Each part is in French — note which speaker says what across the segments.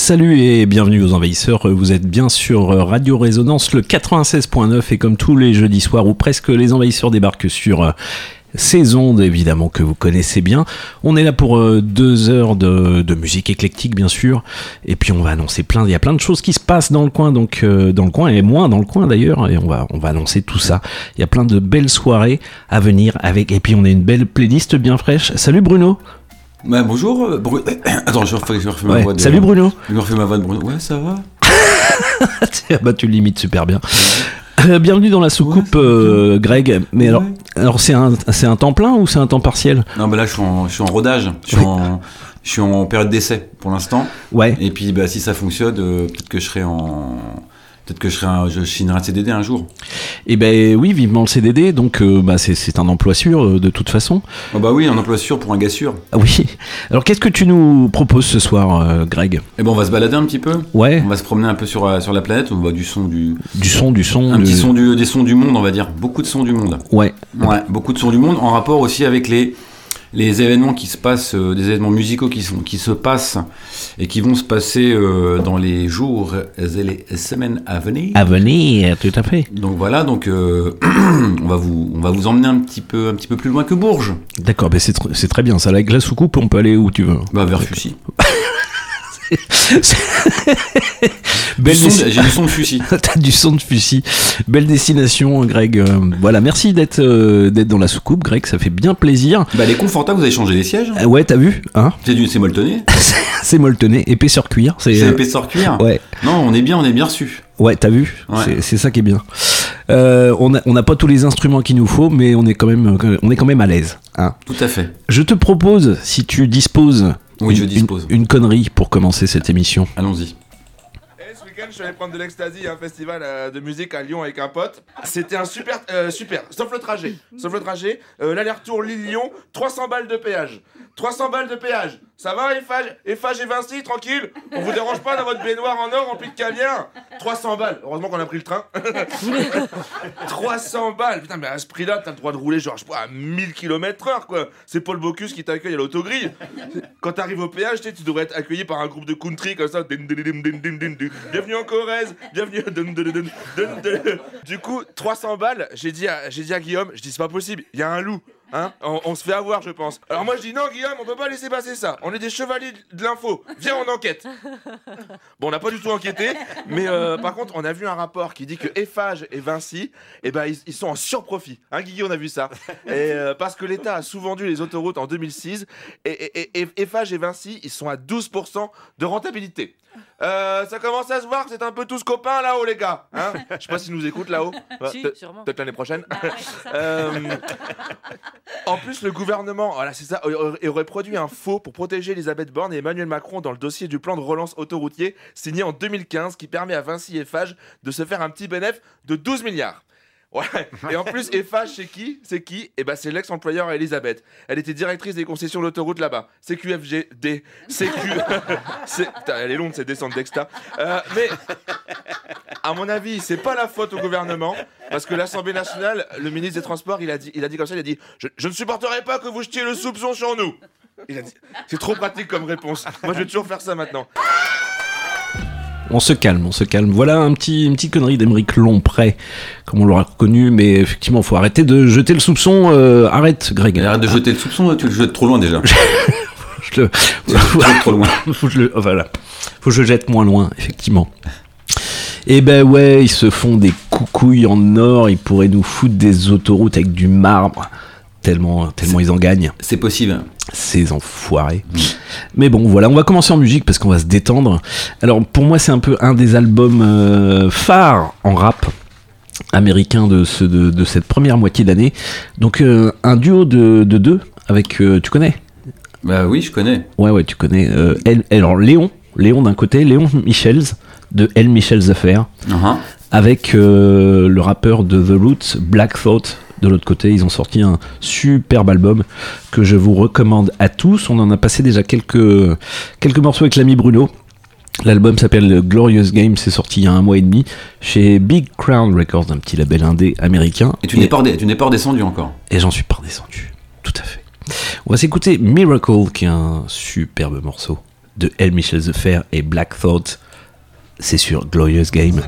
Speaker 1: Salut et bienvenue aux Envahisseurs. Vous êtes bien sur Radio Résonance, le 96.9 et comme tous les jeudis soirs ou presque, les Envahisseurs débarquent sur euh, ces ondes évidemment que vous connaissez bien. On est là pour euh, deux heures de, musique éclectique bien sûr et puis on va annoncer plein, il y a plein de choses qui se passent dans le coin donc euh, dans le coin et moins dans le coin d'ailleurs et on va on va annoncer tout ça. Il y a plein de belles soirées à venir avec et puis on a une belle playlist bien fraîche. Salut Bruno.
Speaker 2: Bonjour. euh, Bru- Attends, je refais, je refais ma
Speaker 1: Ouais.
Speaker 2: voix de.
Speaker 1: Salut Bruno.
Speaker 2: Je refais ma voix de Bruno. Ouais, ça va
Speaker 1: Ah bah tu l'imites super bien. Euh, bienvenue dans la soucoupe,
Speaker 2: Ouais,
Speaker 1: euh, Greg. Mais alors,
Speaker 2: Ouais.
Speaker 1: alors c'est un, c'est un temps plein ou c'est un temps partiel?
Speaker 2: Non, bah là, je suis en, je suis en rodage. Je suis, en, je suis en période d'essai pour l'instant.
Speaker 1: Ouais.
Speaker 2: Et puis, bah, si ça fonctionne, euh, peut-être que je serai en. Peut-être que je serai un, je signerai un CDD un jour.
Speaker 1: Et ben oui, vivement le CDD. Donc euh, bah, c'est, un emploi sûr euh, de toute façon.
Speaker 2: Oh, bah oui, un emploi sûr pour un gars sûr.
Speaker 1: Ah oui. Alors qu'est-ce que tu nous proposes ce soir, euh, Greg?
Speaker 2: Et bon, on va se balader un petit peu.
Speaker 1: Ouais.
Speaker 2: On va se promener un peu sur, sur la planète. On voit du son, du.
Speaker 1: Du son, du son.
Speaker 2: Un
Speaker 1: du-
Speaker 2: petit son du, des sons du monde, on va dire. Beaucoup de sons du monde.
Speaker 1: Ouais.
Speaker 2: Ouais, beaucoup de sons du monde en rapport aussi avec les, les événements qui se passent, euh, des événements musicaux qui, sont, qui se passent et qui vont se passer euh, dans les jours et les semaines à venir.
Speaker 1: À venir, tout à fait.
Speaker 2: Donc voilà, donc euh, on, va vous, on va vous emmener un petit peu, un petit peu plus loin que Bourges,
Speaker 1: D'accord. Ben c'est, tr- c'est très bien. Ça, la soucoupe, on peut aller où tu veux.
Speaker 2: bah, vers Fussy. Du
Speaker 1: Belle
Speaker 2: son- J'ai du son de Fussy.
Speaker 1: T'as du son de fusil. Belle destination, Greg. Euh, voilà, merci d'être euh, d'être dans la soucoupe, Greg. Ça fait bien plaisir.
Speaker 2: Bah, les confortables, vous avez changé les sièges.
Speaker 1: Euh, ouais, t'as vu, hein
Speaker 2: C'est du, c'est molletonné.
Speaker 1: C'est molletonné, épaisseur cuir. C'est
Speaker 2: C'est épaisseur cuir.
Speaker 1: ouais,
Speaker 2: Non, on est bien, on est bien reçu.
Speaker 1: ouais, t'as vu.
Speaker 2: Ouais.
Speaker 1: C'est- C'est ça qui est bien. Euh, on a- on n'a pas tous les instruments qu'il nous faut, mais on est quand même on est quand même à l'aise. Hein.
Speaker 2: Tout à fait.
Speaker 1: Je te propose, si tu disposes,
Speaker 2: Oui, je
Speaker 1: une-
Speaker 2: dispose.
Speaker 1: une, une connerie pour commencer cette émission.
Speaker 2: Allons-y.
Speaker 3: Et ce week-end, je suis allé prendre de l'ecstasy à un festival euh, de musique à Lyon avec un pote. C'était un super, euh, super, sauf le trajet. Sauf le trajet, euh, l'aller-retour Lille-Lyon, 300 balles de péage. 300 balles de péage. Ça va, Eiffage? Eiffage et Vinci, tranquille? On vous dérange pas dans votre baignoire en or remplie de caviar? 300 balles. Heureusement qu'on a pris le train. 300 balles Putain, mais à ce prix-là, t'as le droit de rouler genre, je sais pas, à 1000 km heure, quoi. C'est Paul Bocuse qui t'accueille à l'autogrille. Quand t'arrives au péage, tu devrais être accueilli par un groupe de country comme ça. Bienvenue en Corrèze, bienvenue. Du coup, 300 balles, j'ai dit, dit à Guillaume, je dis c'est pas possible, il y a un loup. Hein on, se fait avoir, je pense. Alors moi je dis non, Guillaume, on peut pas laisser passer ça. On est des chevaliers de l'info. Viens, on enquête. Bon, on n'a pas du tout enquêté, mais euh, par contre, on a vu un rapport qui dit que Eiffage et Vinci, eh ben, ils, sont en surprofit. Hein, Guillaume, on a vu ça. Et, euh, parce que l'État a sous-vendu les autoroutes en 2006, et, et, et- et Eiffage et Vinci, ils sont à 12% de rentabilité. Euh, ça commence à se voir que c'est un peu tous copains là-haut, les gars. Hein Je sais pas s'ils nous écoutent là-haut.
Speaker 4: Si.
Speaker 3: Peut-être l'année prochaine.
Speaker 4: Ah ouais.
Speaker 3: Euh, en plus, le gouvernement, voilà, c'est ça, aurait- produit un faux pour protéger Elisabeth Borne et Emmanuel Macron dans le dossier du plan de relance autoroutier signé en 2015 qui permet à Vinci Eiffage de se faire un petit bénéfice de 12 milliards. Ouais. Et en plus, Eiffage, c'est qui C'est qui Eh ben, c'est l'ex-employeur Elisabeth. Elle était directrice des concessions d'autoroute là-bas. CQFGD. CQ. elle est longue, cette descente d'Exta. Euh, mais à mon avis, c'est pas la faute au gouvernement, parce que l'Assemblée nationale, le ministre des Transports, il a dit, il a dit comme ça, il a dit, je, je ne supporterai pas que vous jetiez le soupçon sur nous. Il a dit, c'est trop pratique comme réponse. Moi, je vais toujours faire ça maintenant.
Speaker 1: On se calme, on se calme. Voilà un petit, une petite connerie d'Emeric Lompré, comme on l'aura reconnu, mais effectivement, faut arrêter de jeter le soupçon. euh, arrête, Greg.
Speaker 2: Arrête de jeter le soupçon, tu le jettes trop loin déjà.
Speaker 1: Je le-
Speaker 2: Tu le jettes trop loin.
Speaker 1: faut que je le- voilà. Faut que je jette moins loin, effectivement. Et ben ouais, ils se font des coucouilles en or, ils pourraient nous foutre des autoroutes avec du marbre. Tellement, tellement ils en gagnent,
Speaker 2: C'est possible.
Speaker 1: ces enfoirés. Mais bon, voilà, on va commencer en musique parce qu'on va se détendre. Alors pour moi, c'est un peu un des albums euh, phares en rap américain de, ce, de, de cette première moitié d'année. Donc euh, un duo de, de deux avec, euh, tu connais?
Speaker 2: Bah oui, je connais.
Speaker 1: Ouais, ouais, tu connais. alors, Léon, Léon d'un côté, Léon Michels, de El Michels Affair,
Speaker 2: Uh-huh.
Speaker 1: avec le rappeur de The Roots, Black Thought, de l'autre côté. Ils ont sorti un superbe album que je vous recommande à tous. On en a passé déjà quelques, quelques morceaux avec l'ami Bruno. L'album s'appelle Glorious Game, c'est sorti il y a un mois et demi chez Big Crown Records, un petit label indé américain.
Speaker 2: Et tu n'es pas, pas redescendu encore.
Speaker 1: Et j'en suis pas redescendu. Tout à fait. On va s'écouter Miracle, qui est un superbe morceau de El Michel Affair et Black Thought. C'est sur Glorious Game.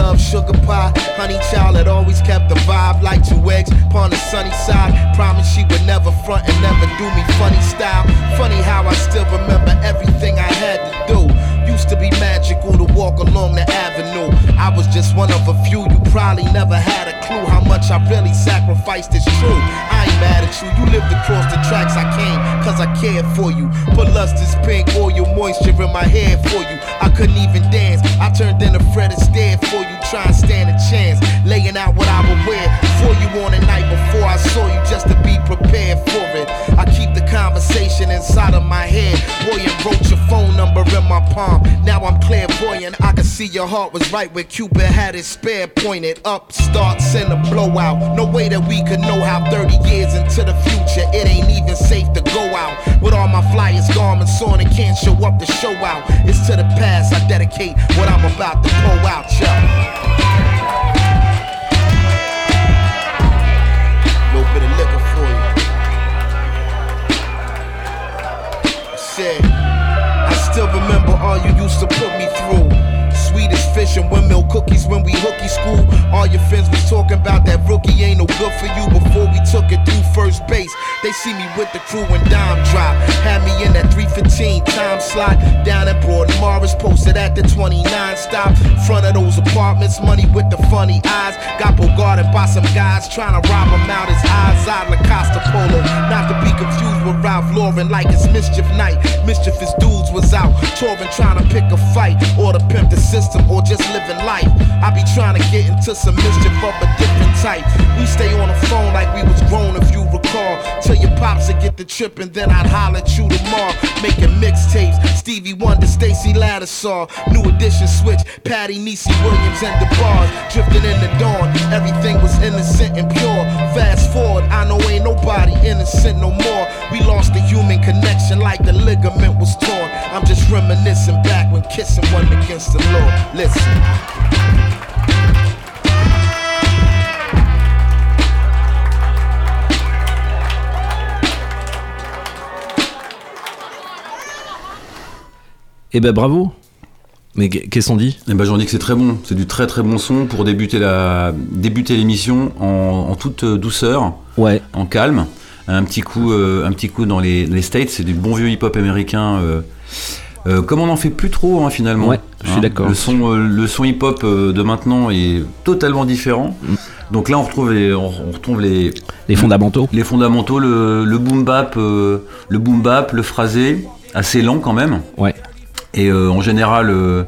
Speaker 4: Love, sugar pie. Honey child that always kept the vibe like two eggs upon the sunny side. Promise she would never front and never do me funny style. Funny how I still remember everything I had to do. Used to be magical to walk along the avenue. I was just one of a few. You probably never had a clue how much I really sacrificed. It's true. I ain't mad at you. You lived across the tracks I came, cause I cared for you. Put lustrous pink oil moisture in my hair for you. I couldn't even dance. I turned in a Fred Astaire for you. Try and stand a chance. Laying out what I would wear for you on the night before I saw you just to be prepared for it. I keep the conversation inside of my head. Boy, and wrote your phone number in my palm. Now I'm clairvoyant. I can see your heart was right where Cupid had his spear pointed up. Starts in a blowout. No way that we could know how 30 years into the future it ain't even safe to go out. With all my flyers garments on and can't show up to show out. It's to the past I dedicate what I'm about to pull out, yo. Little liquor for you. I still remember all you used to put me through. Fish and windmill cookies when we hooky school. All your friends was talking about that rookie ain't no good for you before we took it through first base. They see me with the crew and dime drop. Had me in that 315 time slot. Down at Broad Morris, posted at the 29 stop. Front of those apartments, money with the funny eyes. Got bogarted by some guys trying to rob him out his eyes. Out Lacosta Polo. Not to be confused with Ralph Lauren like it's mischief night. Mischievous dudes was out touring trying to pick a fight or to pimp the system or just living life. I be trying to get into some mischief of a different type. We stay on the phone like we was grown if you recall. Till your pops would get the trip and then I'd holler at you tomorrow. Making mixtapes. Stevie Wonder, Stacy Lattisaw. New edition switch. Patty Niecy Williams and the bars. Drifting in the dawn. Everything was innocent and pure. Fast forward, I know ain't nobody innocent no more. We lost the human connection like the ligament was torn. I'm just reminiscing back when kissing wasn't against the law. Listen.
Speaker 1: Eh ben bravo Mais qu- qu'est-ce qu'on dit?
Speaker 2: Eh ben, j'en dis que c'est très bon. C'est du très très bon son pour débuter la débuter l'émission en, en toute douceur,
Speaker 1: Ouais,
Speaker 2: en calme. Un petit coup, euh, un petit coup dans les, les States, c'est du bon vieux hip-hop américain. euh, euh, comme on n'en fait plus trop hein, finalement.
Speaker 1: Ouais, je suis d'accord.
Speaker 2: Le son, euh, le son hip-hop euh, de maintenant est totalement différent.
Speaker 1: Mm.
Speaker 2: Donc là, on retrouve les, on, on retrouve les,
Speaker 1: les fondamentaux.
Speaker 2: les fondamentaux, le, le boom bap, le boom bap, le phrasé, assez lent quand même.
Speaker 1: Ouais.
Speaker 2: Et en général,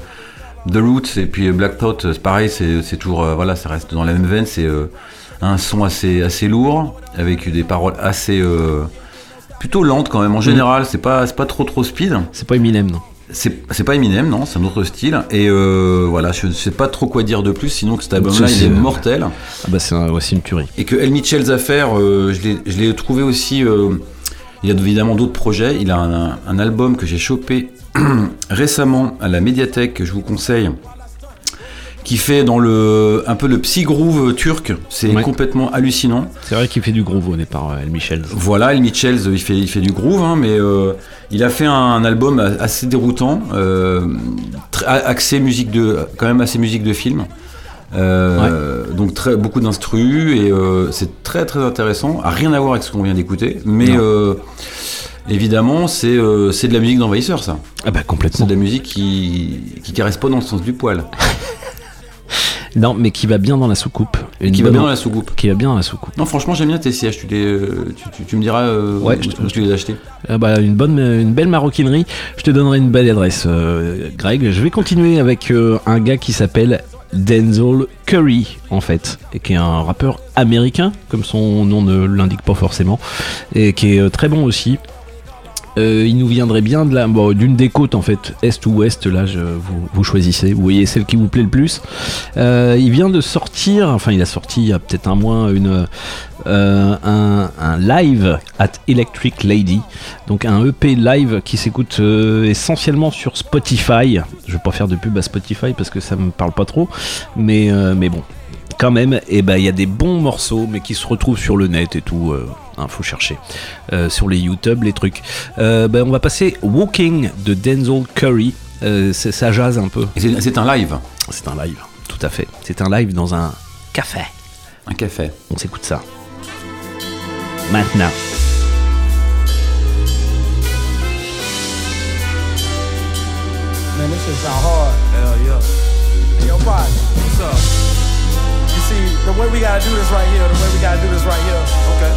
Speaker 2: The Roots et puis Black Thought, c'est pareil, c'est toujours, euh, voilà, ça reste dans la même veine. C'est euh, un son assez, assez lourd, avec des paroles assez, euh, plutôt lentes quand même. En général, c'est pas, pas trop trop speed.
Speaker 1: C'est pas Eminem, non
Speaker 2: C'est pas Eminem, non, c'est un autre style. Et euh, voilà, je ne sais pas trop quoi dire de plus, sinon que cet album-là, il est
Speaker 1: c'est-
Speaker 2: mortel.
Speaker 1: Ah bah c'est un- une tuerie.
Speaker 2: Et que El Mitchell's Affair, euh, je l'ai- trouvé aussi. euh, il y a évidemment d'autres projets. Il a un, un album que j'ai chopé récemment à la médiathèque, que je vous conseille, qui fait dans le un peu le psy groove turc. C'est
Speaker 1: Ouais.
Speaker 2: complètement hallucinant.
Speaker 1: C'est vrai qu'il fait du gros au départ, euh, El Michel.
Speaker 2: Voilà, El Mitchells, il fait, il fait du groove, hein, mais euh, il a fait un, album assez déroutant, euh, axé musique de, quand même assez musique de film. Euh, Donc très, beaucoup d'instrus et c'est très très intéressant. A rien à voir avec ce qu'on vient d'écouter, mais évidemment c'est euh, c'est de la musique d'envahisseur ça.
Speaker 1: Ah bah
Speaker 2: C'est
Speaker 1: complètement.
Speaker 2: de la musique qui qui caresse pas dans le sens du poil,
Speaker 1: Non, mais qui va bien dans la soucoupe.
Speaker 2: et qui va bien dans la soucoupe.
Speaker 1: Qui va bien dans la soucoupe.
Speaker 2: Non franchement j'aime bien tes sièges. Tu, les, euh, tu, tu- tu me diras euh,
Speaker 1: Ouais,
Speaker 2: où,
Speaker 1: je-
Speaker 2: où tu les as achetés.
Speaker 1: Ah bah, une bonne, une belle maroquinerie. Je te donnerai une belle adresse, euh, Greg. Je vais continuer avec un gars qui s'appelle Denzel Curry en fait, et qui est un rappeur américain, comme son nom ne l'indique pas forcément, et qui est très bon aussi. Euh, il nous viendrait bien de la, d'une des côtes en fait, est ou ouest, là je, vous, choisissez, vous voyez celle qui vous plaît le plus. Euh, il vient de sortir, enfin il a sorti il y a peut-être un mois une, euh, un, un live at Electric Lady, donc un EP live qui s'écoute essentiellement sur Spotify. Je vais pas faire de pub à Spotify parce que ça me parle pas trop, mais, mais bon, quand même, et ben il y a des bons morceaux, mais qui se retrouvent sur le net et tout. euh, hein, faut chercher Euh, sur les YouTube les trucs. Euh, ben, on va passer Walking de Denzel Curry. Euh, c'est- ça jase un peu.
Speaker 2: C'est c'est un live,
Speaker 1: C'est un live, tout à fait. C'est un live dans un café.
Speaker 2: un café.
Speaker 1: On s'écoute ça. Maintenant.
Speaker 5: Man, this shit sound hard. Hell yeah. Hey, yo, what's up? The way we gotta do this right here, the way we gotta do this right here. Okay.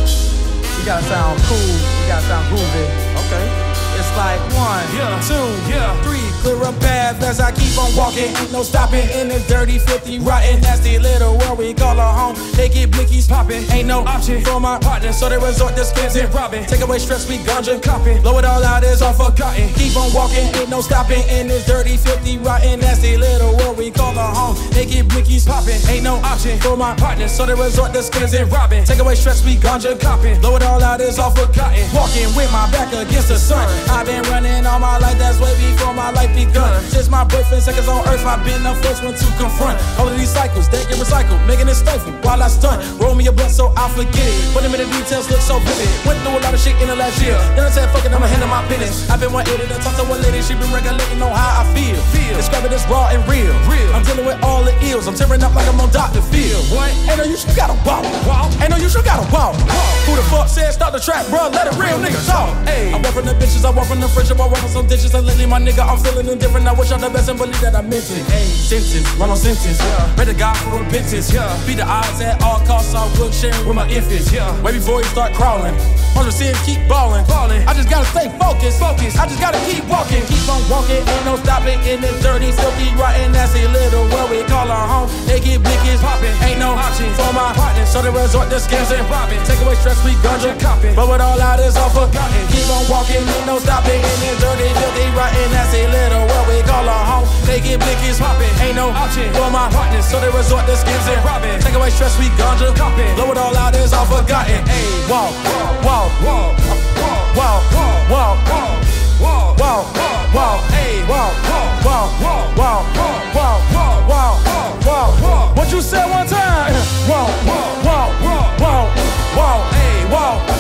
Speaker 5: We gotta sound cool. We gotta sound groovy. Okay. Like one, yeah. two, yeah. three. Clear a path as I keep on walking. Ain't no stopping in this dirty, filthy, rotten, nasty little world we call our home. They get blickies popping. Ain't no option for my partner, so they resort to skins and robbing. Take away stress, we ganja copping. Blow it all out, it's all forgotten. Keep on walking, ain't no stopping in this dirty, filthy, rotten, nasty little world we call our home. They get blickies popping. Ain't no option for my partner, so they resort to skins and robbing. Take away stress, we ganja copping. Blow it all out, it's all forgotten. Walking with my back against the sun. I've been running all my life, that's way before my life begun. Since my birth and seconds on earth, I've been the first one to confront all of these cycles. They get recycled, making it stifle while I stunt. Roll me a blunt so I forget it. But the minute details look so vivid. Went through a lot of shit in the last year. Then I said, fuck it, I'ma handle my business. I've been one idiot to talk to one lady, she been regulating on how I feel. feel. Describing this raw and real. real. I'm dealing with all the ills. I'm tearing up like I'm on Dr. Phil. What? Ain't no you should gotta walk. walk. Ain't no you should gotta walk. walk. Who the fuck said start the trap, bro? Let a real nigga talk. Hey. I work from the bitches, I work from the friendship, I from some ditches. And lately, my nigga, I'm feeling indifferent. I wish I the best and believe that I meant it. Hey, sentence, run on sentence. Yeah. Pray to God for repentance. Yeah. Beat the odds at all costs. I will sharing with my infants. Yeah. Way before you start crawling. We see him keep balling. balling. I just gotta stay focused. Focus. I just gotta keep walking. Keep on walking. Ain't no stopping in this dirty, filthy, rotten, nasty little world we call our home. They get blickies popping. Ain't no option for my partner. So they resort to scams and robbing. Take away stress, we ganja copping. But what all out is all forgotten. Keep on walking. Ain't no stopping in this dirty, filthy, rotten, nasty little world we call our home. They get blickies popping. Ain't no option for my partner. So they resort to scams and robbing. Take away stress, we ganja copping. Blow it all out is all forgotten. Hey, walk, walk, walk, walk, walk, walk, walk, walk, walk, walk, hey, walk, walk, walk, walk, walk, walk, walk, walk, walk. What you said one time? Walk, walk, walk, walk, walk, hey, walk.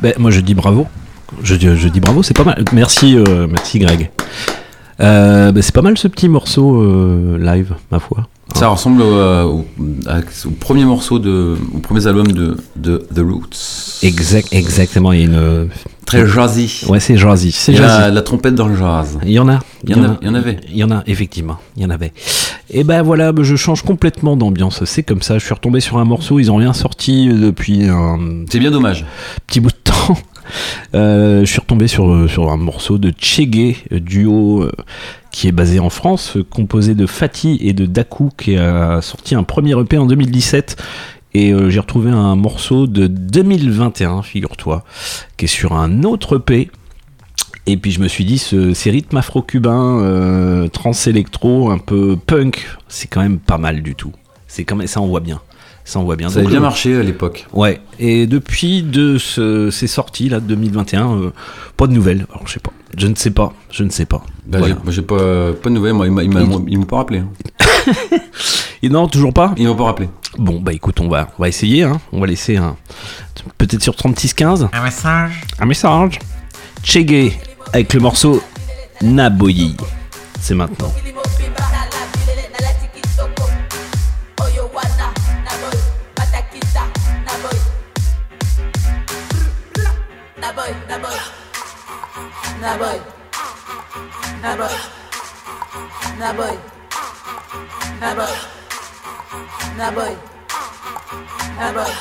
Speaker 1: Ben, moi je dis bravo. Je, dis- bravo, c'est pas mal. Merci, euh, merci Greg. Euh, ben, c'est pas mal ce petit morceau euh, live, ma foi.
Speaker 2: Ça ressemble au, euh, au, au premier morceau de, au premier album de, de The Roots.
Speaker 1: Exact, exactement. Il y a une.
Speaker 2: Très jazzy.
Speaker 1: Ouais, c'est jazzy. C'est
Speaker 2: la, la trompette dans le jazz.
Speaker 1: Il y en a.
Speaker 2: Il y en a- il y en avait.
Speaker 1: Il y en a, effectivement. Il y en avait. Et ben voilà, ben, je change complètement d'ambiance. C'est comme ça. Je suis retombé sur un morceau. Ils ont rien sorti depuis un
Speaker 2: C'est bien dommage.
Speaker 1: petit bout de temps. Euh, je suis retombé sur, euh, un morceau de Chege, euh, duo qui est basé en France, composé de Fatih et de Daku, qui a sorti un premier EP en 2017. Et j'ai retrouvé un morceau de 2021, figure-toi, qui est sur un autre EP. Et puis je me suis dit, ce, ces rythmes afro-cubains, euh, trans-électro, un peu punk, c'est quand même pas mal du tout. C'est quand même, ça envoie bien. Ça envoie bien.
Speaker 2: Ça
Speaker 1: euh,
Speaker 2: marché à l'époque.
Speaker 1: Ouais, et depuis de ce, ces sorties là de 2021, euh, pas de nouvelles. Alors je sais pas, je ne sais pas, je ne sais pas. Voilà.
Speaker 2: j'ai- moi, j'ai pas, pas de nouvelles. Moi, ils m'ont pas rappelé. hein.
Speaker 1: Et non, toujours pas.
Speaker 2: Ils m'ont pas rappelé.
Speaker 1: Bon bah écoute, on va, on va essayer. Hein. On va laisser un, peut-être sur 3615
Speaker 6: Un message
Speaker 1: un message. Chege avec le morceau Naboyi. C'est maintenant.
Speaker 7: Nah,
Speaker 6: boy. Nah, boy. Nah, boy. Nah, boy. Nah, boy. Nah, boy.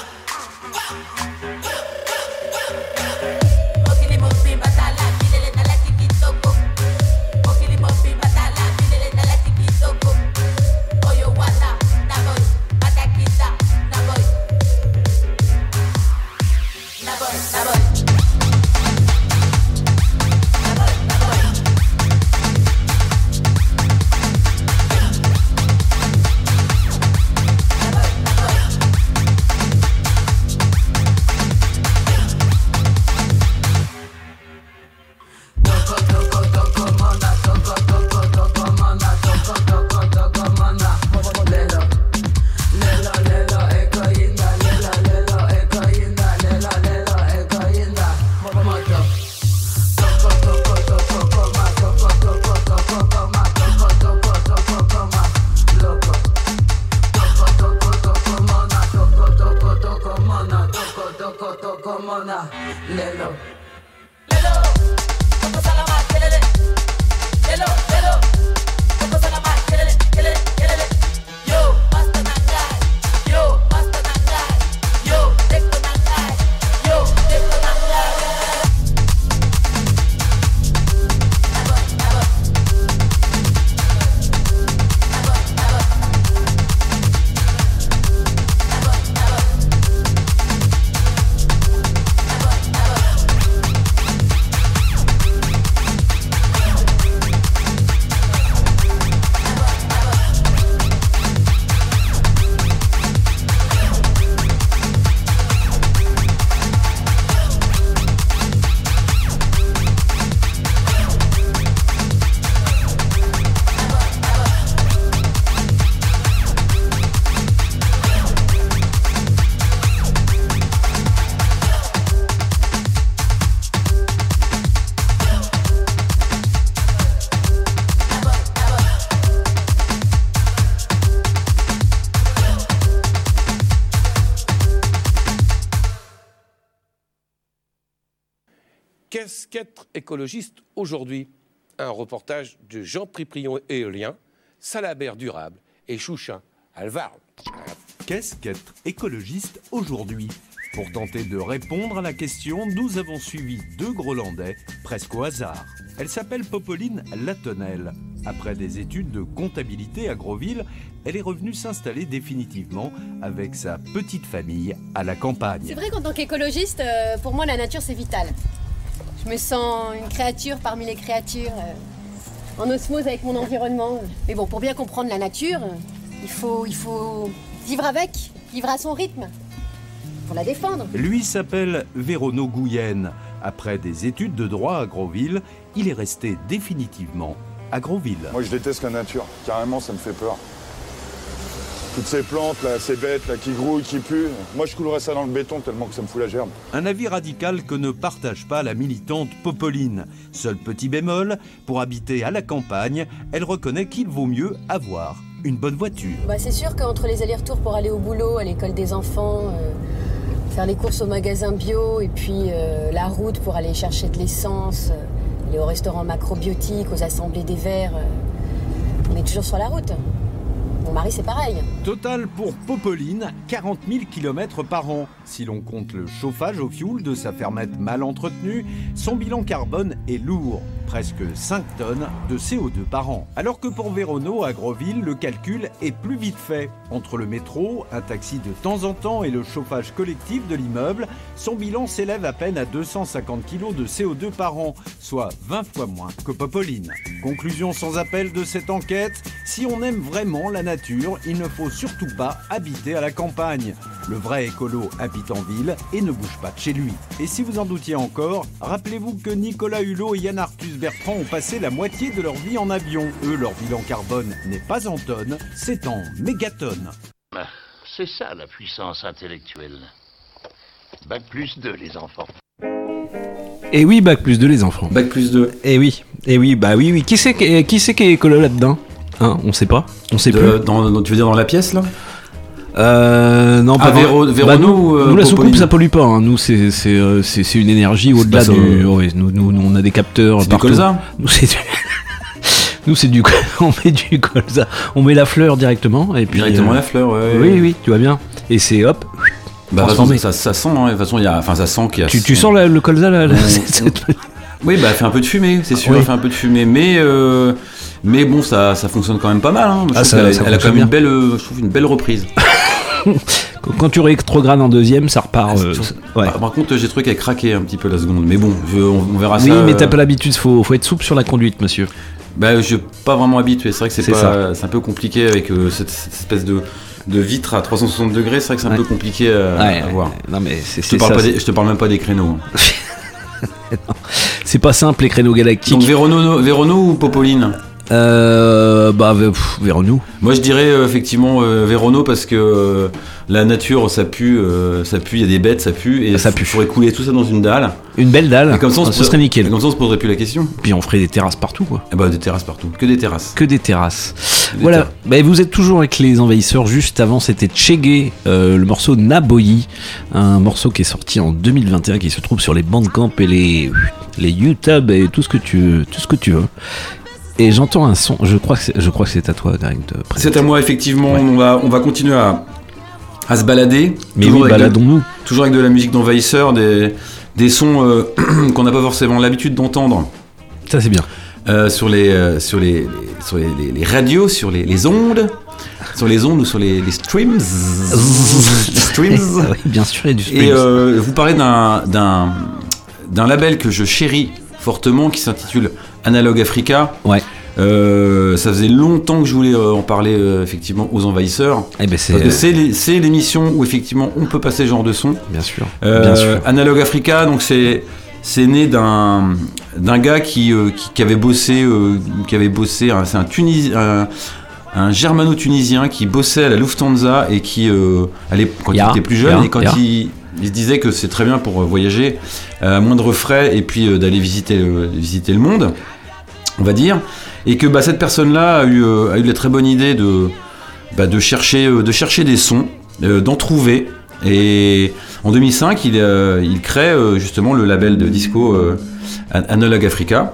Speaker 7: Qu'être écologiste aujourd'hui Un reportage de Jean Priprion éolien, Salabert durable et Chouchin Alvar.
Speaker 8: Qu'est-ce qu'être écologiste aujourd'hui? Pour tenter de répondre à la question, nous avons suivi deux Grolandais, presque au hasard. Elle s'appelle Popoline Latonnelle. Après des études de comptabilité à Groville, elle est revenue s'installer définitivement avec sa petite famille à la
Speaker 9: C'est
Speaker 8: campagne.
Speaker 9: vrai qu'en tant qu'écologiste, euh, pour moi, la nature, c'est vital. Je me sens une créature parmi les créatures, euh, en osmose avec mon environnement. Mais bon, pour bien comprendre la nature, il faut, il faut vivre avec, vivre à son rythme, pour la défendre.
Speaker 8: Lui s'appelle Vérono Gouyen. Après des études de droit à Groville, il est resté définitivement à Groville.
Speaker 10: Moi, je déteste la nature. Carrément, ça me fait peur. Toutes ces plantes, là, ces bêtes, là, qui grouillent, qui puent. Moi, je coulerais ça dans le béton tellement que ça me fout la gerbe.
Speaker 8: Un avis radical que ne partage pas la militante Popoline. Seul petit bémol, pour habiter à la campagne, elle reconnaît qu'il vaut mieux avoir une bonne voiture.
Speaker 9: Bah, c'est sûr qu'entre les allers-retours pour aller au boulot, à l'école des enfants, euh, faire les courses au magasin bio et puis euh, la route pour aller chercher de l'essence, euh, aller au restaurant macrobiotique, aux assemblées des verres, euh, on est toujours sur la route.
Speaker 8: Total pour Popoline, 40 000 km par an. Si l'on compte le chauffage au fioul de sa fermette mal entretenue, son bilan carbone est lourd, presque 5 tonnes de CO2 par an. Alors que pour Vérono, à Groville, le calcul est plus vite fait. Entre le métro, un taxi de temps en temps et le chauffage collectif de l'immeuble, son bilan s'élève à peine à 250 kg de CO2 par an, soit 20 fois moins que Popoline. Conclusion sans appel de cette enquête, si on aime vraiment la nature, il ne faut surtout pas habiter à la campagne. Le vrai écolo habite en ville et ne bouge pas de chez lui. Et si vous en doutiez encore, rappelez-vous que Nicolas Hulot et Yann Arthus Bertrand ont passé la moitié de leur vie en avion. Eux, leur bilan carbone n'est pas en tonnes, c'est en mégatonnes.
Speaker 11: Ah, C'est ça la puissance intellectuelle. Bac plus 2, les enfants.
Speaker 1: Et oui, bac plus 2 les enfants.
Speaker 2: Bac plus 2.
Speaker 1: Et oui, et oui, bah oui, oui. Qui c'est qui, qui, c'est qui est écolo là-dedans? Hein, on sait pas. On sait
Speaker 2: De-
Speaker 1: plus.
Speaker 2: dans- dans- tu veux dire dans la pièce là?
Speaker 1: Euh, non,
Speaker 2: Ah,
Speaker 1: pas
Speaker 2: Véro-
Speaker 1: Bah, nous,
Speaker 2: euh,
Speaker 1: nous, la soucoupe, ça pollue pas. hein. Nous, c'est c'est euh, c'est- une énergie au-delà du. nous, nous, on a des capteurs.
Speaker 2: C'est du colza
Speaker 1: Nous, c'est du- Nous, c'est du. On met du colza. On met la fleur directement. Et puis,
Speaker 2: Directement
Speaker 1: euh,
Speaker 2: la fleur, ouais.
Speaker 1: Oui, oui, tu vois bien. Et c'est hop.
Speaker 2: Bah,
Speaker 1: transformé.
Speaker 2: ça, ça sent, hein. de toute façon, il y a, enfin, ça sent qu'il y a.
Speaker 1: Tu, tu sens la- le colza là,
Speaker 2: Ouais. Oui, bah, fait un peu de fumée, c'est sûr,
Speaker 1: Oui.
Speaker 2: fait un peu de fumée, mais euh, mais bon, ça, ça fonctionne quand même pas mal. Hein. Je
Speaker 1: Ah, ça- ça
Speaker 2: elle a quand même une belle, je trouve une belle reprise.
Speaker 1: Quand tu rétrogrades en deuxième, ça repart. euh, ouais.
Speaker 2: Par, par contre, j'ai trouvé qu'elle craquait un petit peu la seconde, mais bon, je- on, on verra
Speaker 1: Oui,
Speaker 2: ça.
Speaker 1: mais
Speaker 2: euh,
Speaker 1: t'as pas l'habitude, faut, faut être souple sur la conduite, monsieur.
Speaker 2: Bah, je suis pas vraiment habitué. C'est vrai que c'est pas, un peu compliqué avec euh, cette, cette espèce de, de vitre à 360 degrés. C'est vrai que c'est un
Speaker 1: Ouais.
Speaker 2: peu compliqué à,
Speaker 1: Ouais,
Speaker 2: à voir.
Speaker 1: Non, mais c'est
Speaker 2: Je te, parle
Speaker 1: ça,
Speaker 2: pas
Speaker 1: c'est-
Speaker 2: des- je te parle même pas des créneaux. hein.
Speaker 1: C'est pas simple, les créneaux galactiques.
Speaker 2: Donc Vérono, Vérono ou Popoline?
Speaker 1: Euh. Bah, pff, Vérono.
Speaker 2: Moi je dirais euh, effectivement euh, Vérono parce que euh, la nature ça pue, euh, ça pue, il y a des bêtes, ça pue et ça pue. Il faudrait couler tout ça dans une dalle.
Speaker 1: Une belle dalle.
Speaker 2: Et comme ça on
Speaker 1: Ah,
Speaker 2: se
Speaker 1: ce serait nickel.
Speaker 2: et Comme ça on se poserait plus la question.
Speaker 1: Puis on ferait des terrasses partout, quoi.
Speaker 2: Eh bah des terrasses partout, que des terrasses.
Speaker 1: Que des terrasses.
Speaker 2: Des
Speaker 1: voilà.
Speaker 2: terrasses.
Speaker 1: Bah, vous êtes toujours avec les envahisseurs. Juste avant, c'était Chege, euh, le morceau Naboyi, un morceau qui est sorti en 2021, qui se trouve sur les Bandcamp et les les YouTube et tout ce que tu tout ce que tu veux. Et j'entends un son. Je crois que c'est, à toi, Greg.
Speaker 2: C'est à moi effectivement. On va on va continuer à à se balader.
Speaker 1: Mais oui, baladons-nous.
Speaker 2: toujours avec de la musique d'envahisseurs, des des sons euh, qu'on n'a pas forcément l'habitude d'entendre.
Speaker 1: Ça c'est bien.
Speaker 2: Euh, sur les euh, sur les, les- sur les, les- les radios, sur les, les ondes, sur les ondes ou sur les, streams. Les streams.
Speaker 1: oui, bien sûr, il y a du streams.
Speaker 2: Et vous parlez d'un d'un d'un label que je chéris fortement qui s'intitule Analog Africa.
Speaker 1: Ouais.
Speaker 2: Euh, ça faisait longtemps que je voulais euh, en parler euh, effectivement aux envahisseurs.
Speaker 1: Eh ben, c'est-
Speaker 2: l'émission où effectivement on peut passer ce genre de son.
Speaker 1: Bien sûr.
Speaker 2: Euh,
Speaker 1: Bien sûr.
Speaker 2: Analog Africa, donc c'est c'est né d'un d'un gars qui, qui qui avait bossé qui avait bossé hein, c'est un Tunis un, un germano-tunisien qui bossait à la Lufthansa et qui allait quand il était plus jeune et quand il il se disait que c'est très bien pour voyager à moindre frais et puis d'aller visiter le, visiter le monde, on va dire, et que bah, cette personne-là a eu, euh, a eu la très bonne idée de, bah, de, chercher, euh, de chercher des sons, euh, d'en trouver. Et en 2005, il, euh, il crée euh, justement le label de disco An- Analog Africa.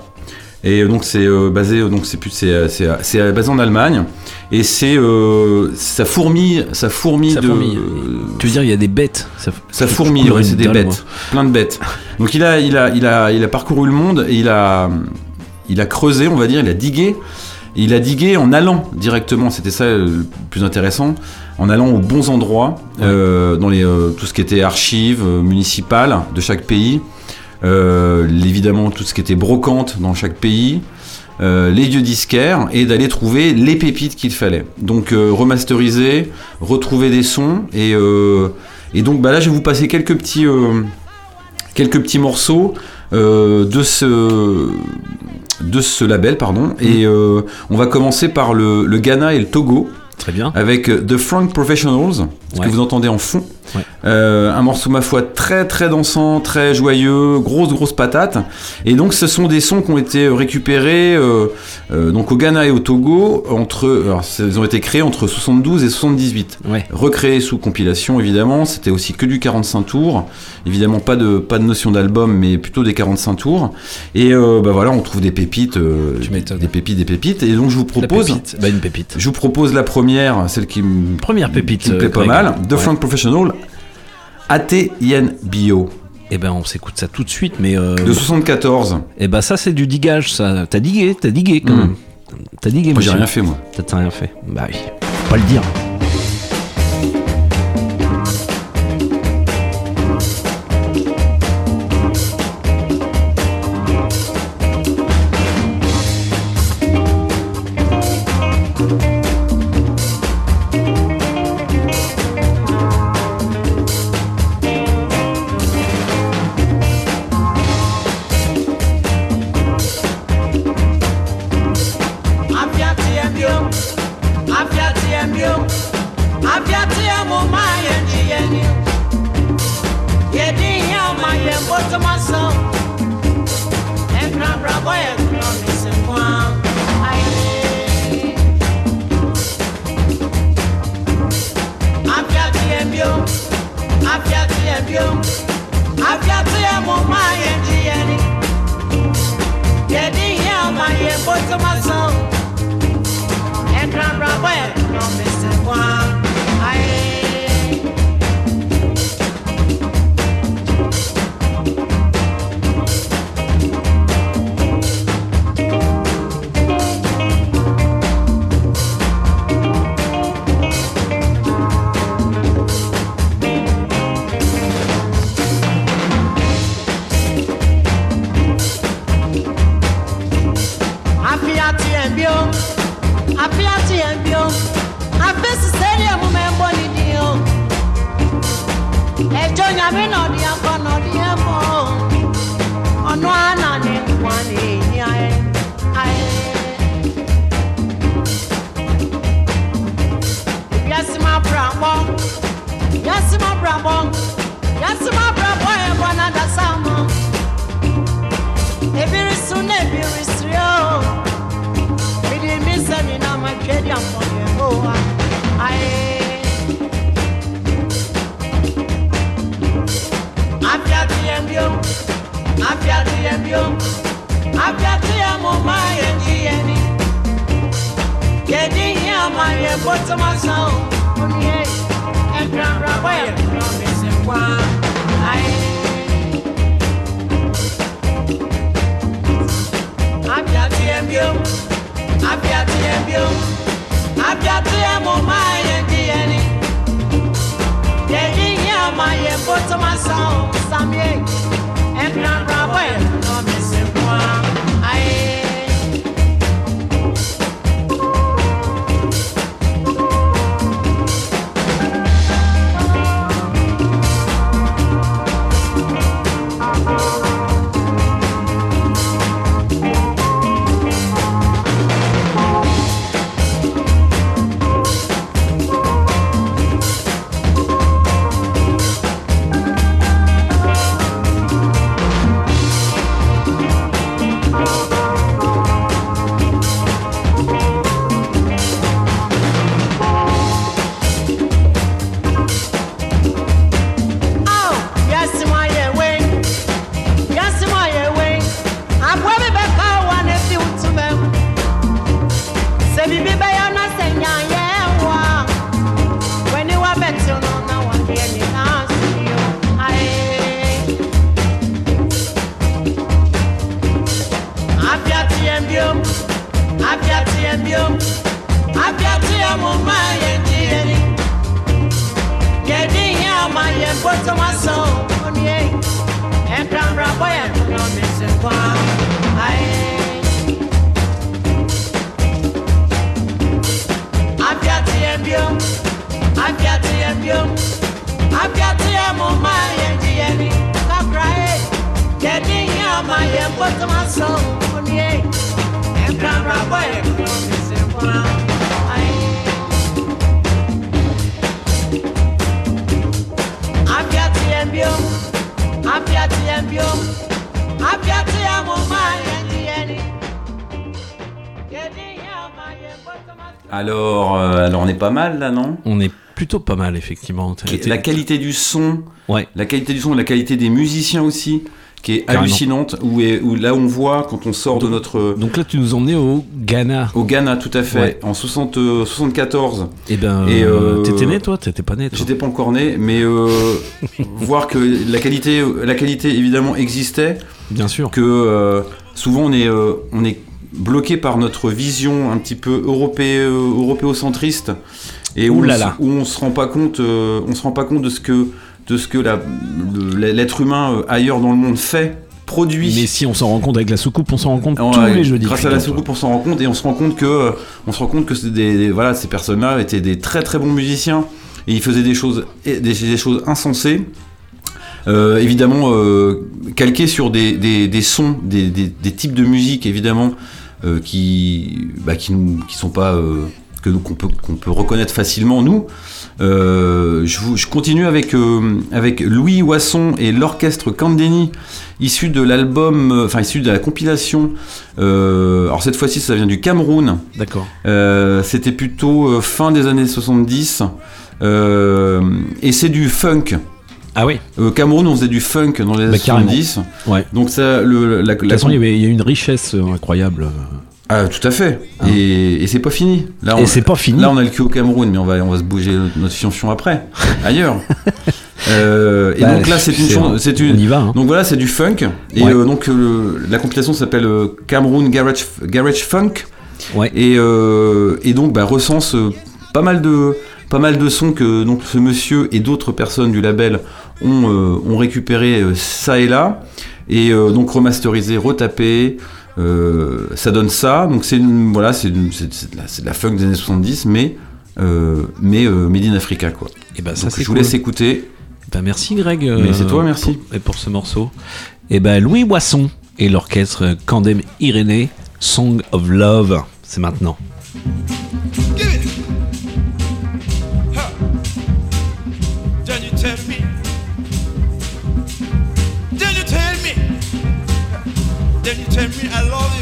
Speaker 2: Et donc c'est basé, donc c'est plus, c'est, basé en Allemagne. Et c'est, ça fourmille, ça fourmille
Speaker 1: Ça
Speaker 2: de.
Speaker 1: fourmille. Tu veux dire, il y a des bêtes. Ça,
Speaker 2: Ça fourmille, ouais, c'est des bêtes,
Speaker 1: moi.
Speaker 2: plein de bêtes. Donc il a, il a, il a, il a parcouru le monde et il a, il a creusé, on va dire, il a digué. Il a digué en allant directement, c'était ça euh, le plus intéressant, en allant aux bons endroits, euh, dans les, euh, tout ce qui était archives euh, municipales de chaque pays, évidemment tout ce qui était brocante dans chaque pays, les lieux disquaires et d'aller trouver les pépites qu'il fallait. Donc remasteriser, retrouver des sons et, et donc bah là je vais vous passer quelques petits, quelques petits morceaux de ce de ce label pardon et euh, on va commencer par le, le Ghana et le Togo.
Speaker 1: Très bien.
Speaker 2: Avec euh, The Frank Professionals, ce
Speaker 1: Ouais.
Speaker 2: que vous entendez en fond.
Speaker 1: Ouais.
Speaker 2: Euh, un morceau, ma foi, très très dansant, très joyeux, grosse grosse patate. Et donc, ce sont des sons qui ont été récupérés euh, euh, donc au Ghana et au Togo entre, alors, ils ont été créés entre 72 et 78.
Speaker 1: Ouais.
Speaker 2: Recréés sous compilation, évidemment. C'était aussi que du 45 tours. Évidemment, pas de pas de notion d'album, mais plutôt des 45 tours. Et bah voilà, on trouve des pépites, des pépites, des pépites. Et donc, je vous propose.
Speaker 1: pépite. Bah, une pépite.
Speaker 2: Je vous propose la première, celle qui me
Speaker 1: Première pépite,
Speaker 2: qui me plaît pas
Speaker 1: Greg.
Speaker 2: Mal, The
Speaker 1: Ouais.
Speaker 2: Frank Professional, AT Yen Bio.
Speaker 1: Eh ben, on s'écoute ça tout de suite, mais. euh,
Speaker 2: De 74.
Speaker 1: Eh ben, ça, c'est du digage, ça. T'as digué, t'as digué quand
Speaker 2: Mm.
Speaker 1: même. T'as digué,
Speaker 2: Moi, j'ai rien fait, moi.
Speaker 1: T'as t'as rien fait. Bah oui. Faut pas le dire.
Speaker 2: Mal là, non?
Speaker 1: On est plutôt pas mal, effectivement.
Speaker 2: La qualité du son,
Speaker 1: Ouais.
Speaker 2: la qualité du son, la qualité des musiciens aussi, qui est
Speaker 1: Carrément.
Speaker 2: hallucinante. Où, est- où là on voit quand on sort de notre.
Speaker 1: Donc là, tu nous emmenais au Ghana.
Speaker 2: Au Ghana, tout à fait,
Speaker 1: Ouais.
Speaker 2: en 60, euh, 74.
Speaker 1: Et ben,
Speaker 2: Et, euh,
Speaker 1: t'étais né, toi? T'étais pas né,
Speaker 2: J'étais pas encore né, mais euh, voir que la qualité, la qualité évidemment existait.
Speaker 1: Bien sûr.
Speaker 2: Que euh, souvent on est, euh, on est bloqué par notre vision un petit peu europé, euh, européocentriste et où, on,
Speaker 1: là
Speaker 2: se-
Speaker 1: là.
Speaker 2: où on se rend pas compte, euh, on se rend pas compte de ce que, de ce que l'être humain euh, ailleurs dans le monde fait, produit.
Speaker 1: Mais si on s'en rend compte avec la soucoupe, on s'en rend compte
Speaker 2: Ouais,
Speaker 1: tous les jeudis.
Speaker 2: Grâce à la soucoupe, on s'en rend compte et on se rend compte que, euh, on se rend compte que des, des- voilà, ces personnes-là étaient des très très bons musiciens et ils faisaient des choses, des, des choses insensées. Euh, évidemment euh, calqués sur des, des- des sons, des, types de musique évidemment euh, qui, bah, qui nous, qui sont pas que qu'on peut qu'on peut reconnaître facilement nous. Euh, je, vous- je continue avec euh, avec Louis Wasson et l'orchestre Candeni issu de l'album, euh, enfin issu de la compilation. alors cette fois-ci, ça vient du Cameroun.
Speaker 1: D'accord.
Speaker 2: C'était plutôt fin des années 70. euh, et c'est du funk.
Speaker 1: Ah oui
Speaker 2: Au Cameroun, on faisait du funk dans les années
Speaker 1: Bah, carrément.
Speaker 2: 70.
Speaker 1: Ouais.
Speaker 2: Donc ça, le, la,
Speaker 1: De toute façon, il y, avait- il y a une richesse incroyable.
Speaker 2: Ah, tout à fait. Et, et c'est pas fini. Là,
Speaker 1: Et c'est pas fini.
Speaker 2: Là, on a le cul au Cameroun, mais on va, on va se bouger notre fiançon après, ailleurs. Euh, et
Speaker 1: Bah,
Speaker 2: donc là, c'est une
Speaker 1: c'est-
Speaker 2: chanson. C'est une.
Speaker 1: on y va, hein.
Speaker 2: Donc voilà, c'est du funk. Et
Speaker 1: Ouais.
Speaker 2: euh, donc euh, le- la compilation s'appelle Cameroun Garage, Garage Funk.
Speaker 1: Ouais.
Speaker 2: Et, euh, et donc bah, recense pas mal de pas mal de sons que donc ce monsieur et d'autres personnes du label ont, ont récupéré ça et là et donc remasterisé, retapé. Euh, ça donne ça, donc c'est une- voilà, c'est une- c'est- c'est de, la- c'est de la funk des années 70, mais euh, mais euh, made in Africa quoi.
Speaker 1: Et ben ça
Speaker 2: Donc,
Speaker 1: c'est
Speaker 2: je vous
Speaker 1: cool.
Speaker 2: laisse écouter.
Speaker 1: Ben, merci Greg. euh,
Speaker 2: Mais c'est toi, merci.
Speaker 1: pour- et pour ce morceau. Et ben Louis Boisson et l'orchestre Candem Irénée, Song of Love, c'est maintenant.
Speaker 12: Tell me I love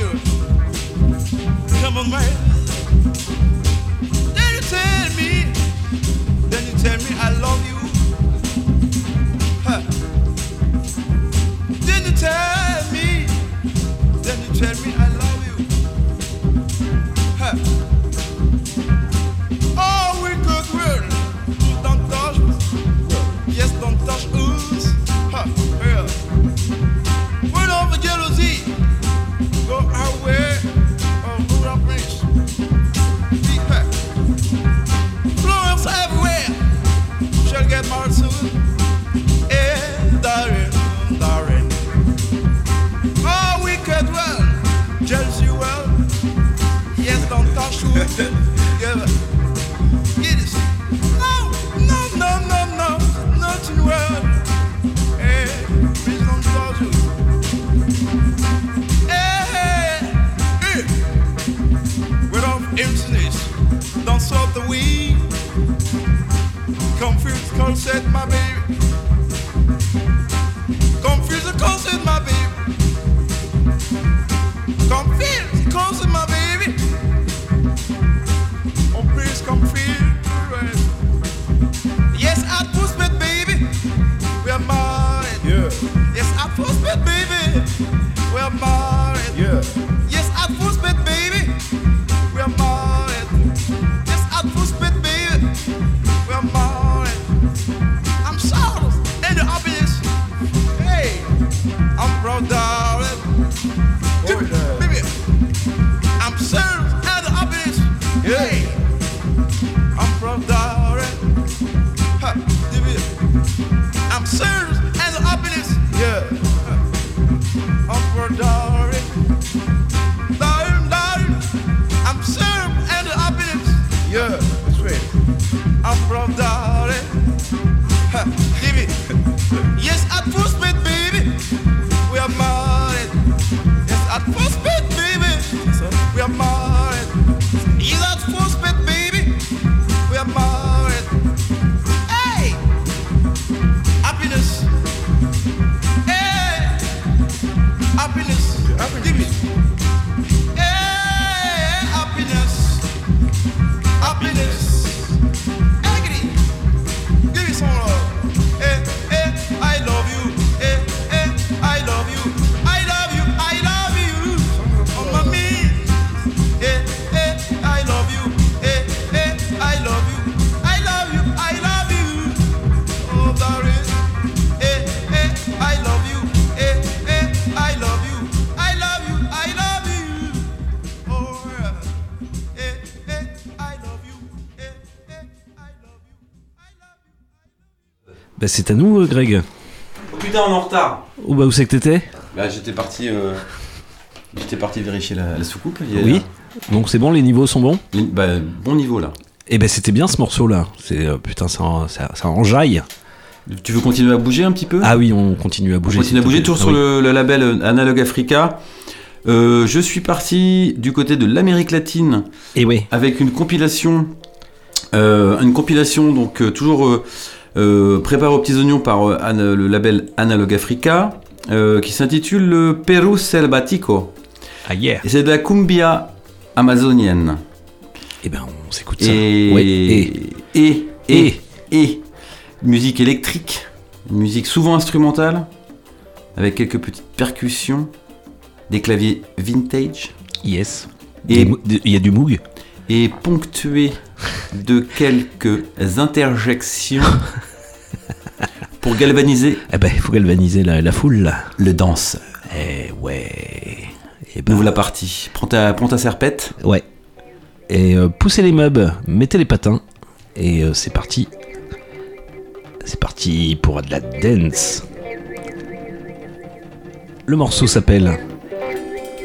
Speaker 1: c'est à nous, euh, Greg.
Speaker 2: Oh, putain, on est en retard.
Speaker 1: Où, bah, où c'est que t'étais
Speaker 2: Bah, j'étais parti. euh, J'étais parti vérifier la, la soucoupe. Il y a-
Speaker 1: Oui. Donc c'est bon, les niveaux sont bons
Speaker 2: Les- Bah, bon niveau là.
Speaker 1: Et ben c'était bien ce morceau-là. C'est euh, putain, ça, en- ça, ça enjaille.
Speaker 2: Tu veux continuer à bouger un petit peu?
Speaker 1: Ah oui, on continue à bouger.
Speaker 2: On continue à bouger, toujours
Speaker 1: Ah
Speaker 2: sur
Speaker 1: oui.
Speaker 2: le, le label euh, Analog Africa. Euh, je suis parti du côté de l'Amérique latine.
Speaker 1: Et oui.
Speaker 2: Avec une compilation, euh, une compilation donc euh, toujours euh, préparée aux petits oignons par euh, le label Analog Africa, euh, qui s'intitule le Perú Selvatico.
Speaker 1: Ah yeah.
Speaker 2: C'est de la cumbia amazonienne.
Speaker 1: Et ben on s'écoute ça.
Speaker 2: Et,
Speaker 1: Ouais,
Speaker 2: et, et, et, et, musique électrique, musique souvent instrumentale, avec quelques petites percussions, des claviers vintage.
Speaker 1: Yes.
Speaker 2: Et
Speaker 1: il y a du moog.
Speaker 2: Et ponctué de quelques interjections pour galvaniser.
Speaker 1: Eh ben, il faut galvaniser la, la foule. là.
Speaker 2: Le danse.
Speaker 1: Eh ouais. Eh
Speaker 2: Ouvre la partie. Prends ta, prends ta serpette.
Speaker 1: Ouais. Et euh, poussez les meubles, mettez les patins. Et euh, c'est parti. C'est parti pour de la dance. Le morceau s'appelle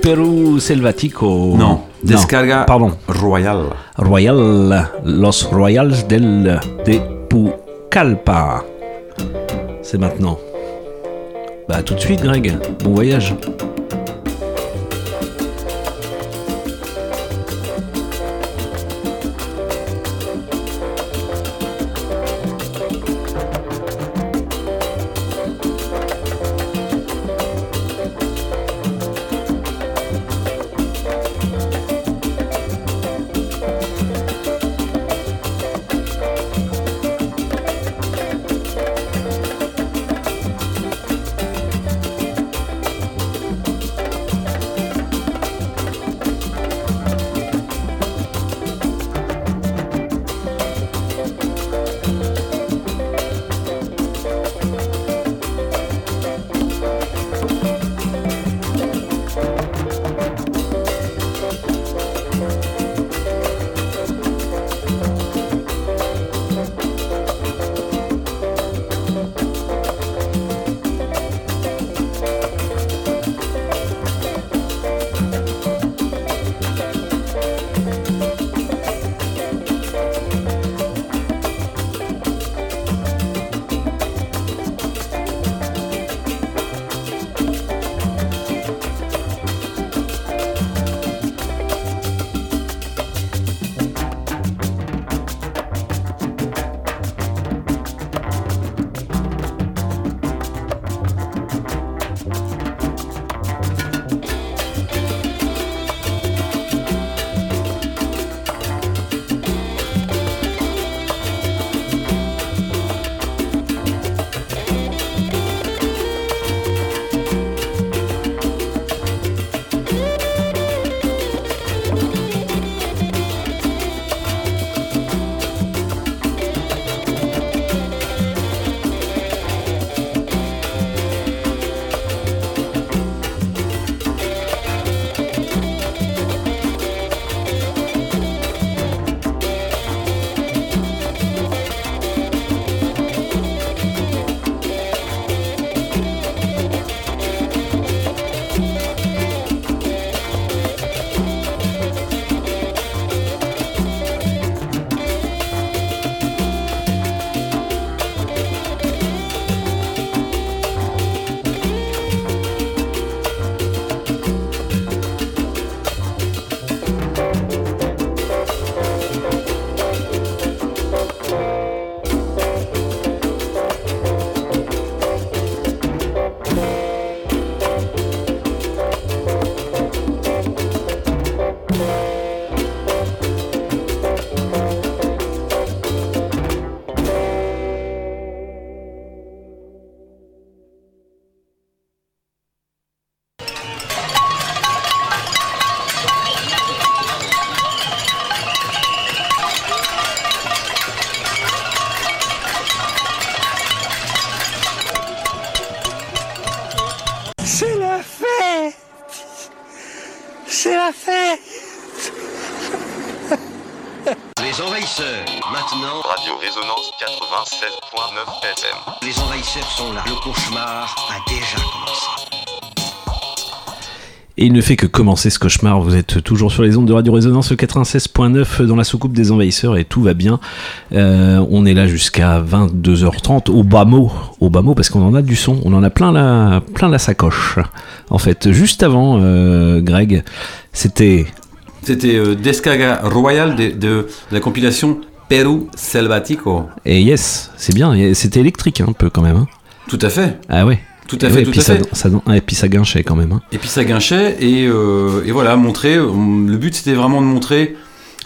Speaker 1: Perú Selvatico.
Speaker 2: Non, Descarga
Speaker 1: pardon.
Speaker 2: Royal.
Speaker 1: Royal, Los Royals del de Pucallpa. C'est maintenant. Bah tout de suite Greg, bon voyage.
Speaker 13: Envahisseurs, maintenant. Radio Résonance 96.9 FM. Les envahisseurs sont là. Le cauchemar a déjà commencé.
Speaker 1: Et il ne fait que commencer ce cauchemar. Vous êtes toujours sur les ondes de Radio Résonance 96.9 dans la soucoupe des envahisseurs et tout va bien. Euh, on est là jusqu'à 22h30 au bas mot, au bas mot parce qu'on en a du son. On en a plein la, plein la sacoche. En fait, juste avant, euh, Greg, c'était
Speaker 2: C'était euh, Descarga Royal de, de la compilation Perú Selvatico.
Speaker 1: et yes, c'est bien. C'était électrique hein, un peu quand même. hein.
Speaker 2: Tout à fait.
Speaker 1: Ah ouais.
Speaker 2: Tout à
Speaker 1: Et
Speaker 2: fait,
Speaker 1: ouais,
Speaker 2: tout
Speaker 1: puis
Speaker 2: à
Speaker 1: ça,
Speaker 2: fait.
Speaker 1: ça- et puis ça guinchait quand même. hein.
Speaker 2: Et puis ça guinchait, et, euh, et voilà, montrer. euh, Le but c'était vraiment de montrer,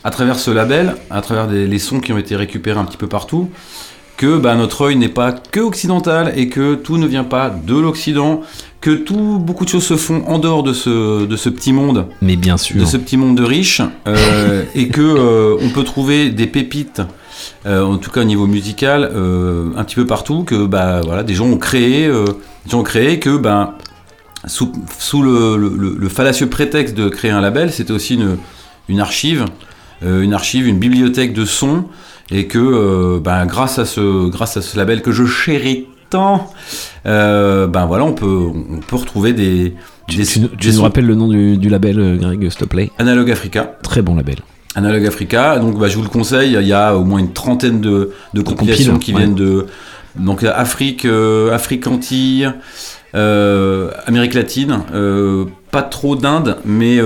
Speaker 2: à travers ce label, à travers des- les sons qui ont été récupérés un petit peu partout, que bah, notre œil n'est pas que occidental et que tout ne vient pas de l'Occident, que tout, beaucoup de choses se font en dehors de ce, de ce petit monde,
Speaker 1: Mais bien sûr.
Speaker 2: de ce petit monde de riches, euh, et que euh, on peut trouver des pépites. euh, en tout cas au niveau musical, un petit peu partout, que bah, voilà, des gens ont créé, des gens ont créé que bah, sous, sous le, le- le- le fallacieux prétexte de créer un label, c'était aussi une, une archive, une archive, une bibliothèque de sons, et que ben, grâce, à ce, grâce à ce label que je chéris euh, ben voilà, on peut, on peut retrouver des, des,
Speaker 1: Tu,
Speaker 2: des
Speaker 1: tu nous
Speaker 2: sons-
Speaker 1: rappelles le nom du, du label, euh, Greg, s'il te plaît?
Speaker 2: Analog Africa.
Speaker 1: Très bon label.
Speaker 2: Analog Africa, donc bah, je vous le conseille, il y a au moins une trentaine de, de compilations qui
Speaker 1: ouais.
Speaker 2: viennent de donc Afrique, euh, Afrique Antilles, euh, Amérique latine, euh, pas trop d'Inde, mais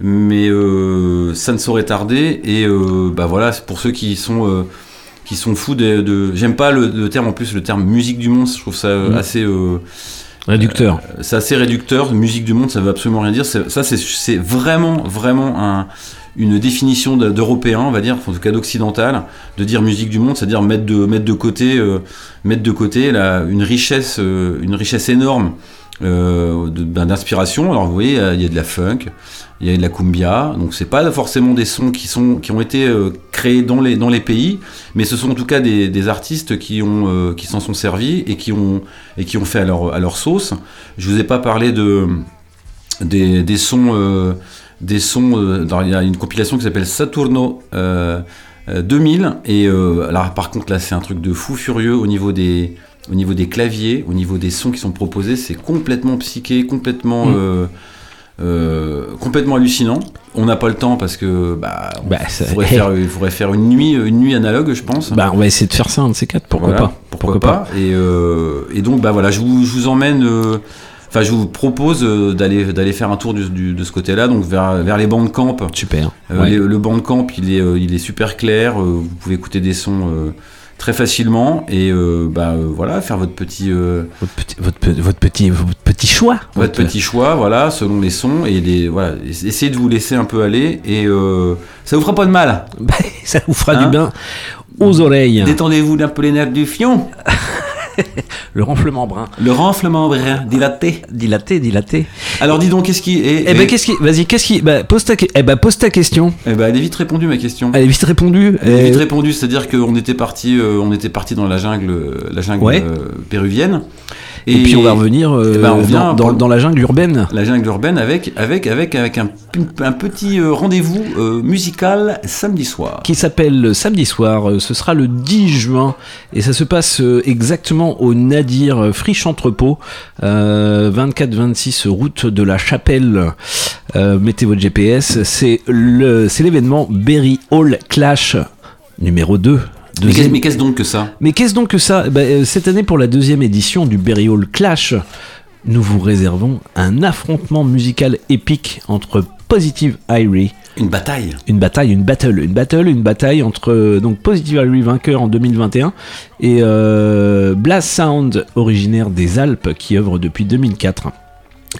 Speaker 2: mais ça ne saurait tarder et bah voilà pour ceux qui sont qui sont fous de, de- j'aime pas le, le terme en plus le terme musique du monde, je trouve ça
Speaker 1: Mm.
Speaker 2: assez euh,
Speaker 1: Réducteur.
Speaker 2: euh, c'est assez réducteur. Musique du monde, ça veut absolument rien dire. Ça, c'est- vraiment, vraiment un- une définition de- d'européen, on va dire, en tout cas d'occidental, de dire musique du monde, c'est-à-dire mettre de, mettre de côté, euh, mettre de côté la, une richesse, une richesse énorme euh, ben, d'inspiration. Alors vous voyez, il y a de la funk, il y a de la cumbia, donc c'est pas forcément des sons qui sont qui ont été euh, créés dans les dans les pays, mais ce sont en tout cas des, des artistes qui ont euh, qui s'en sont servis et qui ont et qui ont fait à leur à leur sauce. Je vous ai pas parlé de des, des sons des sons il y a une compilation qui s'appelle Saturno euh, euh, 2000 et alors par contre là c'est un truc de fou furieux au niveau des au niveau des claviers, au niveau des sons qui sont proposés, c'est complètement psyché, complètement
Speaker 1: Mm.
Speaker 2: euh, euh, complètement hallucinant. On n'a pas le temps parce que bah, on
Speaker 1: Bah, ça-
Speaker 2: faudrait, faire, il faudrait faire une nuit, une nuit analogue, je pense.
Speaker 1: Bah, on va essayer de faire ça, un de ces quatre, pourquoi
Speaker 2: Voilà,
Speaker 1: pas
Speaker 2: Pourquoi, pas, Et, euh, et donc, bah voilà, je vous, je vous emmène. Enfin, je vous propose d'aller d'aller faire un tour du- du- de ce côté-là, donc vers, vers les bancs de camp.
Speaker 1: Super. Ouais.
Speaker 2: les- le banc de camp, il est, il est super clair. vous pouvez écouter des sons très facilement et euh, bah euh, voilà, faire votre petit, euh,
Speaker 1: Votre petit, votre, pe- votre petit, votre petit choix.
Speaker 2: votre petit choix, voilà, selon les sons et les voilà, essayez de vous laisser un peu aller et euh, ça vous fera pas de mal.
Speaker 1: Bah, ça vous fera
Speaker 2: Hein
Speaker 1: du bien aux oreilles.
Speaker 2: Détendez-vous d'un peu les nerfs du fion.
Speaker 1: Le renflement brun.
Speaker 2: Le renflement brun, dilaté.
Speaker 1: Dilaté, dilaté.
Speaker 2: Alors dis donc, qu'est-ce qui est
Speaker 1: Eh ben, qu'est-ce qui. Vas-y, qu'est-ce qui. Bah, pose ta, eh ben, pose ta question.
Speaker 2: Eh ben, elle est vite répondue ma question.
Speaker 1: Elle est vite répondue.
Speaker 2: Elle est vite répondue, c'est-à-dire qu'on était parti, euh, on était parti dans la jungle, la jungle
Speaker 1: Ouais.
Speaker 2: euh, péruvienne.
Speaker 1: Et, puis on va revenir euh,
Speaker 2: ben, on vient
Speaker 1: dans, dans-
Speaker 2: pour-
Speaker 1: dans la jungle urbaine.
Speaker 2: la jungle urbaine avec avec avec avec un, un petit euh, rendez-vous euh, musical samedi soir.
Speaker 1: qui s'appelle Samedi soir. Ce sera le 10 juin et ça se passe exactement au Nadir Friche Entrepôt, euh, 24-26 route de la Chapelle. Mettez votre GPS. C'est le c'est l'événement Berry Hall Clash numéro 2.
Speaker 2: Mais qu'est-ce
Speaker 1: Deuxième-
Speaker 2: mais qu'est-ce donc que ça
Speaker 1: mais qu'est-ce donc que ça Bah, euh, Cette année, pour la deuxième édition du Berry Hall Clash, nous vous réservons un affrontement musical épique entre Positive Irie,
Speaker 2: Une bataille.
Speaker 1: une bataille, une battle, une battle, une bataille entre euh, donc Positive Irie vainqueur en 2021 et euh, Blast Sound originaire des Alpes qui œuvre depuis 2004.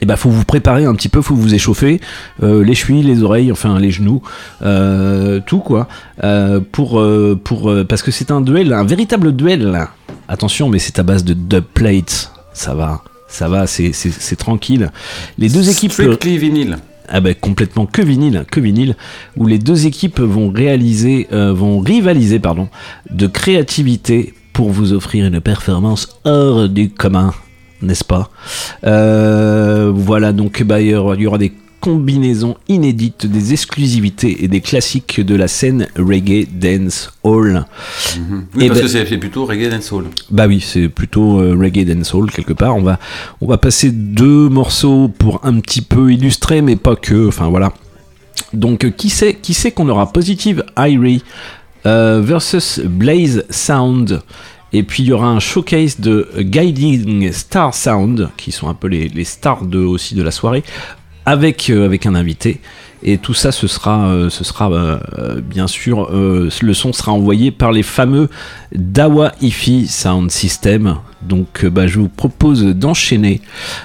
Speaker 1: Et bah faut vous préparer un petit peu, faut vous échauffer, euh, les chevilles, les oreilles, enfin les genoux, euh, tout quoi, euh, pour pour parce que c'est un duel, un véritable duel. Attention, mais c'est à base de dub plates, ça va, ça va, c'est tranquille. Les deux équipes
Speaker 2: Strictly vinyle.
Speaker 1: ah ben complètement que vinyle, que vinyle, où les deux équipes vont réaliser, vont rivaliser pardon, de créativité pour vous offrir une performance hors du commun, n'est-ce pas Euh, Voilà donc bah, il y aura des combinaisons inédites, des exclusivités et des classiques de la scène reggae dance hall.
Speaker 2: Oui,
Speaker 1: Eh
Speaker 2: parce
Speaker 1: ben-
Speaker 2: que c'est plutôt reggae and soul.
Speaker 1: Bah oui, c'est plutôt euh, reggae dancehall quelque part. On va, on va passer deux morceaux pour un petit peu illustrer, mais pas que. Enfin voilà. Donc euh, qui sait, qui sait qu'on aura Positive Irie euh, versus Blaze Sound. Et puis il y aura un showcase de Guiding Star Sound, qui sont un peu les, les stars aussi de la soirée, avec, euh, avec un invité. Et tout ça, ce sera, euh, ce sera euh, bien sûr, le son sera envoyé par les fameux Dawa Hi-Fi Sound System. Donc, bah, je vous propose d'enchaîner,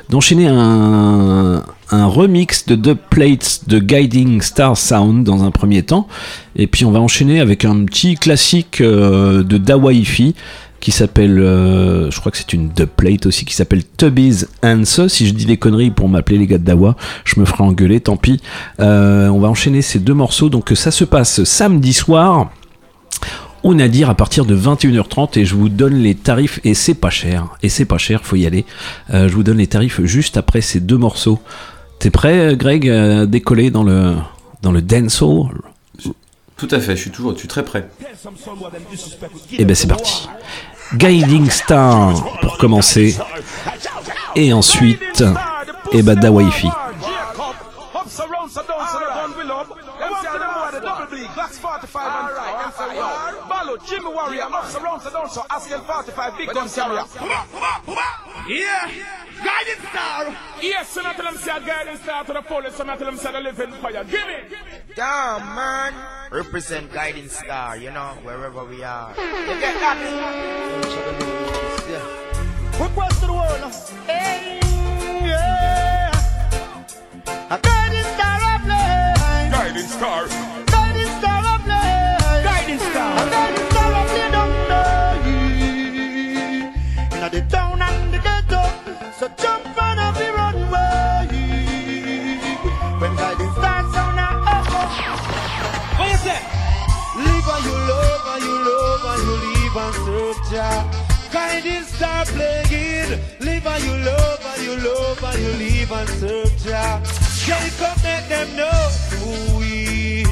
Speaker 1: d'enchaîner un, un remix de Dub Plates de Guiding Star Sound dans un premier temps. Et puis on va enchaîner avec un petit classique euh, de Dawaifi qui s'appelle, euh, je crois que c'est une dub plate aussi, qui s'appelle Tubby's Answer. Si je dis des conneries pour m'appeler les gars de Dawa, je me ferai engueuler, tant pis. Euh, on va enchaîner ces deux morceaux. Donc ça se passe samedi soir au Nadir à partir de 21h30 et je vous donne les tarifs et c'est pas cher et c'est pas cher faut y aller Euh, je vous donne les tarifs juste après ces deux morceaux t'es prêt Greg à décoller dans le dans le dancehall?
Speaker 2: Tout à fait, je suis toujours, je suis très prêt.
Speaker 1: et ben c'est parti Guiding Star pour commencer. Et ensuite et ben
Speaker 5: Warrior, ups around, so down, so Askel 45, big gun carrier. Yeah, guiding star. Yes, so I tell them say a guiding star to the fullest, so I tell them say the living fire. Give me.
Speaker 14: Damn, man. Represent Guiding Star, you know, wherever we are. You get that?
Speaker 5: Request to the world. Hey, yeah. A guiding star of life. Guiding star. Guiding star of life. Guiding star. The town and the ghetto. So jump on up the runway. When guiding star sound a echo. What you say?
Speaker 15: Live and you love and you love and you live and serve Jah. Guiding star playing. Live and you love and you love and you live and serve Jah. Jacob make them know who we.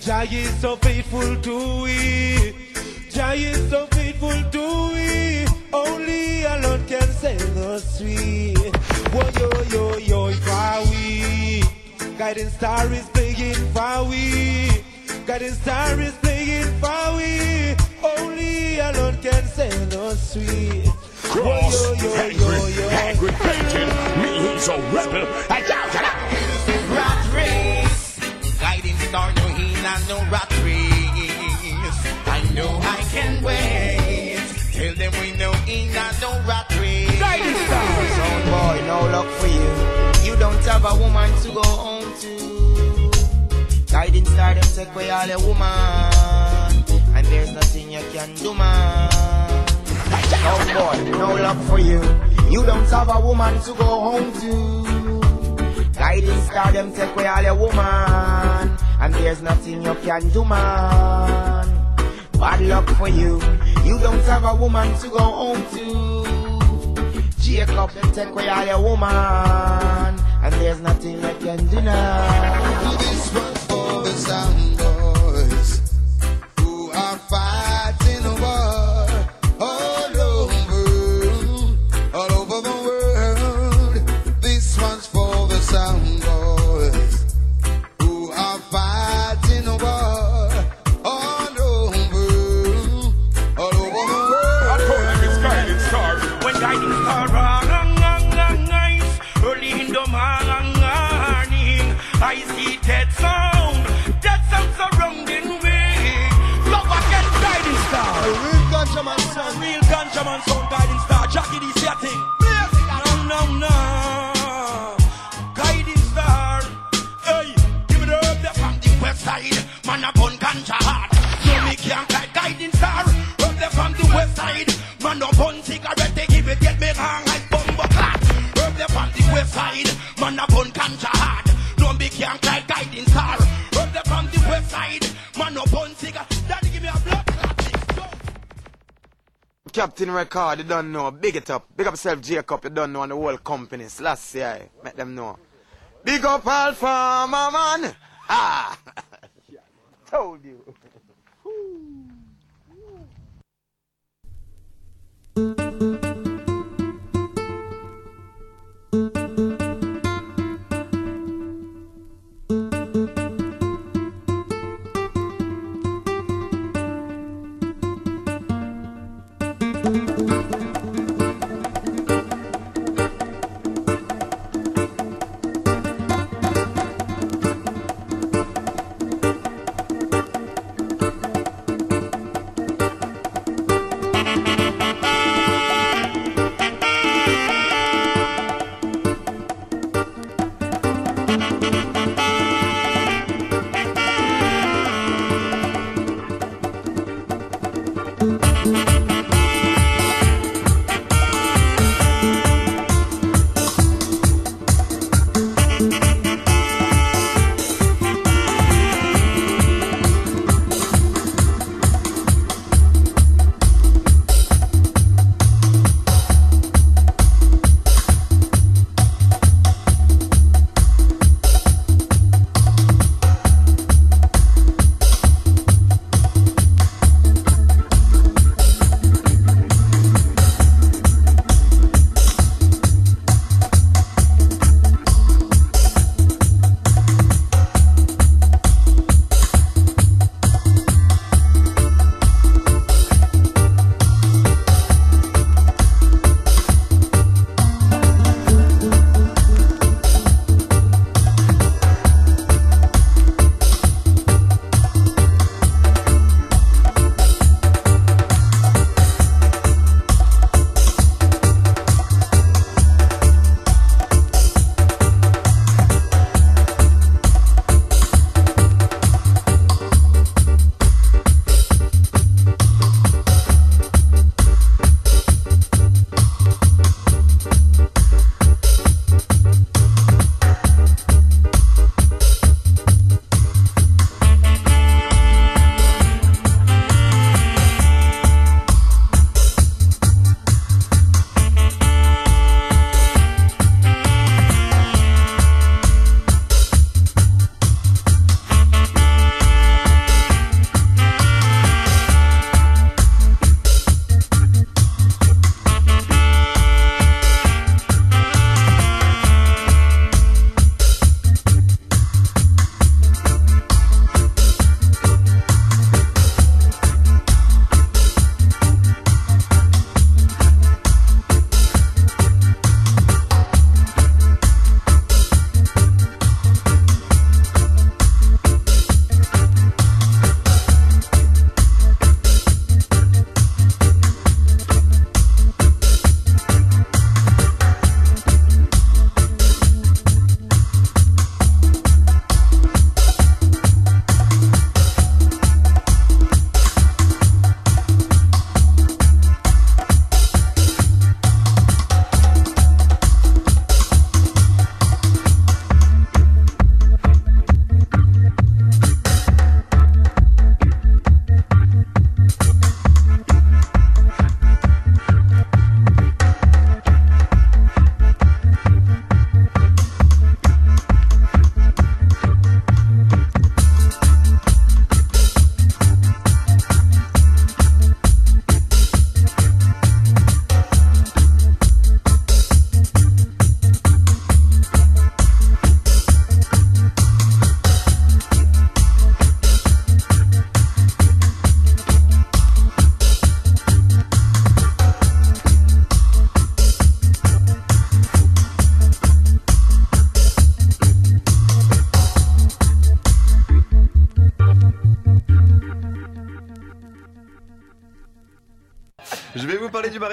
Speaker 15: Jah is so faithful to we. Jah is so faithful to we. Only alone can save us free. Whoa yo yo yo for we. Guiding star is playing for we. Guiding star is playing for we. Only alone can save us free.
Speaker 5: Cross,
Speaker 15: Whoa, yo, yo,
Speaker 5: angry,
Speaker 15: yo, yo.
Speaker 5: angry, painted. Me who's a rebel. I doubt it.
Speaker 14: Rat race. Guiding Star, no he not no rat race. I know luck for you. You don't have a woman to go home to. Guiding Star, them take away all your woman. And there's nothing you can do, man. Sound boy, no luck for you. You don't have a woman to go home to. Guiding star, them take away all your woman. And there's nothing you can do, man. Bad luck for you. You don't have a woman to go home to. Jacob, take away all your woman. And there's nothing you can do now.
Speaker 16: This one's for the sound ganja
Speaker 5: hard. No me can't guide guiding star. Herb there from the west side. Man no bun cigarette. Daddy give me a blood clot.
Speaker 14: Captain Record, you don't know. Big it up. Big up yourself, Jacob, you don't know, and the whole company. Last year, make them know. Big up all farmer man. Ah! Told you.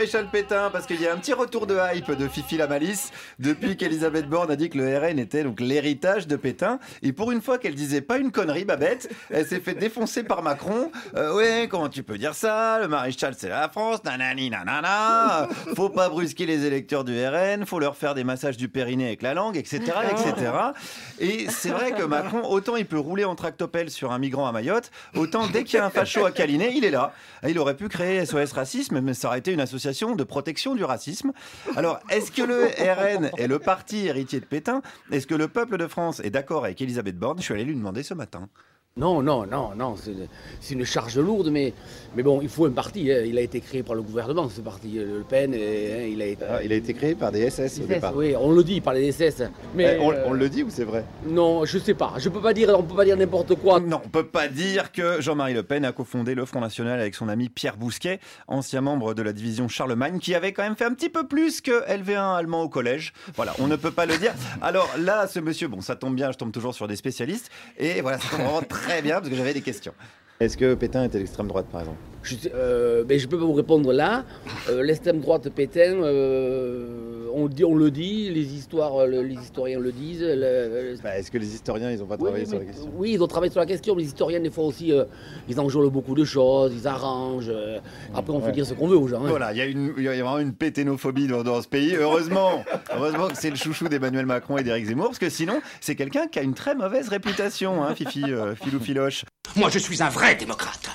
Speaker 17: Maréchal Pétain parce qu'il y a un petit retour de hype de Fifi la Malice depuis qu'Elisabeth Borne a dit que le RN était donc l'héritage de Pétain. Et pour une fois qu'elle disait pas une connerie, Babette, elle s'est fait défoncer par Macron. Euh, ouais, comment tu peux dire ça? Le maréchal c'est la France, nanani nanana. Faut pas brusquer les électeurs du RN, faut leur faire des massages du périnée avec la langue, etc. etc. Et c'est vrai que Macron, autant il peut rouler en tractopelle sur un migrant à Mayotte, autant dès qu'il y a un facho à Calinet, il est là. Il aurait pu créer SOS Racisme, mais ça aurait été une association de protection du racisme. Alors, est-ce que le RN est le parti héritier de Pétain Est-ce que le peuple de France est d'accord avec Elisabeth Borne? Je suis allé lui demander ce matin.
Speaker 18: Non, non, non, non, c'est une charge lourde, mais, mais bon, il faut un parti. hein. Il a été créé par le gouvernement, ce parti. euh, Le Pen, et, hein, il a été.
Speaker 17: il a été créé par des SS au
Speaker 18: SS,
Speaker 17: départ.
Speaker 18: Oui, on le dit par les SS. Mais
Speaker 17: Eh, on,
Speaker 18: euh,
Speaker 17: on le dit ou c'est vrai?
Speaker 18: Non, je sais pas. Je peux pas dire, on peut pas dire n'importe quoi.
Speaker 17: Non, on peut pas dire que Jean-Marie Le Pen a cofondé le Front National avec son ami Pierre Bousquet, ancien membre de la division Charlemagne, qui avait quand même fait un petit peu plus que LV1 allemand au collège. Voilà, on ne peut pas le dire. Alors là, ce monsieur, bon, ça tombe bien, je tombe toujours sur des spécialistes, et voilà, ça tombe vraiment très bien parce que j'avais des questions. Est-ce que Pétain était l'extrême droite, par exemple?
Speaker 18: Je, sais- euh, ben, peux pas vous répondre là. Euh, L'extrême droite Pétain, euh, on, dit, on le dit, les, histoires, le- les historiens le disent. le-
Speaker 17: Bah, Est-ce que les historiens, ils n'ont pas
Speaker 18: Oui,
Speaker 17: travaillé
Speaker 18: oui,
Speaker 17: sur
Speaker 18: mais-
Speaker 17: la question?
Speaker 18: Oui, ils ont travaillé sur la question, mais les historiens, des fois aussi, euh, ils enjolent beaucoup de choses, ils arrangent. euh, après, on peut
Speaker 17: Ouais.
Speaker 18: dire ce qu'on veut aux gens. hein.
Speaker 17: Voilà, il y, a y vraiment une péténophobie dans, dans ce pays. Heureusement, heureusement que c'est le chouchou d'Emmanuel Macron et d'Éric Zemmour, parce que sinon, c'est quelqu'un qui a une très mauvaise réputation, hein, Fifi, euh, Filou Filoche.
Speaker 19: Moi, je suis un vrai démocrate.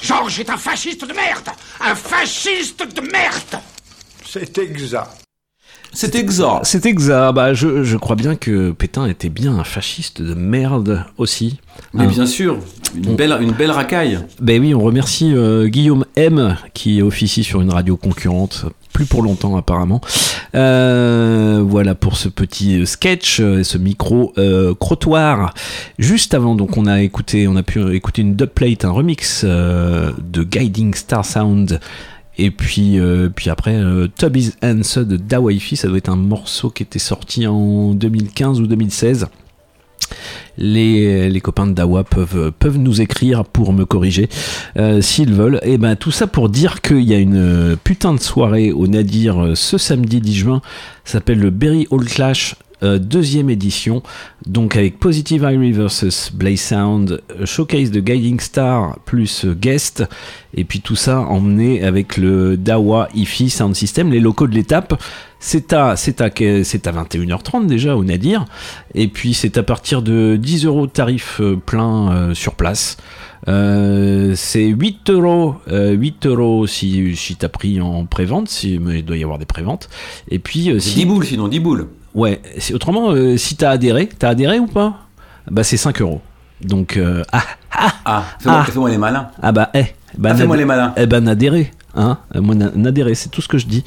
Speaker 19: Georges est un fasciste de merde Un fasciste de merde
Speaker 20: C'est exact.
Speaker 1: C'est exact. C'est exact. Bah, je, je crois bien que Pétain était bien un fasciste de merde aussi.
Speaker 2: Mais
Speaker 1: Hein.
Speaker 2: bien sûr, une belle, une belle racaille.
Speaker 1: Ben oui, on remercie euh, Guillaume M qui officie sur une radio concurrente, plus pour longtemps apparemment. Euh, voilà pour ce petit sketch, euh, ce micro euh, crottoir. Juste avant, donc on a écouté, on a pu écouter une dubplate, un remix de Guiding Star Sound. Et puis, euh, puis après, euh, Tub is Answer de Dawaifi, ça doit être un morceau qui était sorti en 2015 ou 2016 les, copains de Dawa peuvent, peuvent nous écrire pour me corriger euh, s'ils veulent. Et ben tout ça pour dire qu'il y a une putain de soirée au Nadir euh, ce samedi 10 juin. Ça s'appelle le Berry All Clash. Euh, deuxième édition, donc avec Positive Irie versus Blaze Sound, showcase de Guiding Star plus guest, et puis tout ça emmené avec le Dawa IFI Sound System, les locaux de l'étape. C'est à, c'est à, c'est à 21h30 déjà au Nadir. Et puis c'est à partir de 10 euros de tarif euh, plein euh, sur place. Euh, c'est 8 euros, euh, 8 euros si, si t'as pris en pré-vente, si, mais il doit y avoir des pré-ventes. Et puis euh, si
Speaker 2: 10 boules sinon, 10 boules.
Speaker 1: Ouais, autrement, euh, si t'as adhéré, t'as adhéré ou pas? Bah c'est 5 euros. Donc, euh, ah, ah,
Speaker 2: Ah, fais-moi
Speaker 1: ah.
Speaker 2: fais-moi les malins.
Speaker 1: Ah bah, eh. Bah,
Speaker 2: Ah, fais-moi les malins.
Speaker 1: Eh ben, n'adhérez. Hein Euh, moi, na- n'adhérez, c'est tout ce que je dis.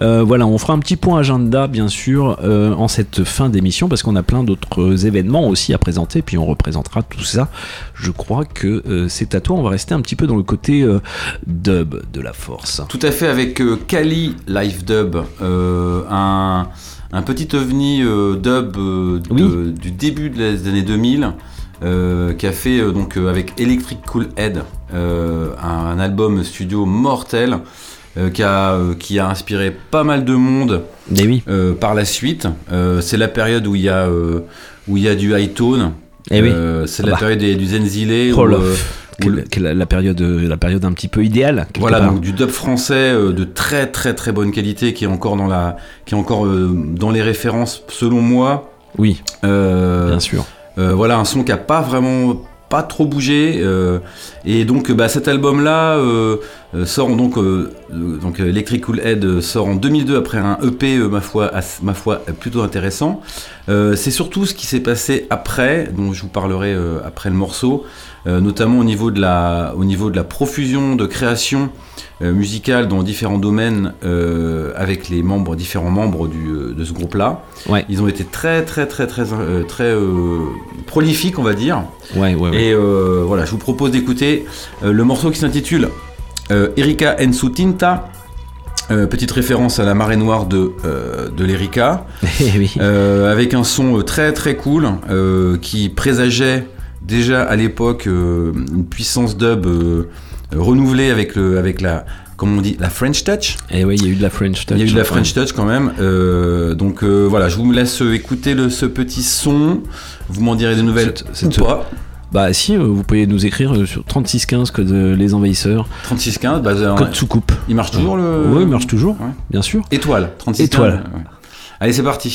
Speaker 1: Euh, voilà, on fera un petit point agenda, bien sûr, euh, en cette fin d'émission, parce qu'on a plein d'autres événements aussi à présenter, puis on représentera tout ça. Je crois que euh, c'est à toi. On va rester un petit peu dans le côté dub de la force.
Speaker 2: Tout à fait avec Kali Live Dub, un, un petit ovni dub de- du début des années 2000. Euh, qui a fait euh, donc euh, avec Electric Cool Head un, un album studio mortel qui, a, qui a inspiré pas mal de monde euh, par la suite. C'est la période où il y a où il y a du high tone.
Speaker 1: Eh oui.
Speaker 2: C'est
Speaker 1: Ah
Speaker 2: la
Speaker 1: bah.
Speaker 2: période des- du Zenzile.
Speaker 1: Oh
Speaker 2: où,
Speaker 1: la, période, la période un petit peu idéale.
Speaker 2: voilà,
Speaker 1: part.
Speaker 2: donc du dub français euh, de très très très bonne qualité qui est encore dans la, qui est encore euh, dans les références selon moi.
Speaker 1: Oui.
Speaker 2: bien
Speaker 1: sûr.
Speaker 2: Voilà, un son qui a pas vraiment pas trop bougé euh, et donc bah, cet album là sort donc euh, euh, donc euh, Electric Cool Head euh, sort en 2002 après un EP euh, ma foi euh, plutôt intéressant. Euh, c'est surtout ce qui s'est passé après dont je vous parlerai euh, après le morceau. euh, notamment au niveau de la au niveau de la profusion de création euh, musicale dans différents domaines euh, avec les membres différents membres du, euh, de ce groupe là
Speaker 1: Ouais.
Speaker 2: ils ont été très très très très euh, très euh, prolifiques on va dire.
Speaker 1: Ouais, ouais, ouais.
Speaker 2: et euh, voilà je vous propose d'écouter euh, le morceau qui s'intitule euh, Erika Ensu Tinta euh, petite référence à la marée noire de, euh, de l'Erika, Euh, avec un son euh, très très cool euh, qui présageait déjà à l'époque euh, une puissance dub euh, renouvelée avec, le, avec la, comme on dit, la French Touch.
Speaker 1: Et oui, il y a eu de la French Touch.
Speaker 2: Il y a eu de la. French Touch quand même. Euh, donc euh, voilà, je vous laisse écouter le, ce petit son. Vous m'en direz des nouvelles
Speaker 1: C'est-
Speaker 2: pas.
Speaker 1: Bah si, euh, vous pouvez nous écrire sur 3615 code les envahisseurs.
Speaker 2: 3615, bah,
Speaker 1: Code soucoupe.
Speaker 2: Il marche toujours le.
Speaker 1: Oui, il marche toujours,
Speaker 2: Ouais.
Speaker 1: bien sûr.
Speaker 2: Étoile, 36
Speaker 1: Étoile.
Speaker 2: ouais. Allez, c'est parti.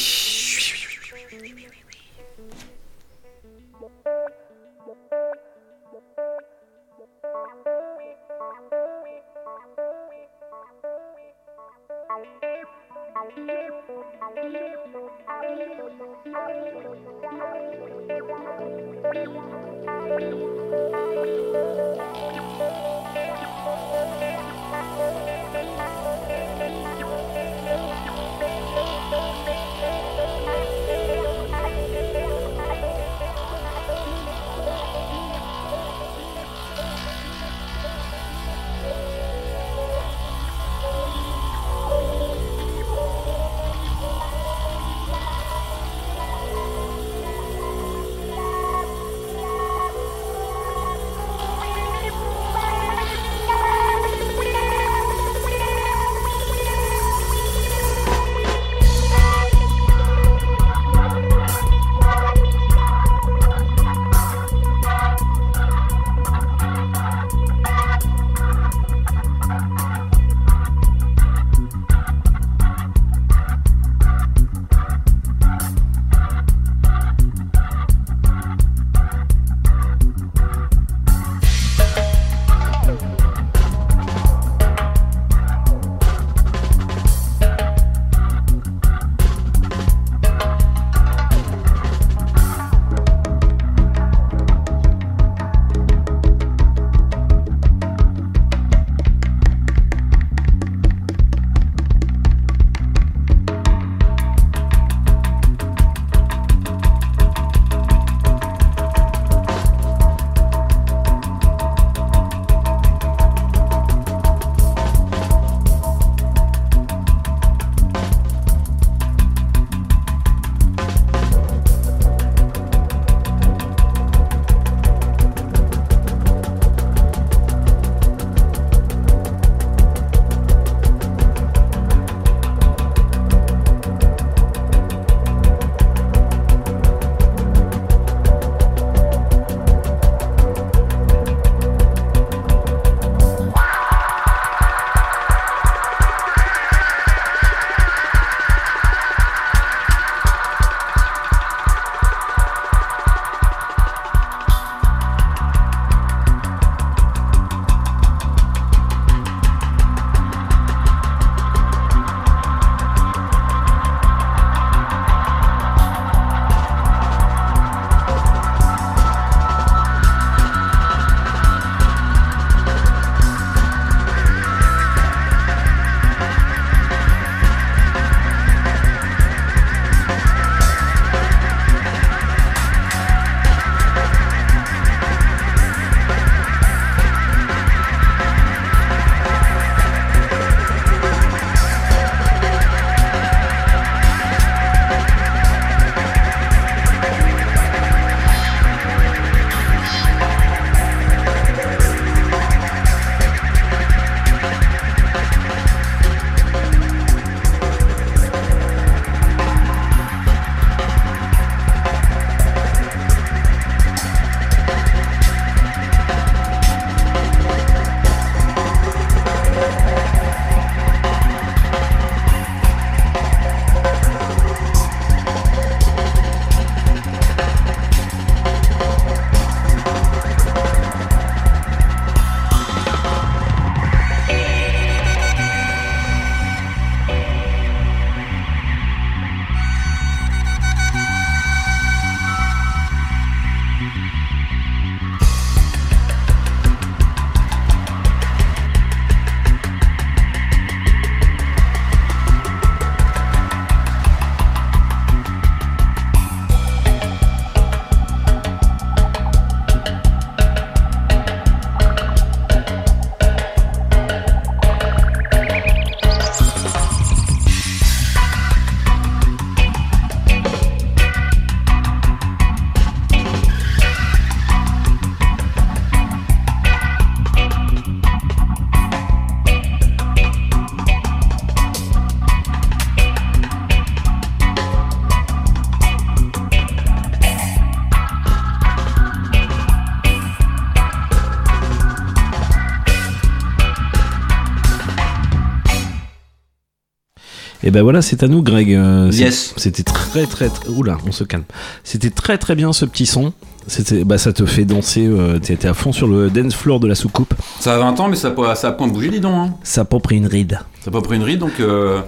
Speaker 1: Et ben voilà, c'est à nous, Greg. Euh,
Speaker 2: Yes.
Speaker 1: C'était très, très, très. Oula, on se calme. C'était très, très bien ce petit son. C'était, bah, ça te fait danser. Euh, T'étais à fond sur le dance floor de la soucoupe.
Speaker 2: Ça a 20 ans, mais ça ça a point bougé, dis donc. Hein.
Speaker 1: Ça a pas pris une ride.
Speaker 2: Ça a pas pris une ride, donc. euh,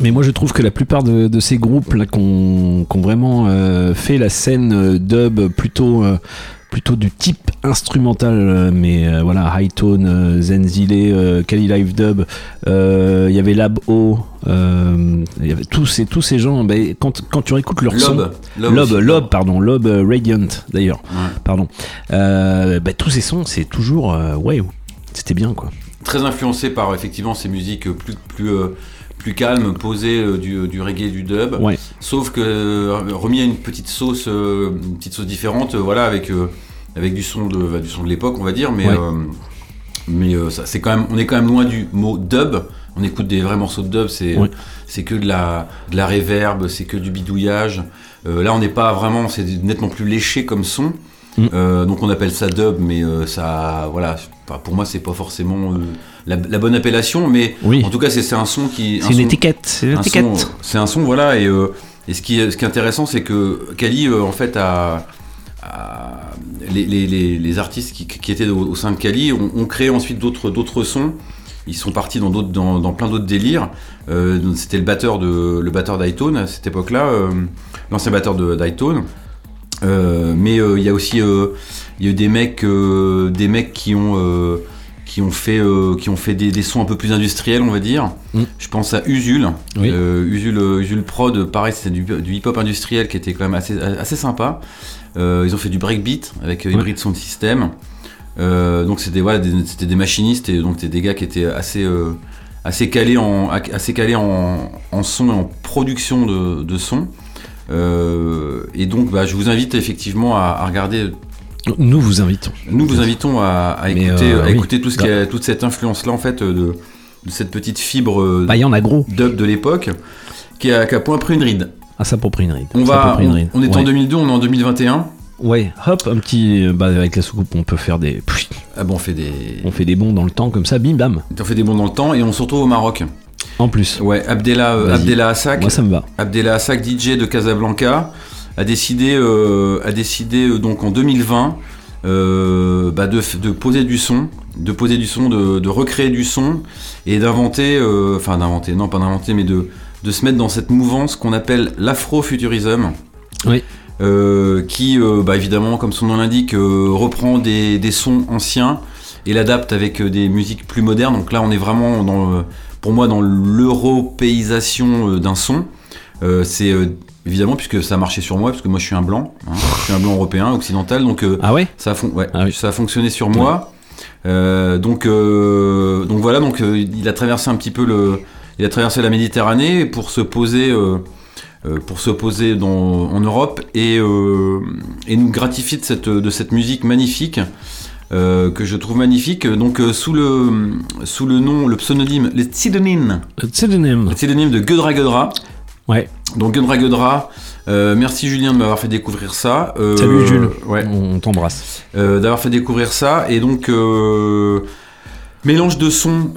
Speaker 1: Mais moi, je trouve que la plupart de, de ces groupes là qu'on qu'on vraiment euh, fait la scène euh, dub plutôt euh, plutôt du type instrumental, euh, mais euh, voilà, High Tone, euh, Zenzile, Kali Live Dub, il y avait Lab O, il y avait tous ces tous ces gens. ben, quand quand tu écoutes leur son,
Speaker 2: Lob
Speaker 1: Lob, pardon, Lob Radiant d'ailleurs,
Speaker 2: Ouais.
Speaker 1: pardon. Ben, tous ces sons, c'est toujours ouais, c'était bien quoi.
Speaker 2: très influencé par effectivement ces musiques plus plus plus calmes, posées euh, du, du reggae, du dub.
Speaker 1: Ouais.
Speaker 2: Sauf que euh, remis à une petite sauce, euh, une petite sauce différente, euh, voilà, avec euh, avec du son de bah, du son de l'époque, on va dire, mais
Speaker 1: Ouais.
Speaker 2: euh, mais euh, ça, c'est quand même, on est quand même loin du mot dub. On écoute des vrais morceaux de dub, c'est
Speaker 1: Ouais.
Speaker 2: c'est que de la de la réverb, c'est que du bidouillage. Euh, là, on n'est pas vraiment, c'est nettement plus léché comme son.
Speaker 1: Mm.
Speaker 2: Euh, donc on appelle ça dub, mais euh, ça, voilà, pour moi c'est pas forcément euh, la, la bonne appellation, mais
Speaker 1: Oui.
Speaker 2: en tout cas c'est c'est un son qui.
Speaker 1: C'est
Speaker 2: un
Speaker 1: une
Speaker 2: son-
Speaker 1: étiquette, c'est une
Speaker 2: un
Speaker 1: étiquette.
Speaker 2: son- C'est un son, voilà, et, euh, et ce, qui est, ce qui est intéressant c'est que Kali euh, en fait a, a- les, les- les- les artistes qui, qui étaient au, au sein de Kali ont, ont créé ensuite d'autres d'autres sons. Ils sont partis dans, d'autres- dans, dans plein d'autres délires. Euh, C'était le batteur de le batteur d'Hightone à cette époque-là, euh, l'ancien batteur de d'Hightone. Euh, mais euh, il y a aussi euh, il y a eu des mecs euh, des mecs qui ont euh, qui ont fait euh, qui ont fait des, des sons un peu plus industriels on va dire
Speaker 1: Mm.
Speaker 2: je pense à Usul
Speaker 1: Oui.
Speaker 2: Euh, Usul euh, Usul Prod pareil c'était du, du hip hop industriel qui était quand même assez assez sympa Euh, ils ont fait du breakbeat avec euh,
Speaker 1: Ouais.
Speaker 2: Hybrid Sound System donc c'était voilà, des- des machinistes et donc des gars qui étaient assez assez calés en assez calés en, en son et en production de, de son et donc bah, je vous invite effectivement à, à regarder
Speaker 1: Nous vous invitons.
Speaker 2: nous vous invitons à, à
Speaker 1: Mais,
Speaker 2: écouter,
Speaker 1: euh,
Speaker 2: à
Speaker 1: oui.
Speaker 2: écouter tout ce qui a, toute cette influence là en fait de, de cette petite fibre euh,
Speaker 1: Bah, y en a gros.
Speaker 2: dub de l'époque qui a, qui a point pris une ride
Speaker 1: Ah, ça pour pris une ride.
Speaker 2: on va on,
Speaker 1: ride.
Speaker 2: on est en
Speaker 1: Ouais.
Speaker 2: 2002 on est en 2021
Speaker 1: Ouais, hop, un petit. Bah, avec la soucoupe, on peut faire des.
Speaker 2: Ah bon on fait des
Speaker 1: On fait des bons dans le temps comme ça, bim bam.
Speaker 2: on fait des bons dans le temps et on se retrouve au Maroc
Speaker 1: En plus.
Speaker 2: Ouais, Abdella, euh. Abdella Assak.
Speaker 1: Moi, ça me va.
Speaker 2: Abdella Assak, DJ de Casablanca, a décidé, euh, a décidé euh, donc en 2020 euh, bah, de, de poser du son, de poser du son, de, de recréer du son et d'inventer, euh, enfin d'inventer, non pas d'inventer, mais de, de se mettre dans cette mouvance qu'on appelle l'afrofuturisme.
Speaker 1: Oui.
Speaker 2: Euh, qui, bah, évidemment, comme son nom l'indique, reprend des, des sons anciens et l'adapte avec des musiques plus modernes. Donc là, on est vraiment, dans, pour moi, dans l'européisation d'un son. C'est évidemment puisque ça a marché sur moi, parce que moi je suis un blanc, hein, je suis un blanc européen, occidental, donc euh,
Speaker 1: Ah ouais?
Speaker 2: ça, a ça fonctionné sur moi. Euh, donc, euh, donc voilà, donc il a traversé un petit peu le, il a traversé la Méditerranée pour se poser, pour se poser dans, en Europe et, et nous gratifier de cette, de cette musique magnifique. euh, que je trouve magnifique, donc euh, sous le sous le nom, le pseudonyme, le pseudonyme,
Speaker 1: Le pseudonyme.
Speaker 2: le pseudonyme de Gudra Gudra.
Speaker 1: Ouais.
Speaker 2: Donc Gudra Gudra, euh, merci Julien de m'avoir fait découvrir ça. Euh,
Speaker 1: Salut Jules.
Speaker 2: Ouais.
Speaker 1: On t'embrasse.
Speaker 2: Euh, d'avoir fait découvrir ça et donc mélange de sons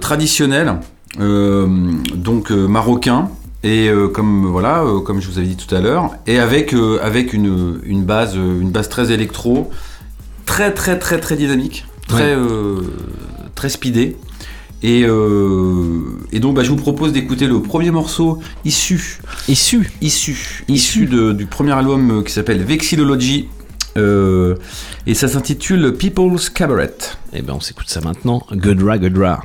Speaker 2: traditionnels donc marocains et comme voilà comme je vous avais dit tout à l'heure et avec avec une, une base une base très électro très très très très dynamique très très speedé et, euh, et donc bah, je vous propose d'écouter le premier morceau issu
Speaker 1: issu
Speaker 2: issu issu de- du premier album euh, qui s'appelle Vexillology euh, et ça s'intitule People's Cabaret.
Speaker 1: Et ben on s'écoute ça maintenant. Gudra Gudra.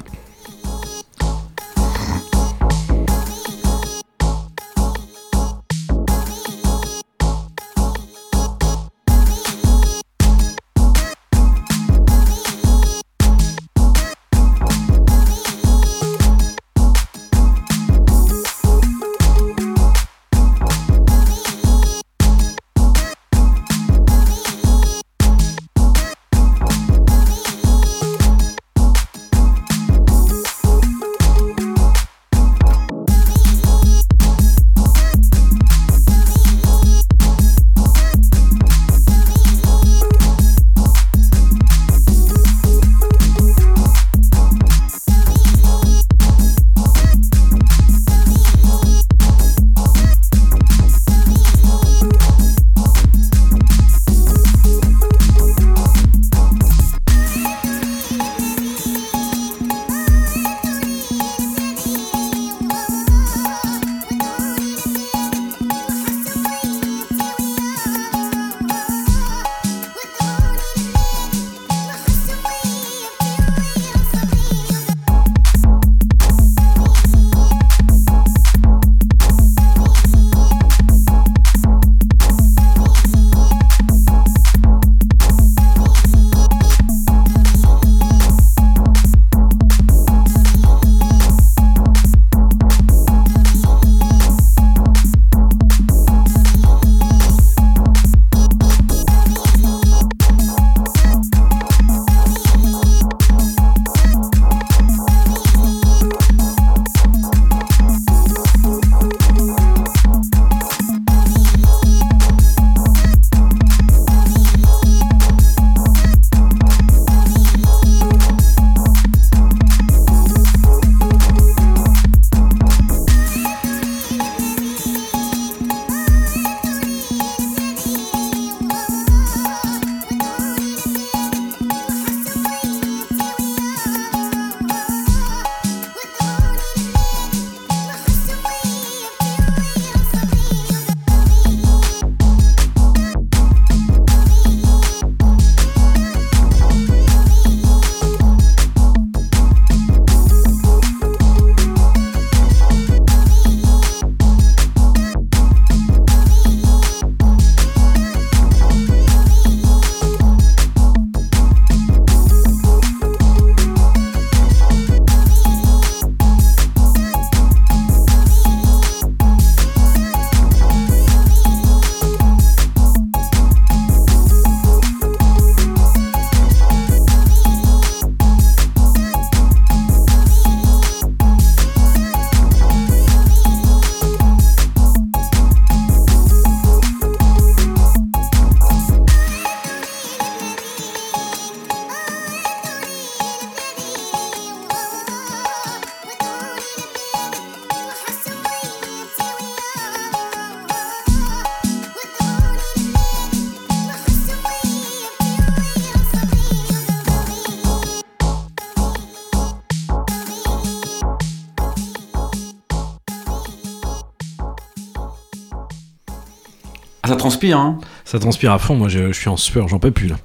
Speaker 2: Ça transpire, hein
Speaker 1: Ça transpire à fond, moi je, je suis en sueur, j'en peux plus là.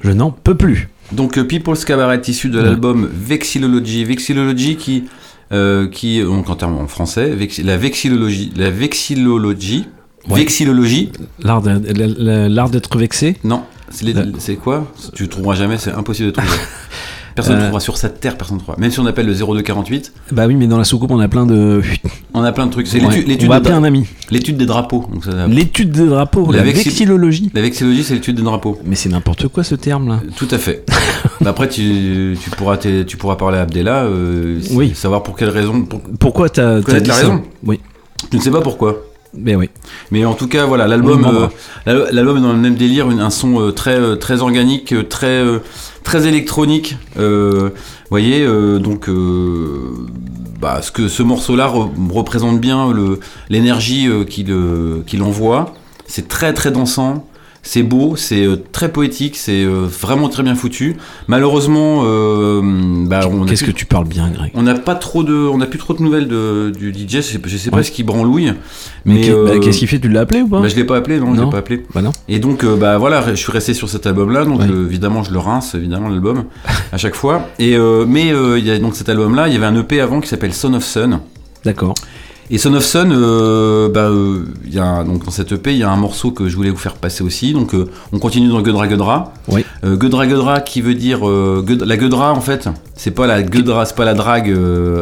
Speaker 1: Je n'en peux plus.
Speaker 2: Donc euh, People's Cabaret issu de
Speaker 1: Ouais.
Speaker 2: l'album Vexillology. Vexillology qui, euh, qui donc en termes en français, vex- la vexillologie, la vexillologie,
Speaker 1: Ouais.
Speaker 2: vexillologie.
Speaker 1: L'art d'être vexé?
Speaker 2: Non, c'est quoi? Tu trouveras jamais, c'est impossible de trouver. Personne ne
Speaker 1: Euh.
Speaker 2: trouvera sur cette terre, personne ne trouvera. Même si on appelle le 0248,
Speaker 1: Bah oui, mais dans la soucoupe, on a plein de.
Speaker 2: on a plein de trucs. C'est
Speaker 1: Ouais.
Speaker 2: l'étude-
Speaker 1: On va appeler un ami.
Speaker 2: L'étude des drapeaux.
Speaker 1: L'étude des drapeaux, la,
Speaker 2: vexi-
Speaker 1: vexillologie.
Speaker 2: La vexillologie, c'est l'étude des drapeaux.
Speaker 1: Mais c'est n'importe quoi ce terme là.
Speaker 2: Tout à fait. Bah après, tu, tu, pourras tu pourras parler à Abdella, euh,
Speaker 1: Oui.
Speaker 2: savoir pour quelle raison. Pour...
Speaker 1: Pourquoi t'as
Speaker 2: Connaître
Speaker 1: dit
Speaker 2: la raison.
Speaker 1: Oui.
Speaker 2: Tu ne sais pas pourquoi.
Speaker 1: Mais oui.
Speaker 2: Mais en tout cas, voilà, l'album, euh, l'al- l'album est dans le même délire, un son euh, très, euh, très organique, très, très électronique. Vous voyez, donc, bah, ce que ce morceau-là re- représente bien l'énergie qu'il qu'il envoie. C'est très, très dansant. C'est beau, c'est euh, très poétique, c'est euh, vraiment très bien foutu. Malheureusement, euh, bah,
Speaker 1: Qu'est-ce que tu parles bien, Greg?
Speaker 2: On n'a pas trop de, on n'a plus trop de nouvelles de, du DJ. Je sais, je sais pas ce qu'il branlouille.
Speaker 1: Mais bah, qu'est-ce qu'il fait Tu l'as appelé ou pas?
Speaker 2: bah, je l'ai pas appelé, non, je
Speaker 1: Non.
Speaker 2: l'ai pas appelé.
Speaker 1: Bah non.
Speaker 2: Et donc, bah voilà, je suis resté sur cet album-là. Donc,
Speaker 1: Ouais.
Speaker 2: évidemment, je le rince, évidemment, l'album à chaque fois. Et mais il y a donc cet album-là. Il y avait un EP avant qui s'appelle Son of Sun.
Speaker 1: D'accord.
Speaker 2: Et Son of Sun, euh, bah, euh, y a donc dans cette EP, il y a un morceau que je voulais vous faire passer aussi. Donc, euh, on continue dans Gudra Gudra.
Speaker 1: Oui.
Speaker 2: Gudra Gudra qui veut dire la Gudra en fait, c'est pas la Gudra, c'est pas la drague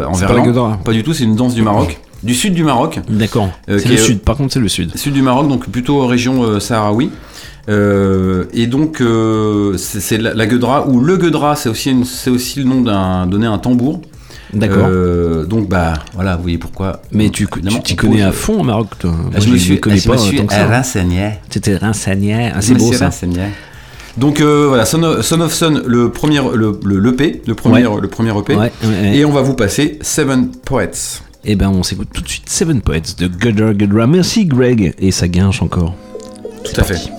Speaker 2: en
Speaker 1: C'est pas la
Speaker 2: verlan. Pas du tout, c'est une danse du Maroc, du sud du Maroc.
Speaker 1: D'accord. C'est le sud. Par contre, c'est le sud.
Speaker 2: Sud du Maroc, donc plutôt région sahraoui. Euh, et donc euh, c'est la, la Gudra ou le Gudra, c'est aussi une- aussi le nom d'un donné un tambour.
Speaker 1: D'accord.
Speaker 2: Euh, donc bah voilà, vous voyez pourquoi.
Speaker 1: Mais tu tu t'y
Speaker 2: on
Speaker 1: connais à fond au Maroc, toi. Moi,
Speaker 2: Ah, je me suis,
Speaker 1: connais
Speaker 2: je
Speaker 1: pas
Speaker 2: me suis
Speaker 1: tant que ça.
Speaker 2: renseigné.
Speaker 1: T'étais renseigné. Ah,
Speaker 2: Je
Speaker 1: c'est beau ça.
Speaker 2: renseigné. Donc euh, voilà, Son of, Son of Sun, le premier, le, le, l'EP, le premier,
Speaker 1: Ouais.
Speaker 2: le premier EP.
Speaker 1: Ouais, ouais, ouais.
Speaker 2: Et on va vous passer Seven Poets.
Speaker 1: Eh ben, on s'écoute tout de suite Seven Poets de Gudra Gudra. Merci Greg. Et ça guinche encore.
Speaker 2: Tout à fait.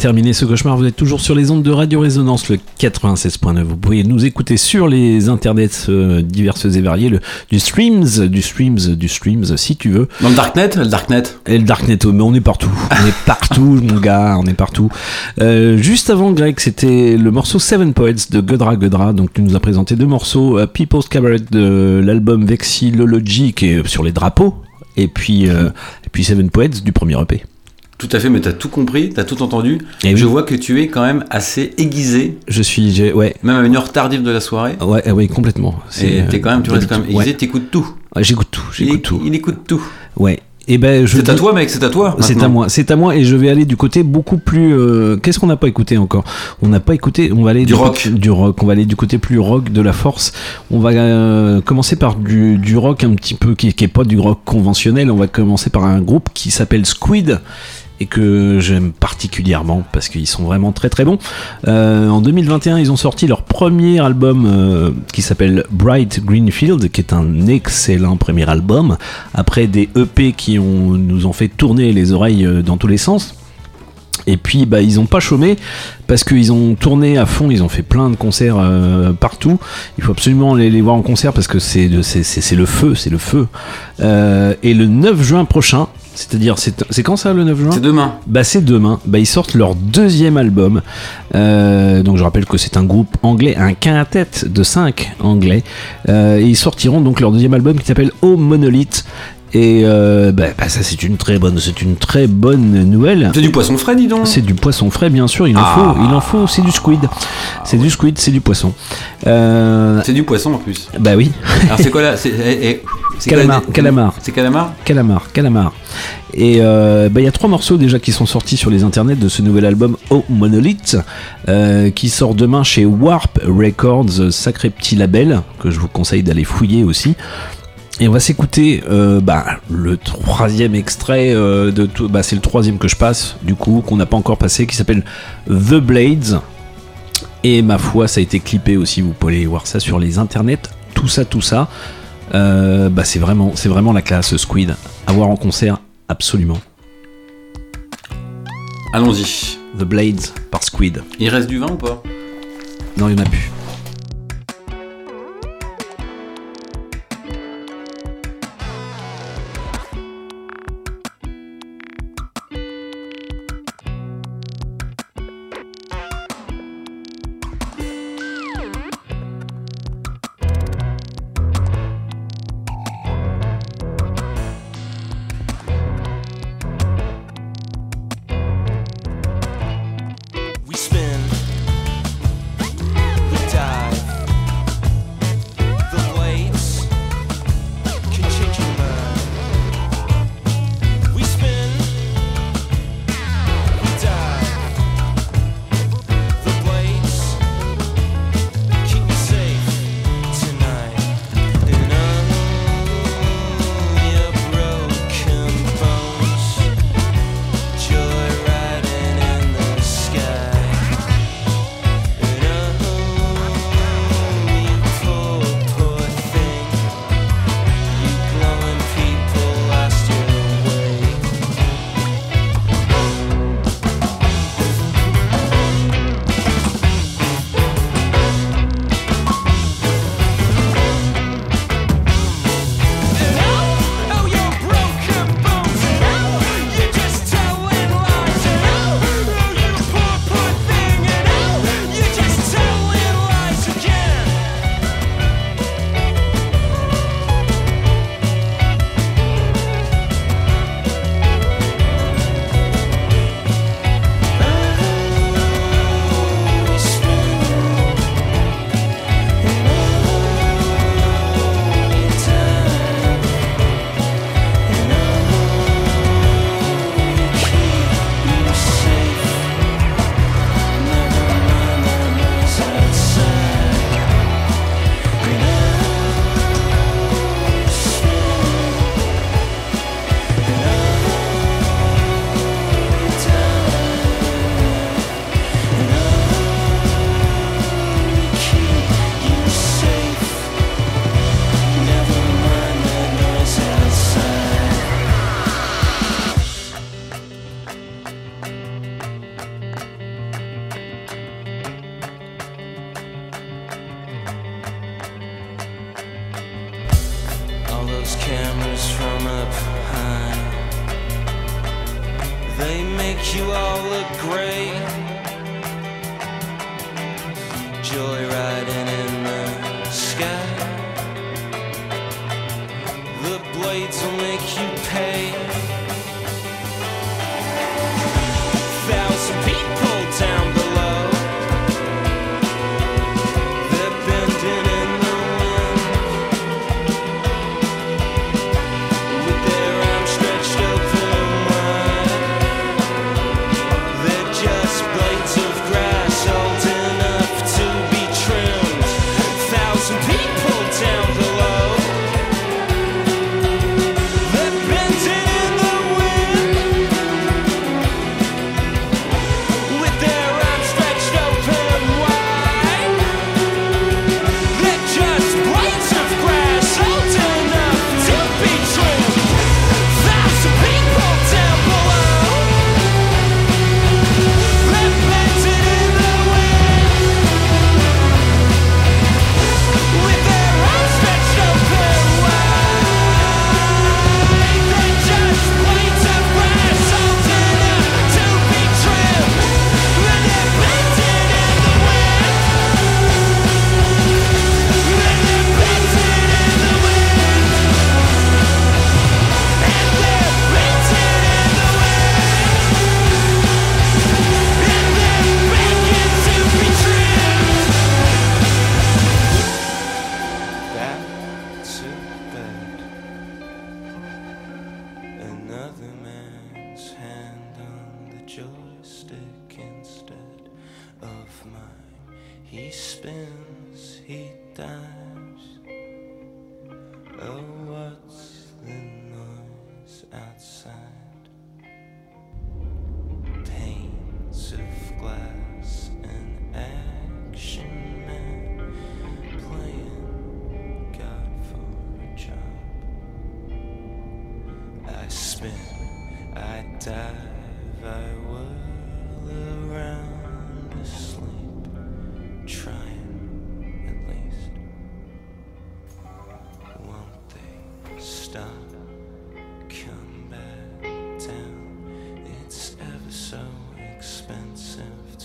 Speaker 1: Terminé ce cauchemar, vous êtes toujours sur les ondes de Radio Résonance, le 96.9. Vous pouvez nous écouter sur les internets euh, diverses et variés, le, du streams, du streams, du streams, si tu veux.
Speaker 2: Dans le Darknet Le Darknet
Speaker 1: Et le Darknet, oh, mais on est partout. On est partout, mon gars, on est partout. Euh, juste avant, Greg, c'était le morceau Seven Poets de Godra Godra. Donc, tu nous as présenté deux morceaux, euh, People's Cabaret de l'album Vexillology, qui est sur les drapeaux, et puis, et puis Seven Poets du premier EP.
Speaker 2: Tout à fait, mais t'as tout compris, t'as tout entendu.
Speaker 1: Et
Speaker 2: je
Speaker 1: oui.
Speaker 2: vois que tu es quand même assez aiguisé,
Speaker 1: Je suis, ouais,
Speaker 2: même à une heure tardive de la soirée.
Speaker 1: ouais, euh, ouais, complètement.
Speaker 2: Et quand même, tu
Speaker 1: euh,
Speaker 2: restes quand même
Speaker 1: ouais.
Speaker 2: aiguisé, t'écoutes tout.
Speaker 1: Ouais, J'écoute tout, j'écoute tout.
Speaker 2: il écoute tout.
Speaker 1: Ouais. Et ben,
Speaker 2: C'est à toi, mec, c'est à toi.
Speaker 1: C'est à moi, c'est à moi, et je vais aller du côté beaucoup plus. euh, Qu'est-ce qu'on n'a pas écouté encore? On n'a pas écouté. On va aller
Speaker 2: Du
Speaker 1: côté-
Speaker 2: rock.
Speaker 1: du rock. On va aller du côté plus rock de la force. On va euh, commencer par du, du rock un petit peu qui, qui est pas du rock conventionnel. On va commencer par un groupe qui s'appelle Squid et que j'aime particulièrement parce qu'ils sont vraiment très très bons. Euh, en 2021, ils ont sorti leur premier album euh, qui s'appelle Bright Greenfield, qui est un excellent premier album. Après des EP qui nous ont fait tourner les oreilles euh, dans tous les sens. Et puis bah ils ont pas chômé parce qu'ils ont tourné à fond, ils ont fait plein de concerts partout. Il faut absolument les, les voir en concert parce que c'est le feu, c'est le feu. Et le 9 juin prochain, c'est-à-dire c'est c'est quand ça le 9 juin
Speaker 2: C'est demain.
Speaker 1: Bah c'est demain. Bah ils sortent leur deuxième album. Euh, donc je rappelle que c'est un groupe anglais, un quintet de 5 anglais. Euh, et ils sortiront donc leur deuxième album qui s'appelle Oh Monolith. Et euh, bah, bah, ça c'est une très bonne, c'est une très bonne nouvelle.
Speaker 2: C'est du poisson frais, dis donc.
Speaker 1: C'est du poisson frais, bien sûr. Il en
Speaker 2: Ah.
Speaker 1: faut, il en faut. C'est du squid. C'est du squid, c'est du poisson. Euh,
Speaker 2: C'est du poisson en plus.
Speaker 1: bah oui.
Speaker 2: Alors c'est quoi là C'est eh, eh, quoi
Speaker 1: Calamar,
Speaker 2: la-
Speaker 1: calamar.
Speaker 2: C'est calamar
Speaker 1: Calamar, Calamar. Et euh, bah, il y a trois morceaux déjà qui sont sortis sur les internets de ce nouvel album Oh Monolith, euh, qui sort demain chez Warp Records, sacré petit label que je vous conseille d'aller fouiller aussi. Et on va s'écouter euh, bah, le troisième extrait euh, de tout. Bah, c'est le troisième que je passe, du coup, qu'on n'a pas encore passé, qui s'appelle The Blades. Et ma foi, ça a été clippé aussi. Vous pouvez aller voir ça sur les internets. Tout ça, tout ça. Euh, bah, c'est vraiment, c'est vraiment la classe Squid. À voir en concert, absolument.
Speaker 2: Allons-y.
Speaker 1: The Blades par Squid.
Speaker 2: Il reste du vin ou pas?
Speaker 1: Non, il n'y en a plus.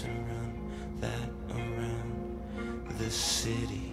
Speaker 21: around that around the city.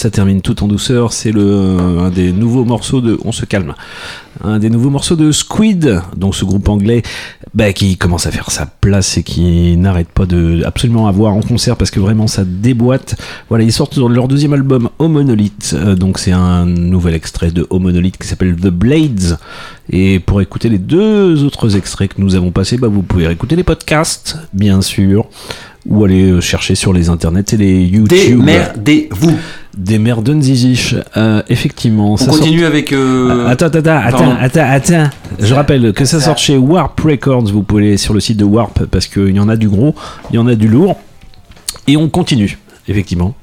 Speaker 1: Ça termine tout en douceur, c'est le un des nouveaux morceaux de on se calme. Un des nouveaux morceaux de Squid, donc ce groupe anglais bah, qui commence à faire sa place et qui n'arrête pas de absolument à voir en concert parce que vraiment ça déboîte. Voilà, ils sortent leur deuxième album Au Monolith, euh, donc c'est un nouvel extrait de Au Monolith qui s'appelle The Blades. Et pour écouter les deux autres extraits que nous avons passés, bah, vous pouvez écouter les podcasts, bien sûr, ou aller euh, chercher sur les internets et les YouTube.
Speaker 2: Démerdez-vous.
Speaker 1: Démerdez-vous. Euh, effectivement.
Speaker 2: On
Speaker 1: ça
Speaker 2: continue
Speaker 1: sort-
Speaker 2: avec. euh,
Speaker 1: Attends, attends, attends, attends, attends. Je rappelle que ça sort chez Warp Records. Vous pouvez aller sur le site de Warp parce qu'il y en a du gros, il y en a du lourd. Et on continue, effectivement.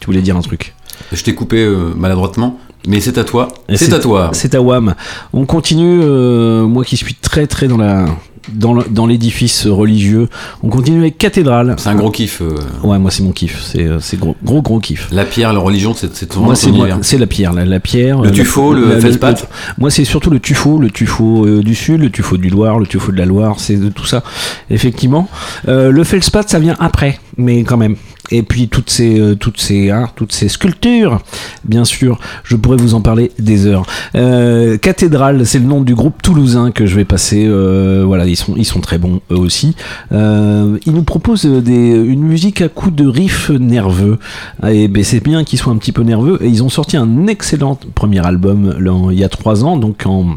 Speaker 1: Tu voulais dire un truc
Speaker 2: Je t'ai coupé euh, maladroitement, mais c'est à toi. C'est à toi.
Speaker 1: C'est à WAM. On continue, euh, moi qui suis très très dans la dans le- dans l'édifice religieux. On continue avec cathédrale.
Speaker 2: C'est un gros kiff. euh.
Speaker 1: Ouais, moi c'est mon kiff. C'est euh, c'est gros gros gros kiff.
Speaker 2: La pierre, la religion, c'est ton
Speaker 1: Moi, c'est la pierre, la, la pierre.
Speaker 2: Le tuffeau, le feldspath.
Speaker 1: Moi, c'est surtout le tuffeau, le tuffeau euh, du sud, le tuffeau du Loire, le tuffeau de la Loire, c'est de tout ça, effectivement. Euh, le feldspath, ça vient après, mais quand même. Et puis toutes ces, euh, toutes ces, hein, toutes ces sculptures, bien sûr, je pourrais vous en parler des heures. Euh, Cathédrale, c'est le nom du groupe toulousain que je vais passer. euh, voilà, ils sont, ils sont très bons eux aussi. Euh, ils nous proposent des, une musique à coups de riffs nerveux. Et ben, c'est bien qu'ils soient un petit peu nerveux. Et ils ont sorti un excellent premier album il y a trois ans, donc en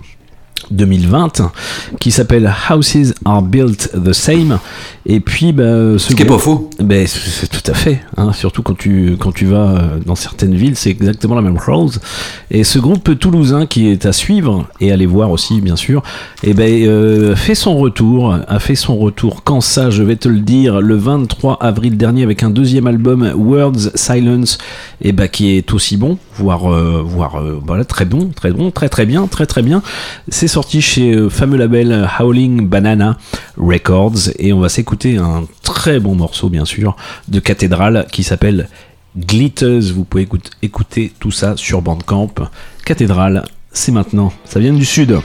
Speaker 1: 2020 qui s'appelle Houses Are Built the Same. Et puis bah, ce
Speaker 2: qui est
Speaker 1: groupe-
Speaker 2: pas faux.
Speaker 1: ben, c'est tout à fait hein, surtout quand tu quand tu vas euh, dans certaines villes c'est exactement la même chose. Et ce groupe toulousain qui est à suivre et à aller voir aussi bien sûr et ben euh, fait son retour a fait son retour quand ça je vais te le dire le 23 avril dernier avec un deuxième album Words Silence et ben qui est aussi bon voire euh, euh, voilà très bon très bon très très bien très très bien c'est sorti chez euh, fameux label Howling Banana Records et on va s'écouter un très bon morceau bien sûr de Cathédrale qui s'appelle Glitters. Vous pouvez écoute- écouter tout ça sur Bandcamp. Cathédrale, c'est maintenant. Ça vient du sud.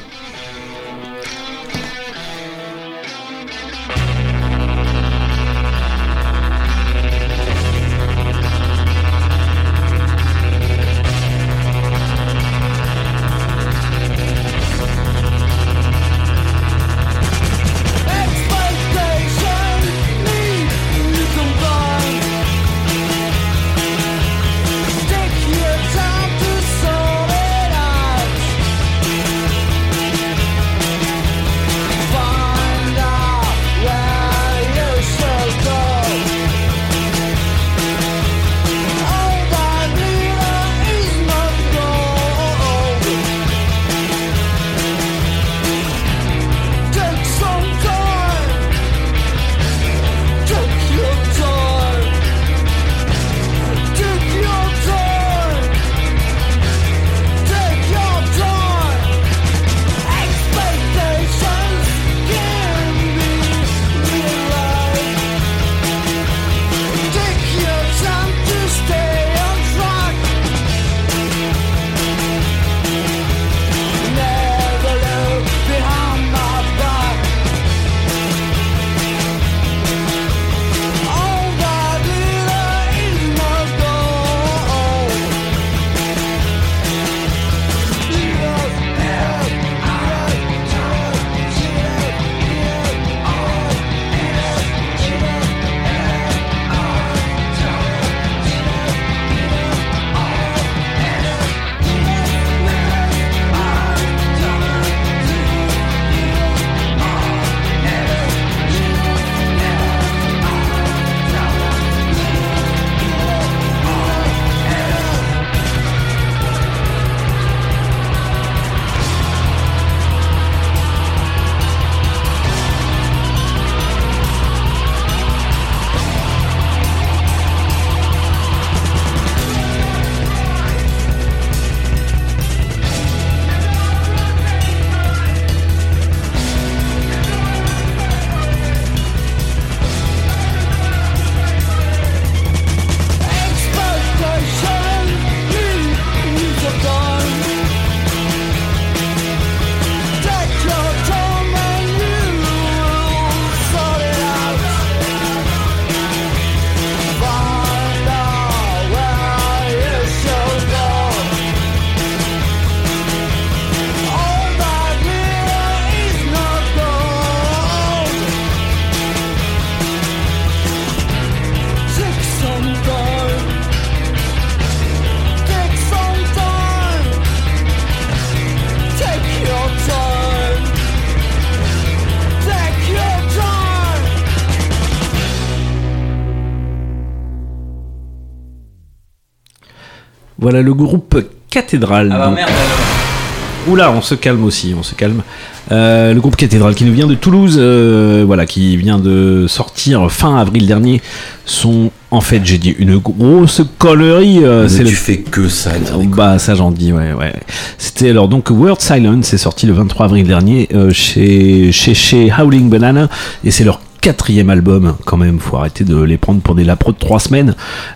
Speaker 1: Voilà le groupe Cathédrale.
Speaker 2: Ah bah merde
Speaker 1: Oula, on se calme aussi, on se calme. Euh, le groupe Cathédrale qui nous vient de Toulouse, euh, voilà, qui vient de sortir fin avril dernier son, en fait, j'ai dit une grosse collerie. euh,
Speaker 2: Mais
Speaker 1: c'est
Speaker 2: tu
Speaker 1: le-
Speaker 2: fais que ça.
Speaker 1: Bah ça j'en dis ouais ouais. C'était alors donc Word Silence c'est sorti le 23 avril dernier euh, chez chez chez Howling Banana et c'est leur quatrième album, quand même, faut arrêter de les prendre pour des lapros de trois semaines.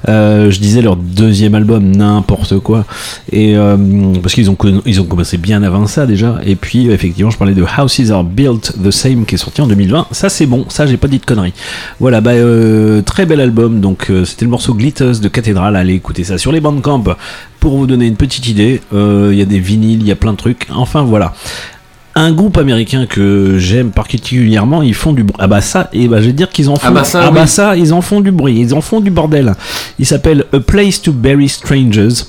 Speaker 1: Euh, je disais leur deuxième album, n'importe quoi. Et euh, parce qu'ils ont, ils ont commencé bien avant ça déjà. Et puis, effectivement, je parlais de Houses Are Built the Same qui est sorti en 2020. Ça, c'est bon, ça, j'ai pas dit de conneries. Voilà, bah, euh, très bel album. Donc, c'était le morceau Glitters de Cathédrale. Allez écouter ça sur les Bandcamp pour vous donner une petite idée. Il y a des vinyles, il y a plein de trucs. Enfin, voilà. Un groupe américain que j'aime particulièrement, ils font du bruit. Ah bah ça, et bah je vais dire qu'ils en font.
Speaker 2: Ah bah ça,
Speaker 1: ah bah
Speaker 2: oui.
Speaker 1: ça, ils en font du bruit, ils en font du bordel. Il s'appelle A Place to Bury Strangers.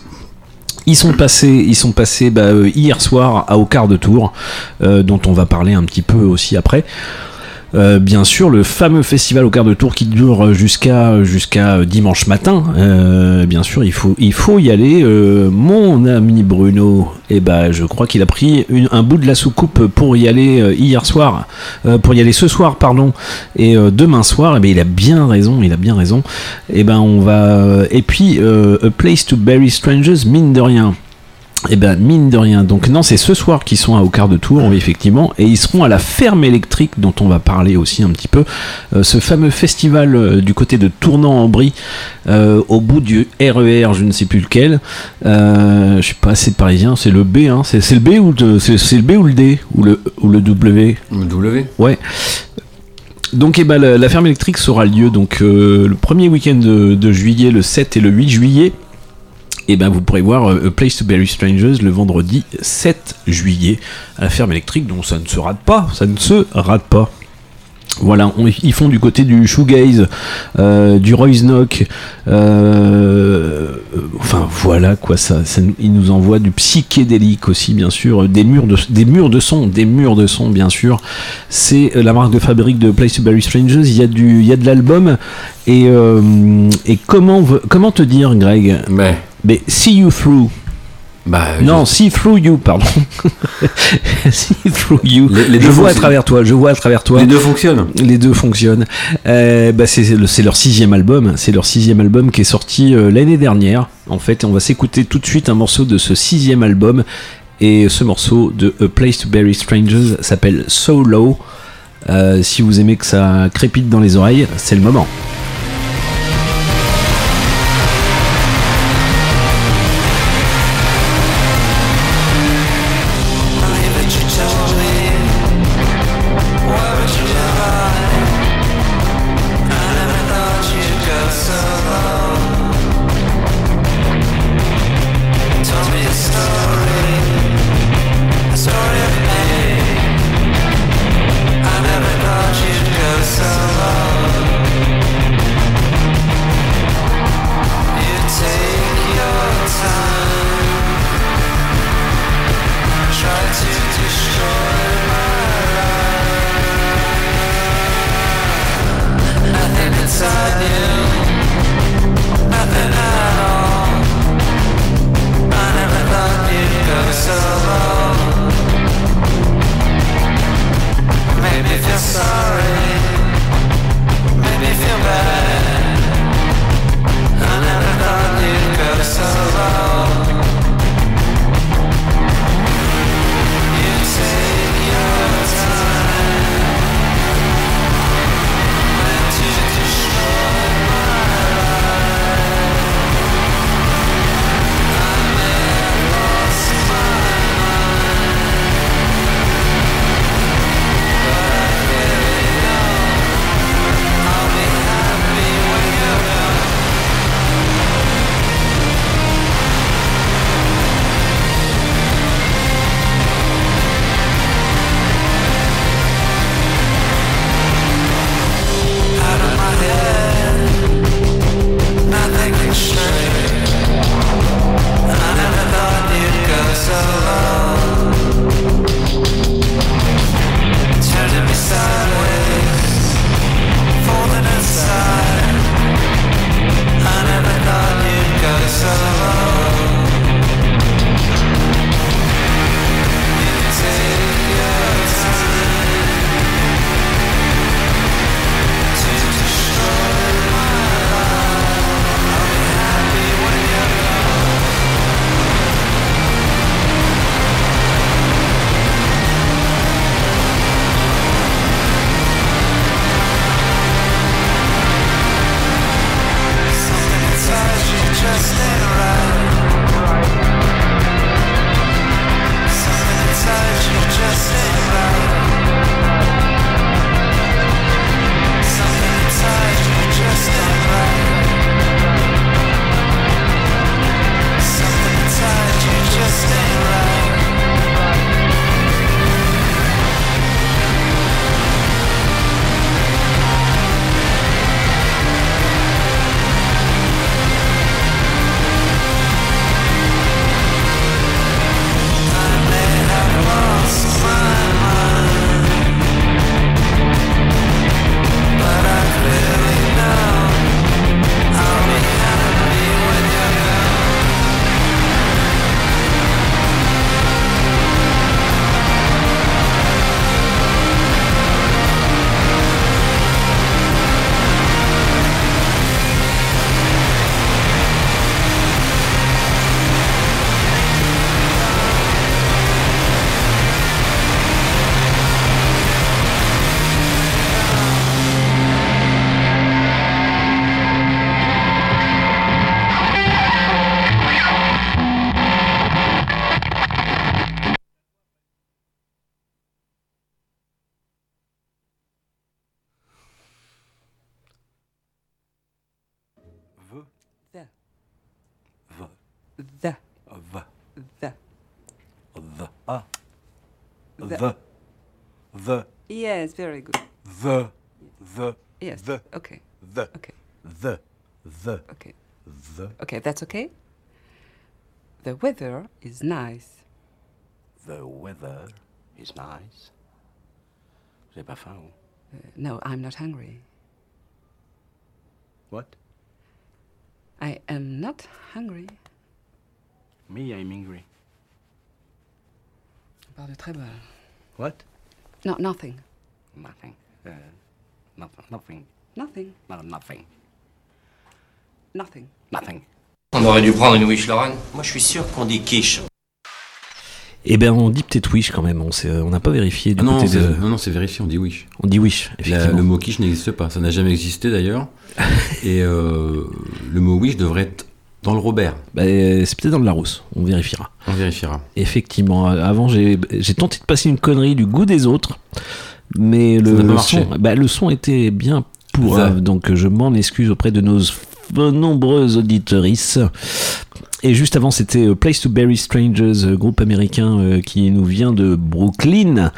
Speaker 1: Ils sont passés, ils sont passés bah, euh, hier soir à au quart de tour, euh, dont on va parler un petit peu aussi après. Euh, bien sûr, le fameux festival au quart de tour qui dure jusqu'à jusqu'à dimanche matin. Euh, bien sûr, il faut y aller. Euh, mon ami Bruno, eh ben, je crois qu'il a pris un bout de la soucoupe pour y aller hier soir, pour y aller ce soir, pardon, et demain soir. Eh ben, il a bien raison, il a bien raison. Et ben, on va. Et puis, A Place to Bury Strangers, mine de rien. Eh ben mine de rien. Donc non, c'est ce soir qu'ils sont à au quart de tour, oui, effectivement, et ils seront à la ferme électrique dont on va parler aussi un petit peu. Euh, ce fameux festival euh, du côté de Tournant-en-Brie, euh, au bout du RER, je ne sais plus lequel. Je suis pas assez parisien, c'est le B, hein. C'est le B ou le- c'est c'est le B ou le D ou le ou le W?
Speaker 2: Le W.
Speaker 1: Ouais. Donc eh ben, la, la ferme électrique sera lieu donc le premier week-end de, de juillet, le 7 et le 8 juillet. Et ben vous pourrez voir euh, Place to Bury Strangers le vendredi 7 juillet à la ferme électrique, donc ça ne se rate pas, ça ne se rate pas. Voilà, ils font du côté du shoegaze, euh, du Royce Knock, euh, enfin voilà quoi, ça, ils nous envoient du psychédélique aussi bien sûr, des murs de, son, des murs de son bien sûr. C'est la marque de fabrique de Place to Bury Strangers. Il y a du, il y a de l'album et et comment comment te dire, Greg?
Speaker 2: Mais
Speaker 1: mais see you through.
Speaker 2: Bah,
Speaker 1: non, see through you, pardon. see through you.
Speaker 2: Les- les
Speaker 1: je
Speaker 2: deux
Speaker 1: vois à travers toi, je vois à travers toi.
Speaker 2: Les deux fonctionnent.
Speaker 1: Les deux fonctionnent. Euh, bah, c'est le- c'est leur sixième album. C'est leur sixième album qui est sorti euh, l'année dernière. En fait, on va s'écouter tout de suite un morceau de ce sixième album. Et ce morceau de A Place to Bury Strangers s'appelle So Low. Euh, si vous aimez que ça crépite dans les oreilles, c'est le moment.
Speaker 22: The.
Speaker 8: The. Ah.
Speaker 22: The.
Speaker 8: The. The.
Speaker 22: Yes, very good.
Speaker 8: The. The.
Speaker 22: Yes.
Speaker 8: The.
Speaker 22: Okay.
Speaker 8: The.
Speaker 22: Okay.
Speaker 8: The. The.
Speaker 22: Okay.
Speaker 8: The.
Speaker 22: Okay, that's okay. The weather is nice.
Speaker 8: The weather
Speaker 11: is nice. Vous pas faim
Speaker 22: Uh, no, I'm not hungry.
Speaker 11: What?
Speaker 22: I am not hungry.
Speaker 11: Me, I'm angry.
Speaker 22: On parle de très bas.
Speaker 11: What?
Speaker 22: No, nothing.
Speaker 11: Nothing. Uh, nothing. Nothing.
Speaker 22: Nothing.
Speaker 11: No, nothing.
Speaker 22: Nothing.
Speaker 11: Nothing.
Speaker 23: On aurait dû prendre une wish Lorraine. Moi, je suis sûr qu'on dit quiche.
Speaker 1: Eh ben, on dit peut-être wish quand même. On on n'a pas vérifié du
Speaker 2: Ah non,
Speaker 1: côté
Speaker 2: c'est-
Speaker 1: de.
Speaker 2: non, non, c'est vérifié, on dit wish.
Speaker 1: On dit wish,
Speaker 2: La-
Speaker 1: effectivement.
Speaker 2: le mot quiche n'existe pas, ça n'a jamais existé d'ailleurs. Et euh, le mot wish devrait être dans le Robert.
Speaker 1: Bah, euh, c'est peut-être dans le Larousse. On vérifiera.
Speaker 2: On vérifiera.
Speaker 1: Effectivement. Avant, j'ai tenté de passer une connerie du goût des autres, mais
Speaker 2: Ça
Speaker 1: le, son, bah, le son était bien pour.
Speaker 2: Ça.
Speaker 1: donc, je m'en excuse auprès de nos nombreuses auditorices. Et juste avant, c'était euh, Place to Bury Strangers, euh, groupe américain qui nous vient de Brooklyn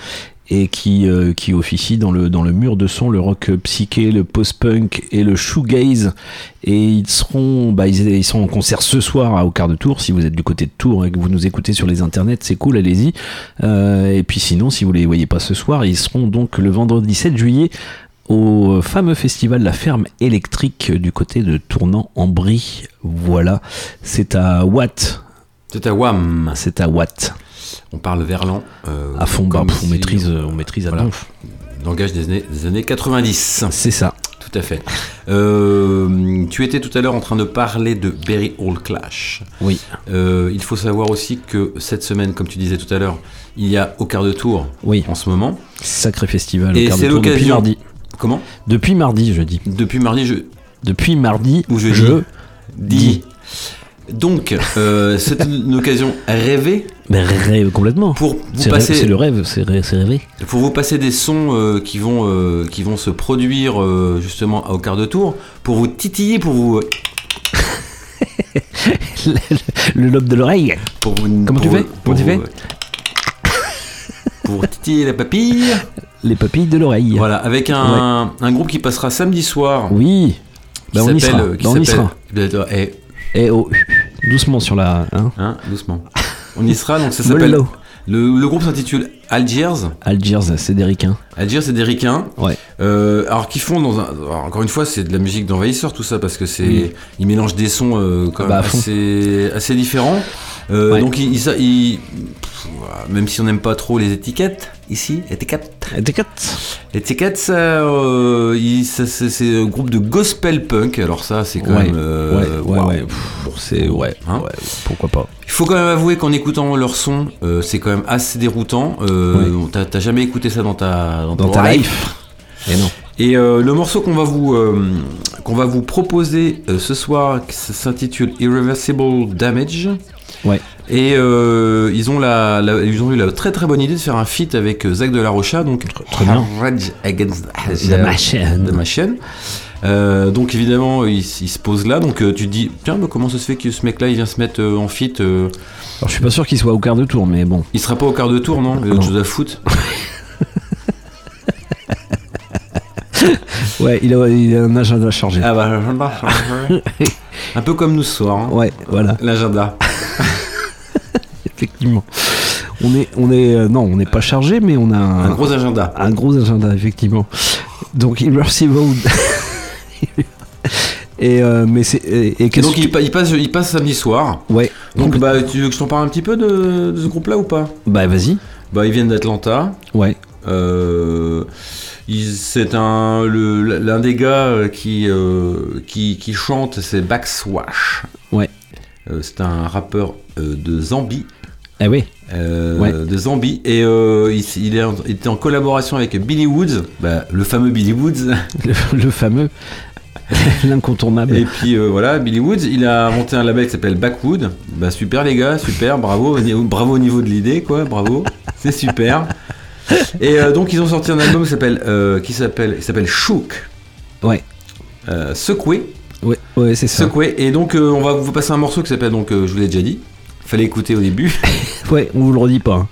Speaker 1: et qui, euh, qui officie dans le, dans le mur de son, le rock psyché, le post-punk et le shoegaze. Et ils seront, bah, ils, ils sont en concert ce soir à, au quart de tour. Si vous êtes du côté de Tours et que vous nous écoutez sur les internets, c'est cool, allez-y. Euh, et puis sinon, si vous les voyez pas ce soir, ils seront donc le vendredi 7 juillet au fameux festival La Ferme électrique du côté de Tournant-en-Brie. Voilà, c'est à Watt.
Speaker 2: C'est à Wam.
Speaker 1: C'est à Watt.
Speaker 2: On parle verlan. euh,
Speaker 1: À fond, bah, on maîtrise, on maîtrise à
Speaker 2: voilà. Langage des années, des années 90.
Speaker 1: C'est ça.
Speaker 2: Tout à fait. Euh, tu étais tout à l'heure en train de parler de Berry Hall Clash.
Speaker 1: Oui.
Speaker 2: Euh, il faut savoir aussi que cette semaine, comme tu disais tout à l'heure, il y a au quart de tour
Speaker 1: oui.
Speaker 2: en ce moment.
Speaker 1: Sacré festival.
Speaker 2: Et
Speaker 1: au quart de
Speaker 2: c'est
Speaker 1: tour depuis
Speaker 2: l'occasion.
Speaker 1: mardi.
Speaker 2: Comment?
Speaker 1: Depuis mardi, je dis.
Speaker 2: Depuis mardi, je.
Speaker 1: Depuis mardi,
Speaker 2: Où je,
Speaker 1: je
Speaker 2: dis. Donc, euh, c'est une occasion rêvée
Speaker 1: Mais rêve complètement.
Speaker 2: pour vous passer.
Speaker 1: c'est le rêve, c'est rê- c'est rêvé.
Speaker 2: Pour vous passer des sons euh, qui, vont, euh, qui vont se produire euh, justement au quart de tour, pour vous titiller, pour vous.
Speaker 1: le, le lobe de l'oreille.
Speaker 2: Pour
Speaker 1: Comment tu fais?
Speaker 2: pour
Speaker 1: Comment tu
Speaker 2: vous-
Speaker 1: fais
Speaker 2: Pour titiller la papille.
Speaker 1: Les papilles de l'oreille.
Speaker 2: Voilà, avec un, un groupe qui passera samedi soir.
Speaker 1: Oui. Bah, on y sera.
Speaker 2: qui
Speaker 1: Bah, on y sera.
Speaker 2: Eh,
Speaker 1: Eh oh, doucement sur la. Hein
Speaker 2: hein, doucement. On y sera, donc ça s'appelle. Le groupe s'intitule Algiers.
Speaker 1: Algiers, c'est des ricains.
Speaker 2: Algiers, c'est des ricains.
Speaker 1: Ouais.
Speaker 2: Euh, alors qu'ils font dans un. alors, encore une fois, c'est de la musique d'envahisseur, tout ça, parce que c'est.
Speaker 1: Oui.
Speaker 2: Ils mélangent des sons euh, quand
Speaker 1: Bah,
Speaker 2: même assez, assez différents. Euh,
Speaker 1: Ouais.
Speaker 2: Donc, ils, même si on n'aime pas trop les étiquettes, ici, étiquettes.
Speaker 1: Étiquettes.
Speaker 2: Étiquettes, ça, euh, ça, c'est, un groupe de gospel punk. Alors, ça, c'est quand
Speaker 1: Ouais.
Speaker 2: même.
Speaker 1: ouais, ouais, ouais. C'est ouais,
Speaker 2: Hein
Speaker 1: ouais, pourquoi pas.
Speaker 2: Il faut quand même avouer qu'en écoutant leur son, c'est quand même assez déroutant. Euh, t'as, t'as jamais écouté ça dans ta, dans
Speaker 1: Dans ta
Speaker 2: life.
Speaker 1: life. Et non.
Speaker 2: Et euh, le morceau qu'on va vous euh, qu'on va vous proposer euh, ce soir s'intitule Irreversible Damage.
Speaker 1: Ouais.
Speaker 2: Et euh, ils ont la, la- ils ont eu la très très bonne idée de faire un feat avec euh, Zach de la Rocha, donc
Speaker 1: très bien.
Speaker 2: Rage Against
Speaker 1: The Machine.
Speaker 2: The Machine. Euh, donc évidemment il, se pose là, donc euh, tu te dis tiens mais comment ça se fait que ce mec-là il vient se mettre euh, en euh,
Speaker 1: Alors je suis pas sûr qu'il soit au quart de tour, mais bon.
Speaker 2: Il sera pas au quart de tour non Il y a autre
Speaker 1: Non.
Speaker 2: chose à foutre.
Speaker 1: Ouais, il a, il a un agenda chargé.
Speaker 2: Ah bah l'agenda. un peu comme nous ce soir. hein.
Speaker 1: Ouais, voilà.
Speaker 2: L'agenda.
Speaker 1: Effectivement. On est, on est, non, on n'est pas chargé, mais on a un,
Speaker 2: Un gros agenda.
Speaker 1: un gros agenda, effectivement. Donc Irreversible. et euh, mais c'est et, et
Speaker 2: donc il,
Speaker 1: tu-
Speaker 2: il passe, il passe samedi soir.
Speaker 1: Ouais.
Speaker 2: Donc bah tu veux que je t'en parle un petit peu de, de ce groupe-là ou pas?
Speaker 1: Bah vas-y.
Speaker 2: Bah ils viennent d'Atlanta.
Speaker 1: Ouais.
Speaker 2: Euh, c'est un l'un des gars euh, qui euh, qui, qui chante, c'est Backswash.
Speaker 1: Ouais.
Speaker 2: Euh, c'est un rappeur euh, de Zambie.
Speaker 1: Ah oui.
Speaker 2: Euh,
Speaker 1: Ouais.
Speaker 2: de Zambie et euh, il, il est en- il était en collaboration avec Billy Woods, bah, le fameux Billy Woods.
Speaker 1: Le, le fameux, l'incontournable.
Speaker 2: Et puis euh, voilà, Billy Woods, il a inventé un label qui s'appelle Backwood. Bah super les gars, super, bravo, bravo au niveau de l'idée quoi, bravo, c'est super. Et euh, donc ils ont sorti un album qui s'appelle euh, qui s'appelle qui s'appelle Shook.
Speaker 1: Ouais.
Speaker 2: Secoué.
Speaker 1: Ouais, ouais, c'est ça.
Speaker 2: Secoué. Et donc on va vous passer un morceau qui s'appelle donc je vous l'ai déjà dit, Fallait écouter au début.
Speaker 16: ouais, on vous le redit pas. Hein.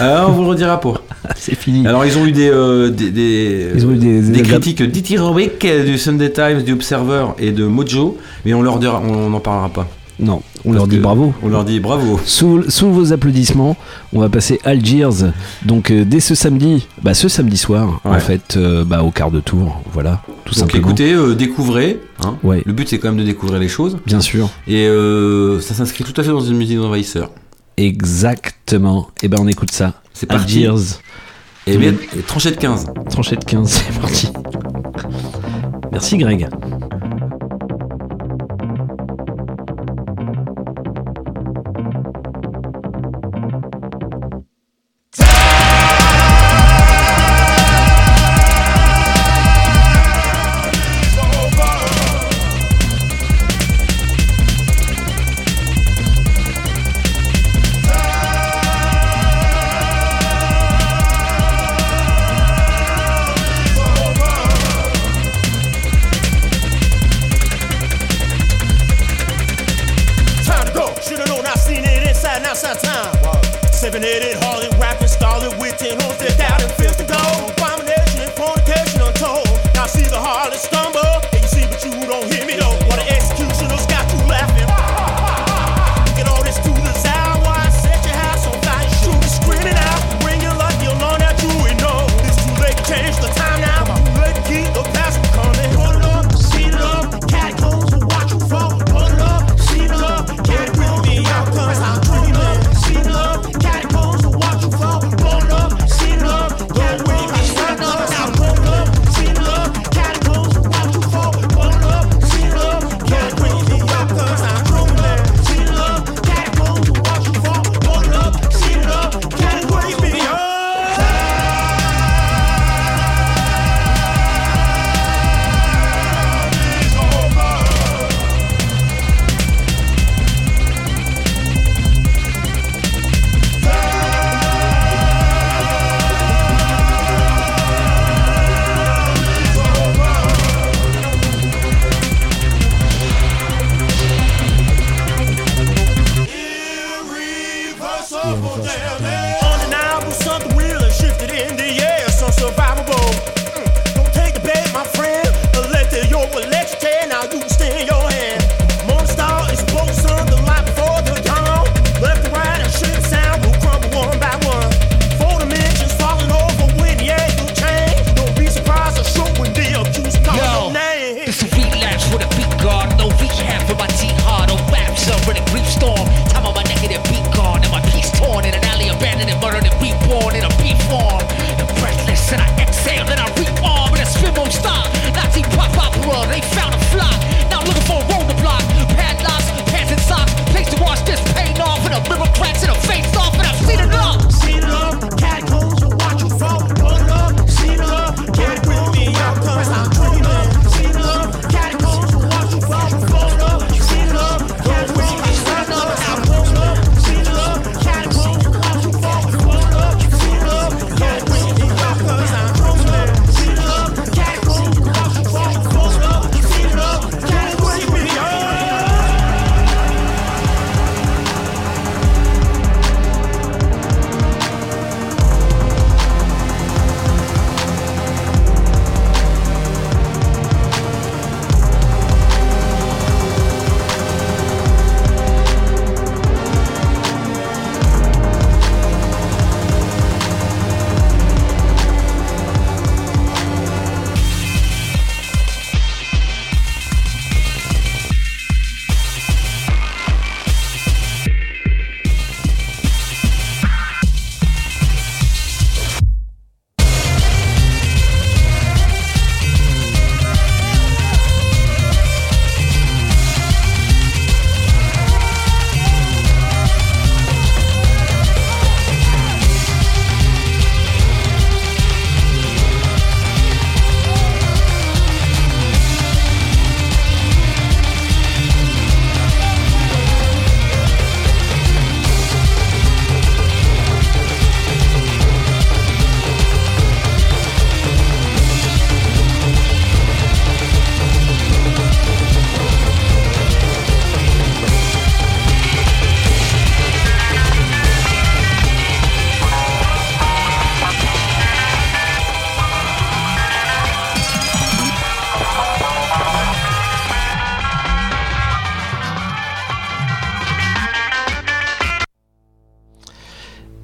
Speaker 2: Euh, on vous le redira pas.
Speaker 16: C'est fini.
Speaker 2: Alors ils ont eu des, euh, des, des,
Speaker 16: ils ont eu des, des
Speaker 2: critiques dithyrambiques du Sunday Times, du Observer et de Mojo, mais on leur dira, on n'en parlera pas.
Speaker 16: Non. On leur dit bravo.
Speaker 2: On leur dit bravo.
Speaker 16: Sous, vos applaudissements, on va passer Algiers. Donc euh, dès ce samedi, bah, ce samedi soir, en fait, euh, bah, au quart de tour, voilà, tout
Speaker 2: Donc écoutez, euh, découvrez. Hein.
Speaker 16: Ouais.
Speaker 2: Le but c'est quand même de découvrir les choses.
Speaker 16: Bien sûr.
Speaker 2: Et ça s'inscrit tout à fait dans une musique d'envahisseur.
Speaker 16: Exactement. Et ben on écoute ça.
Speaker 2: C'est parti.
Speaker 16: Algiers.
Speaker 2: Et, bien, tranchée de 15.
Speaker 16: Tranchée de 15, c'est parti. Merci Greg.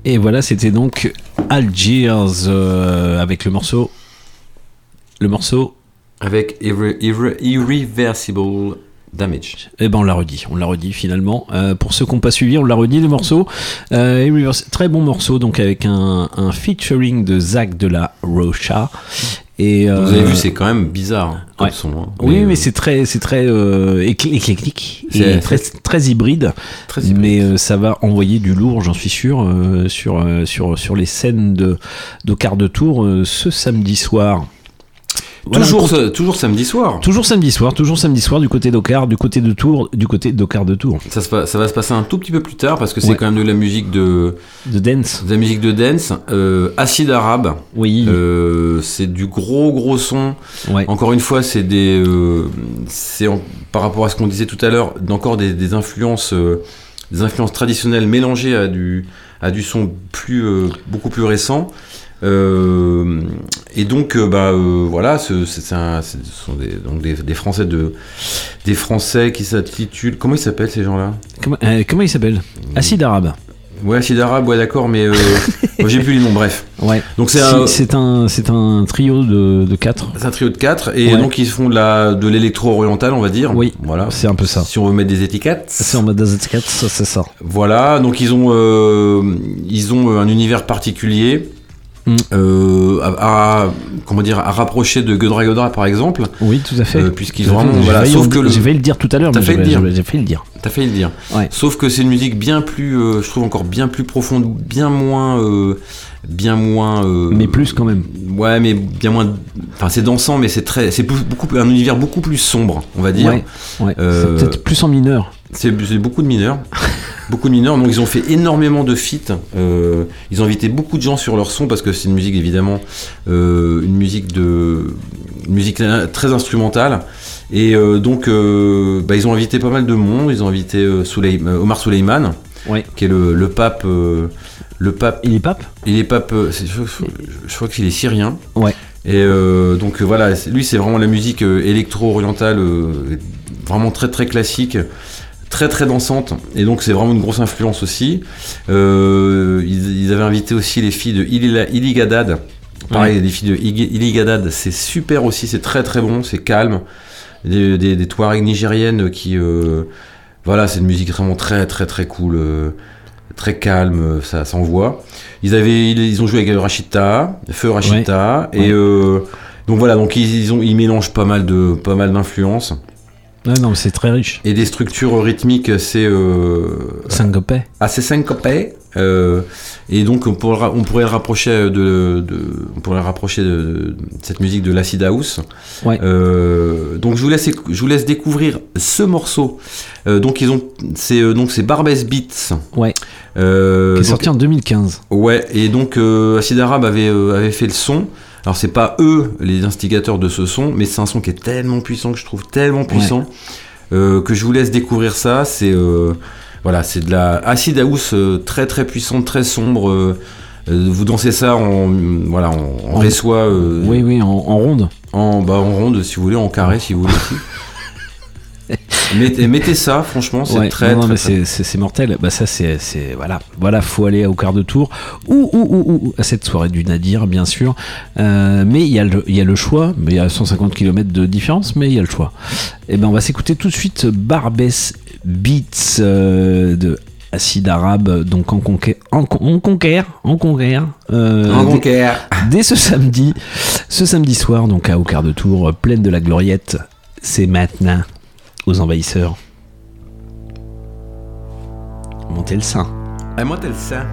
Speaker 1: Et voilà, c'était donc Algiers euh, avec le morceau. Le morceau.
Speaker 2: Avec Irre- Irre- Irreversible Damage.
Speaker 1: Eh ben on l'a redit, on l'a redit finalement. Euh, pour ceux qui n'ont pas suivi, on l'a redit le morceau. Euh, très bon morceau, donc avec un, un featuring de Zach de la Rocha. Et
Speaker 2: Vous
Speaker 1: euh,
Speaker 2: avez vu, c'est quand même bizarre hein, comme
Speaker 1: ouais.
Speaker 2: son. hein.
Speaker 1: Oui, mais,
Speaker 2: euh,
Speaker 1: c'est très, c'est très euh, écl- éclectique et
Speaker 2: C'est-
Speaker 1: très, très hybride. Mais euh, ça va envoyer du lourd, j'en suis sûr, euh, sur, euh, sur, sur les scènes de, de quart de tour euh, ce samedi soir. Voilà,
Speaker 2: toujours, ce- toujours samedi soir.
Speaker 1: Toujours samedi soir, toujours samedi soir du côté d'Ocar, du côté de Tours, du côté d'Ocar de Tours.
Speaker 2: Ça, se ça va se passer un tout petit peu plus tard parce que c'est
Speaker 1: Ouais.
Speaker 2: quand même de la musique de.
Speaker 1: De dance.
Speaker 2: De la musique de dance. Euh, acide arabe.
Speaker 1: Oui.
Speaker 2: Euh, c'est du gros gros son. Encore une fois, c'est des. euh, c'est par rapport à ce qu'on disait tout à l'heure, encore des, des influences. euh, des influences traditionnelles mélangées à du, à du son plus, euh, beaucoup plus récent. Euh, et donc, euh, bah, euh, voilà, ce, un- sont des, donc des, des Français de, des Français qui s'intitulent. Comment ils s'appellent ces gens-là?
Speaker 1: Comment, euh, comment il s'appelle Acide arabe.
Speaker 2: Ouais, Acide Arabe, ouais, d'accord, mais moi, j'ai plus les noms, bref.
Speaker 1: Ouais.
Speaker 2: Donc c'est
Speaker 1: Si-
Speaker 2: un,
Speaker 1: c'est un, c'est un trio de, de quatre.
Speaker 2: c'est un trio de quatre, et
Speaker 1: Ouais.
Speaker 2: donc ils font de la de l'électro-oriental, on va dire.
Speaker 1: Oui,
Speaker 2: voilà.
Speaker 1: c'est un peu ça.
Speaker 2: Si on veut mettre des étiquettes.
Speaker 1: C'est en mode AZ4, ça, c'est ça.
Speaker 2: Voilà, donc ils ont, ils ont un univers particulier.
Speaker 1: Mm.
Speaker 2: euh, à, à- comment dire à rapprocher de Godra Godra par exemple
Speaker 1: Oui, tout à fait.
Speaker 2: Euh, puisqu'ils ont
Speaker 1: fait.
Speaker 2: vraiment voilà
Speaker 1: failli
Speaker 2: sauf que le
Speaker 1: j'ai failli le dire tout à l'heure, mais
Speaker 2: failli le
Speaker 1: j'ai-
Speaker 2: dire.
Speaker 1: j'ai failli le dire.
Speaker 2: T'as failli le dire.
Speaker 1: Ouais.
Speaker 2: Sauf que c'est une musique bien plus, euh, je trouve encore bien plus profonde, bien moins, euh, bien moins.
Speaker 1: Mais plus quand même.
Speaker 2: Ouais, mais bien moins. Enfin, c'est dansant, mais c'est très, c'est beaucoup un univers beaucoup plus sombre, on va dire.
Speaker 1: Ouais, ouais. C'est peut-être plus en mineur.
Speaker 2: C'est beaucoup de mineurs. beaucoup de mineurs. Donc, ils ont fait énormément de feats. Euh, ils ont invité beaucoup de gens sur leur son parce que c'est une musique, évidemment, euh, une musique de. Une musique très instrumentale. Et euh, donc, bah, ils ont invité pas mal de monde. Ils ont invité Souley- Omar Souleyman,
Speaker 1: Ouais.
Speaker 2: qui est le, le pape. le pape.
Speaker 1: Il est pape?
Speaker 2: Il est pape. je, je- crois qu'il est syrien.
Speaker 1: Ouais.
Speaker 2: Et donc voilà, lui c'est vraiment la musique électro-orientale, vraiment très très classique, très très dansante. Et donc c'est vraiment une grosse influence aussi. Euh, ils, ils avaient invité aussi les filles de Ilila- Iligadad. Pareil, les filles de Ig- Iligadad, c'est super aussi, c'est très très bon, c'est calme. Des, des, des Touaregs nigériennes qui... euh, voilà, c'est une musique vraiment très très très cool. euh, très calme, ça s'envoie. Ils avaient, ils, ils ont joué avec Rachita, Feu Rachita, et donc voilà, donc ils, ils ont, ils mélangent pas mal de, pas mal d'influences.
Speaker 1: Non, mais c'est très riche.
Speaker 2: Et des structures rythmiques assez, euh,
Speaker 1: Syncopé.
Speaker 2: assez syncopées. euh, et donc on pourra, on pourrait le rapprocher de, de- on pourrait rapprocher de, de cette musique de l'acid house.
Speaker 1: Ouais.
Speaker 2: Euh, donc je vous laisse, je vous laisse découvrir ce morceau. Euh, donc ils ont, c'est euh, donc c'est Barbès Beats.
Speaker 1: Ouais.
Speaker 2: Euh,
Speaker 1: Qui est
Speaker 2: donc-
Speaker 1: sorti en 2015.
Speaker 2: Ouais, et donc euh, Acid Arabe avait, avait fait le son. Alors c'est pas eux les instigateurs de ce son, mais c'est un son qui est tellement puissant que je trouve tellement puissant euh, que je vous laisse découvrir ça. C'est euh, voilà, c'est de la acid house euh, très très puissante, très sombre. vous dansez ça en voilà En- euh,
Speaker 1: Oui, oui, en, en ronde.
Speaker 2: en bah en ronde si vous voulez, en carré si vous voulez. mettez, mettez ça, franchement, c'est
Speaker 1: Ouais,
Speaker 2: très
Speaker 1: non, non,
Speaker 2: très,
Speaker 1: mais
Speaker 2: très-
Speaker 1: c'est- mortel. Bah ça c'est voilà voilà faut aller au quart de tour ou ou, ou, ou à cette soirée du Nadir bien sûr. Euh, mais il y a le il y a le choix. Mais il y a 150 km de différence, mais il y a le choix. Et ben on va s'écouter tout de suite Barbès Beats euh, de Acide Arabe donc en conquête en, en conquère en conquère euh,
Speaker 2: En
Speaker 1: dès- dès ce samedi ce samedi soir donc à au quart de tour pleine de la gloriette c'est maintenant aux envahisseurs montez le sein
Speaker 2: Ah, moi t'es le sein.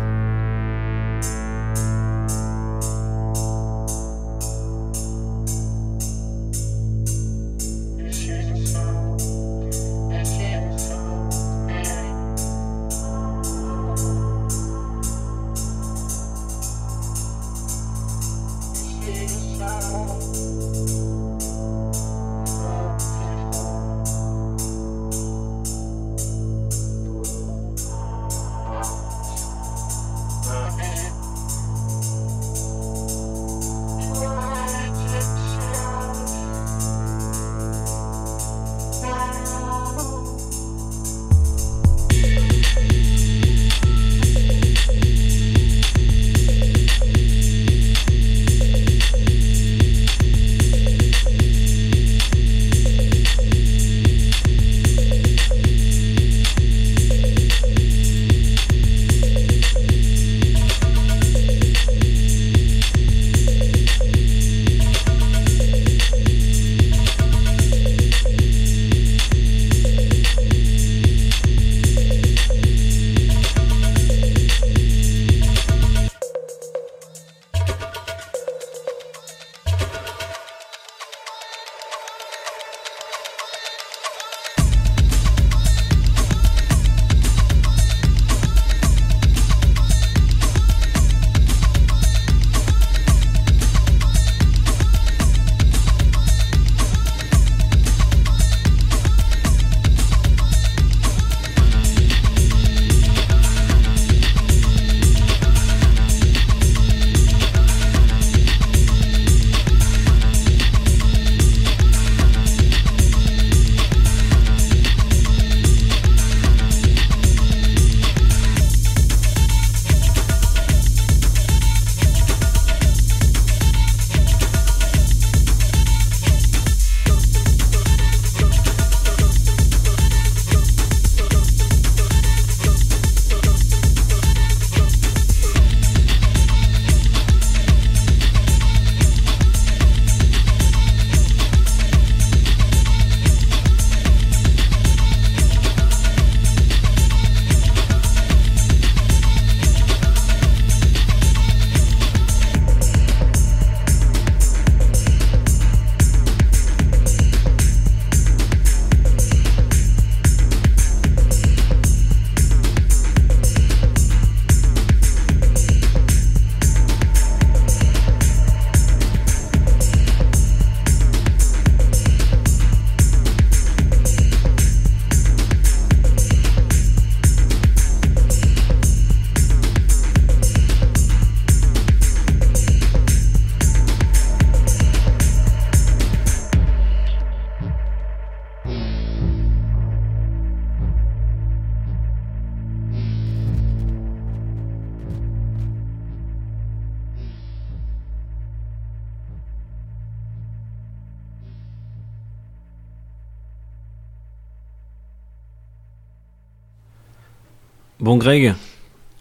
Speaker 1: Bon, Greg,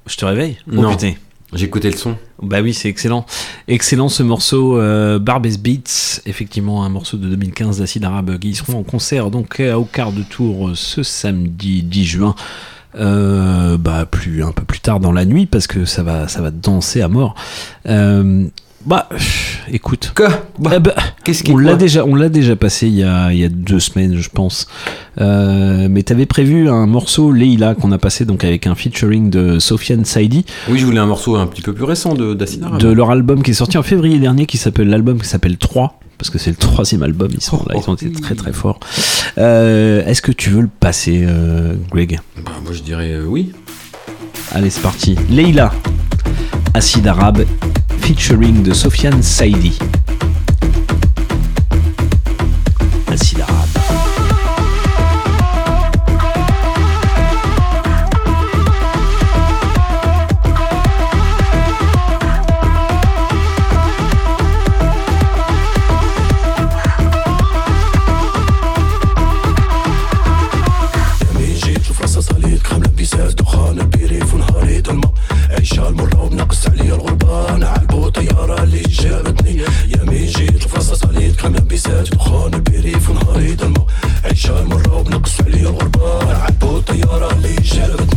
Speaker 1: je te réveille? Oh,
Speaker 2: Non.
Speaker 1: putain.
Speaker 2: J'ai écouté le son.
Speaker 1: Bah oui, c'est excellent. Excellent ce morceau, euh, Barbès Beats, effectivement un morceau de 2015 d'Acide Arabe qui seront en concert donc au quart de tour euh, ce samedi 10 juin. Euh, bah plus un peu plus tard dans la nuit parce que ça va ça va danser à mort. Euh, bah écoute.
Speaker 2: Bah,
Speaker 1: Qu'est-ce on l'a déjà on l'a déjà passé il y a il y a deux semaines je pense. Euh, mais t'avais prévu un morceau Leila qu'on a passé donc avec un featuring de Sofiane Saidi
Speaker 2: Oui, je voulais un morceau un petit peu plus récent de d'Acid Arabe.
Speaker 1: de leur album qui est sorti en février dernier qui s'appelle l'album qui s'appelle 3 parce que c'est le troisième album ils sont là ils ont été très très forts Euh, est-ce que tu veux le passer euh, Greg?
Speaker 2: Bah, moi, je dirais oui.
Speaker 1: allez c'est parti Leila Acide Arabe featuring de Sofiane Saidi
Speaker 24: to göra livet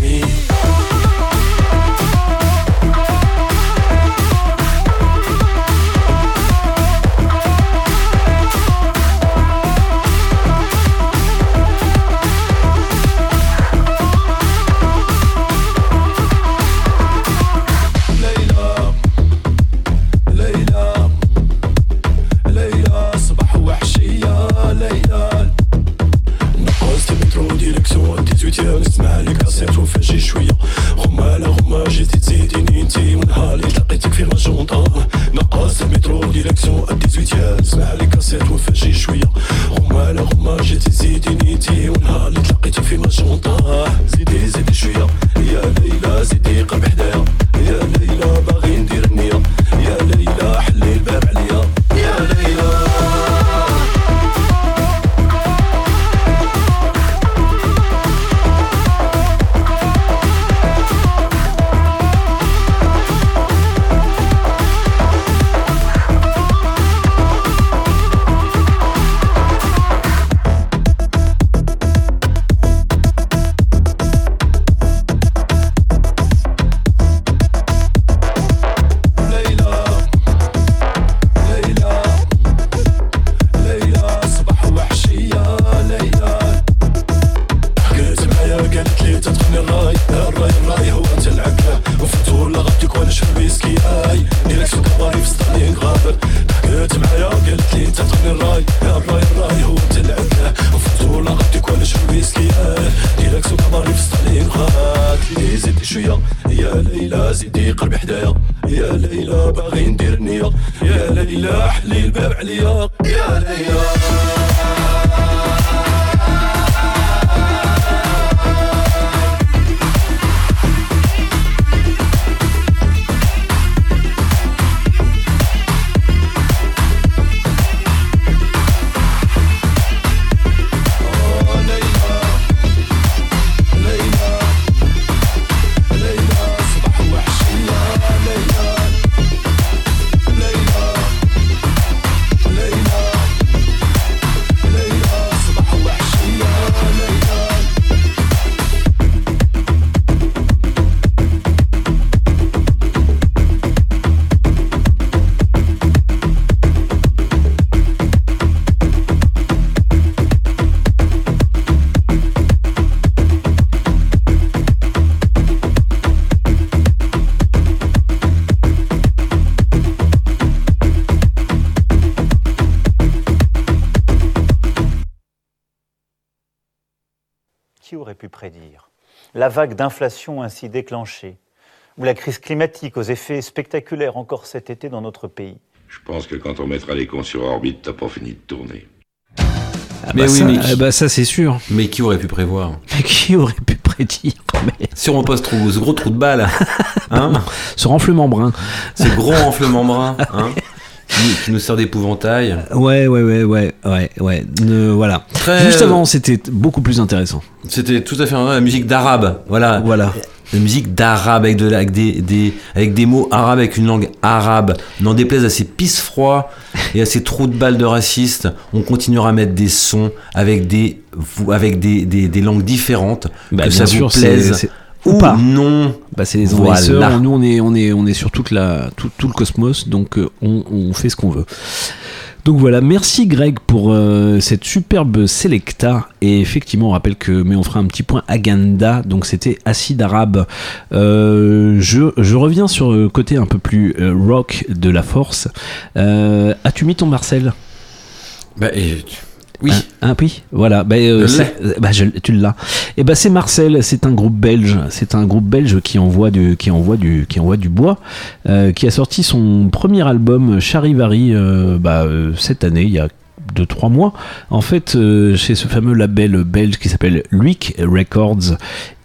Speaker 24: la vague d'inflation ainsi déclenchée, ou la crise climatique aux effets spectaculaires encore cet été dans notre pays
Speaker 25: Je pense que quand on mettra les cons sur orbite, t'as pas fini de tourner.
Speaker 1: Ah
Speaker 2: Mais
Speaker 1: bah
Speaker 2: oui,
Speaker 1: ça,
Speaker 2: mais-
Speaker 1: ah bah ça c'est sûr.
Speaker 2: Mais qui aurait pu prévoir?
Speaker 1: Mais qui aurait pu prédire mais...
Speaker 2: Sur mon poste trou, ce gros trou de balle, hein?
Speaker 1: Ce renflement brun.
Speaker 2: Ce gros renflement brun, hein? qui, nous sort d'épouvantail.
Speaker 1: Ouais, ouais, ouais, ouais, ouais, ouais. Ne- voilà.
Speaker 2: Très-
Speaker 1: Juste avant, c'était beaucoup plus intéressant.
Speaker 2: C'était tout à fait la musique d'arabe, voilà.
Speaker 1: Voilà.
Speaker 2: la musique d'arabe avec, de la- avec des, des- avec des mots arabes, avec une langue arabe. N'en déplaise à ces pisse froids et à ces trous de balles de racistes, on continuera à mettre des sons avec des, avec des, des, des langues différentes.
Speaker 1: Bah,
Speaker 2: que
Speaker 1: bien
Speaker 2: ça
Speaker 1: sûr,
Speaker 2: vous plaise ou
Speaker 1: pas.
Speaker 2: non.
Speaker 1: Bah, c'est les
Speaker 2: Voilà.
Speaker 1: envahisseurs. Nous, on est, on est, on est sur toute la, tout, tout le cosmos, donc euh, on, on fait ce qu'on veut. Donc voilà, merci Greg pour euh, cette superbe selecta. Et effectivement, on rappelle que, mais on fera un petit point agenda. Donc c'était acide arabe. Euh, je, je reviens sur le côté un peu plus euh, rock de la force. Euh, As-tu mis ton Marcel?
Speaker 2: Bah, et- oui.
Speaker 1: Ah, ah oui, voilà. Bah, euh, bah, je- tu l'as. Et ben c'est Marcel, c'est un groupe belge, c'est un groupe belge qui envoie du, qui envoie du, qui envoie du bois, euh, qui a sorti son premier album Charivari euh, bah, euh, cette année, il y a deux trois mois. En fait, euh, chez ce fameux label belge qui s'appelle Luik Records.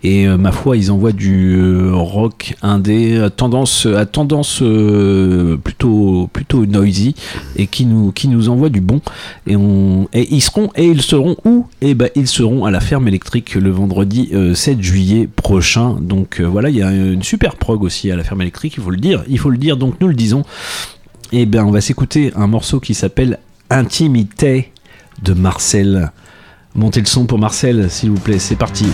Speaker 1: Et euh, ma foi, ils envoient du euh, rock indé à tendance, à euh, plutôt, plutôt noisy et qui nous, qui nous envoie du bon. Et, on, et ils seront, et ils seront où? Et ben ils seront à la ferme électrique le vendredi euh, 7 juillet prochain. Donc voilà, il y a une super prog aussi à la ferme électrique, il faut le dire. Il faut le dire, donc nous le disons. Et ben on va s'écouter un morceau qui s'appelle Intimité de Marcel. Montez le son pour Marcel, s'il vous plaît, c'est parti.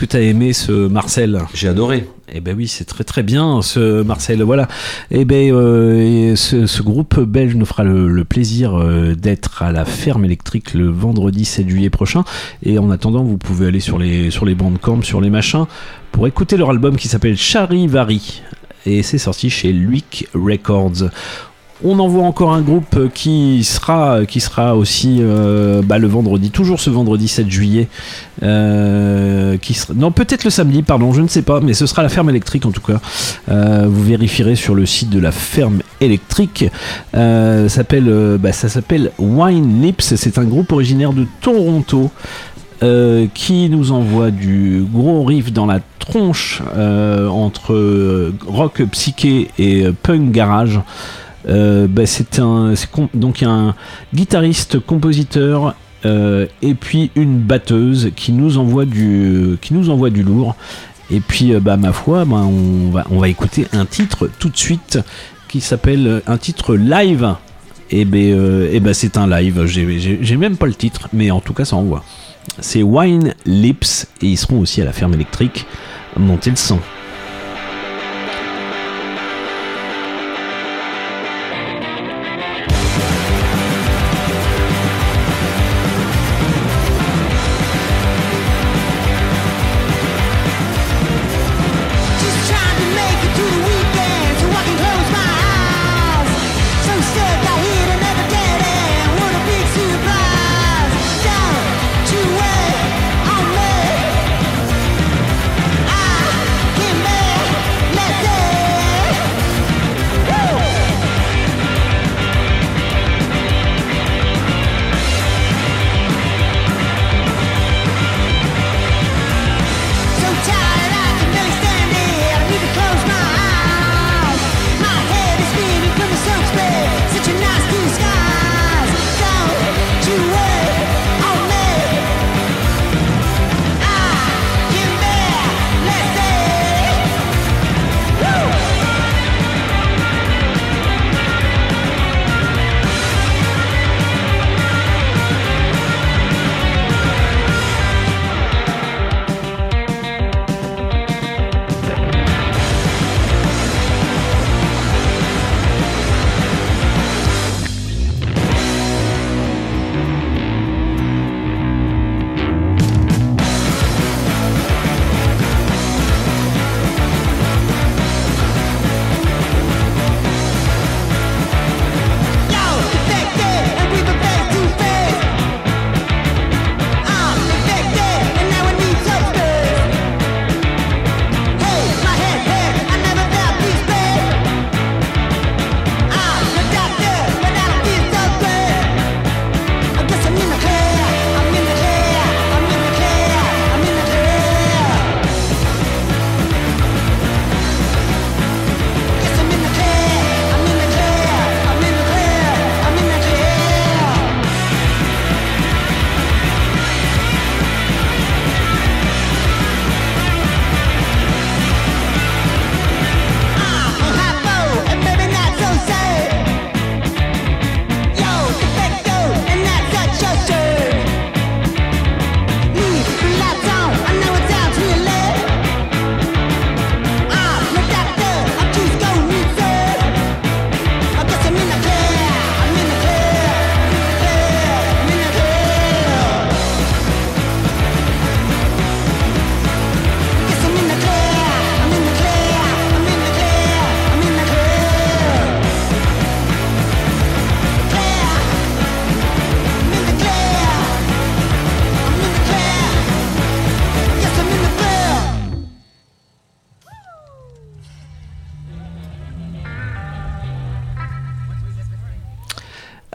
Speaker 1: Que tu as aimé ce Marcel
Speaker 2: J'ai adoré.
Speaker 1: Eh ben oui, c'est très très bien ce Marcel. Voilà. Eh ben euh, et ce, ce groupe belge nous fera le, le plaisir euh, d'être à la ferme électrique le vendredi 7 juillet prochain. Et en attendant, vous pouvez aller sur les sur les bandcamps, sur les machins, pour écouter leur album qui s'appelle Charivari. Et c'est sorti chez Luik Records. On envoie encore un groupe qui sera, qui sera aussi euh, bah, le vendredi, toujours ce vendredi 7 juillet. euh, non, peut-être le samedi, pardon, je ne sais pas, mais ce sera la ferme électrique en tout cas. Euh, vous vérifierez sur le site de la ferme électrique. Bah, ça s'appelle Wine Lips. C'est un groupe originaire de Toronto. qui nous envoie du gros riff dans la tronche entre rock psyché et punk garage. Euh, bah, c'est un donc un guitariste compositeur euh, et puis une batteuse qui nous envoie du qui nous envoie du lourd. Et puis euh, bah ma foi bah, on va on va écouter un titre tout de suite qui s'appelle un titre live. Et ben ben, c'est un live. J'ai- même pas le titre mais en tout cas ça envoie. C'est Wine Lips et ils seront aussi à la ferme électrique montez le sang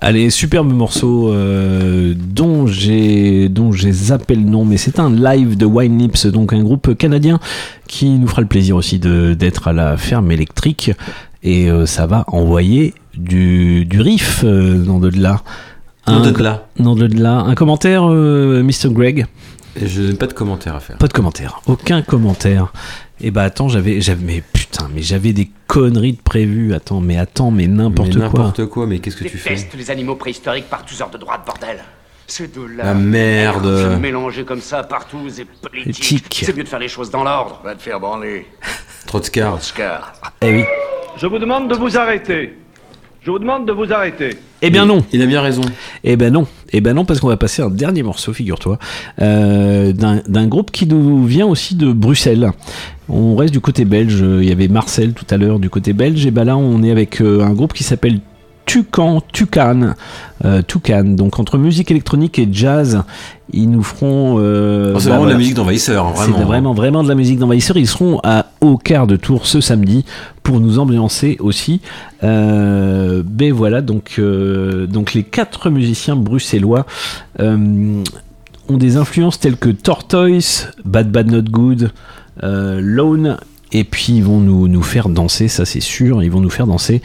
Speaker 1: Allez, superbe morceau euh, dont j'ai dont j'ai zappé le nom, mais c'est un live de Wine Lips, donc un groupe canadien qui nous fera le plaisir aussi d'être à la ferme électrique et euh, ça va envoyer du, du riff euh, dans de là.
Speaker 2: Dans de là.
Speaker 1: De là. Un commentaire, Mr. Greg?
Speaker 2: Je n'ai pas de commentaire à faire.
Speaker 1: Pas de commentaire. Aucun commentaire. Et bah attends, j'avais, j'avais, mais putain, mais j'avais des conneries de prévues. Attends, mais attends, mais n'importe
Speaker 2: Mais
Speaker 1: quoi.
Speaker 2: N'importe quoi, mais qu'est-ce que tu fais
Speaker 19: Déteste les animaux préhistoriques par tous heures de droite, bordel.
Speaker 11: C'est de
Speaker 2: La merde.
Speaker 11: Mélanger comme ça partout, c'est politique.
Speaker 1: Tic.
Speaker 11: C'est mieux de faire les choses dans l'ordre. Va te faire branler.
Speaker 2: Trotskar.
Speaker 11: Oscar.
Speaker 1: Eh oui.
Speaker 26: Je vous demande de vous arrêter. Je vous demande de vous arrêter.
Speaker 1: Eh bien non.
Speaker 2: Il a bien raison.
Speaker 1: Eh ben non. Eh ben non, parce qu'on va passer un dernier morceau, figure-toi, euh, d'un groupe qui nous vient aussi de Bruxelles. On reste du côté belge. Il y avait Marcel tout à l'heure du côté belge. Et ben là, on est avec euh, un groupe qui s'appelle Tucan, Tucan, euh, Tucan. Donc entre musique électronique et jazz, ils nous feront. euh,
Speaker 2: Oh, c'est
Speaker 1: bah,
Speaker 2: vraiment de la musique d'envahisseur,
Speaker 1: C'est
Speaker 2: vraiment.
Speaker 1: de- vraiment, vraiment de la musique d'envahisseur. Ils seront à au quart de tour ce samedi pour nous ambiancer aussi. Euh, ben voilà, donc, euh, donc les quatre musiciens bruxellois ont des influences telles que Tortoise, Bad Bad Not Good, Lone. Et puis ils vont nous, nous faire danser, ça c'est sûr, ils vont nous faire danser.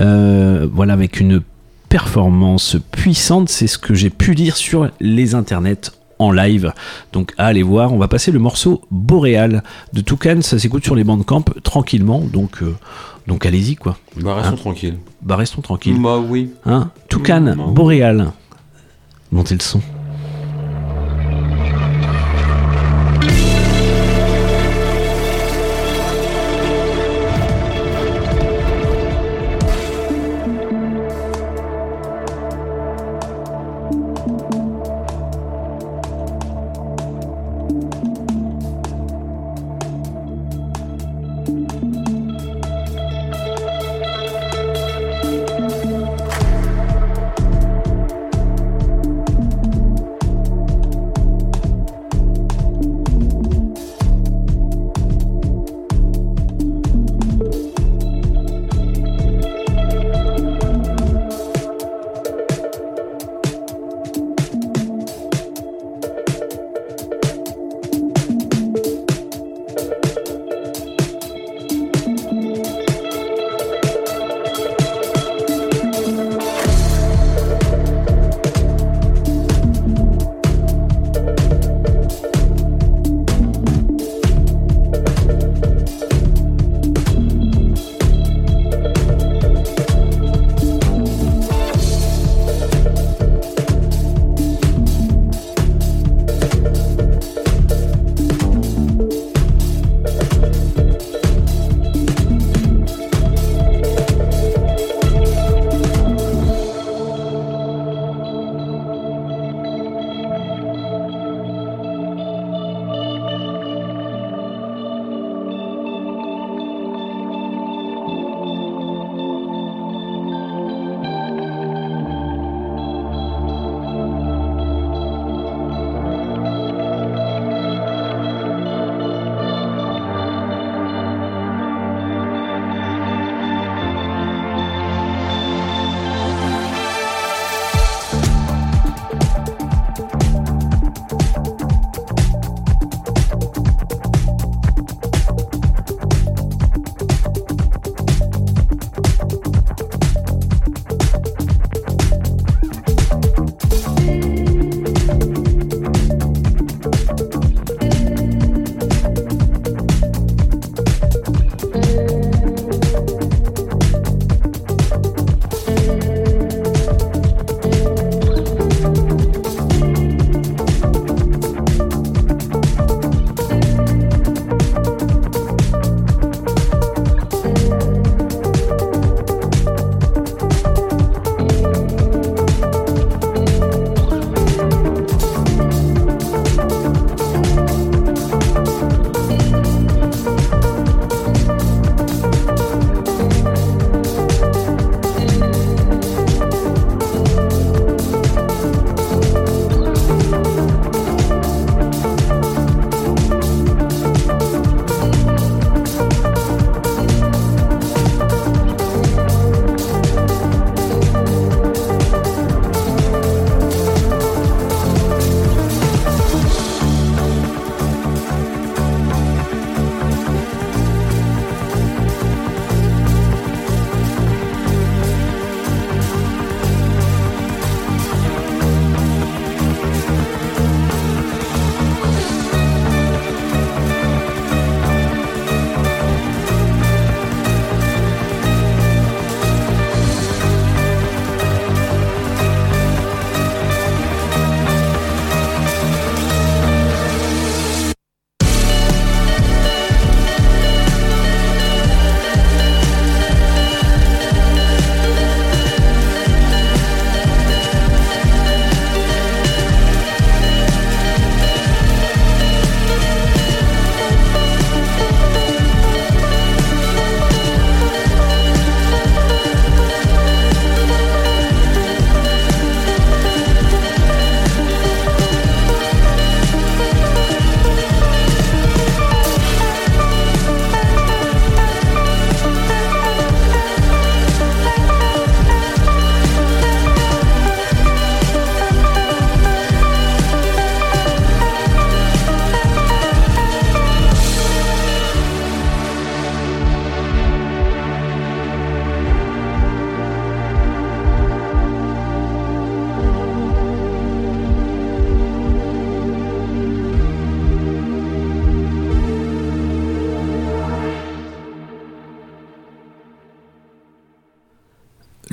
Speaker 1: euh, voilà, avec une performance puissante, c'est ce que j'ai pu lire sur les internets en live. Donc à aller voir, on va passer le morceau Boréal de Toucan, ça s'écoute sur les bandcamp tranquillement, donc, euh, donc allez-y quoi.
Speaker 2: Bah, restons
Speaker 1: Hein
Speaker 2: tranquilles.
Speaker 1: Bah restons tranquilles.
Speaker 2: Bah oui.
Speaker 1: Hein Toucan,
Speaker 2: Bah oui.
Speaker 1: Boréal. Montez le son.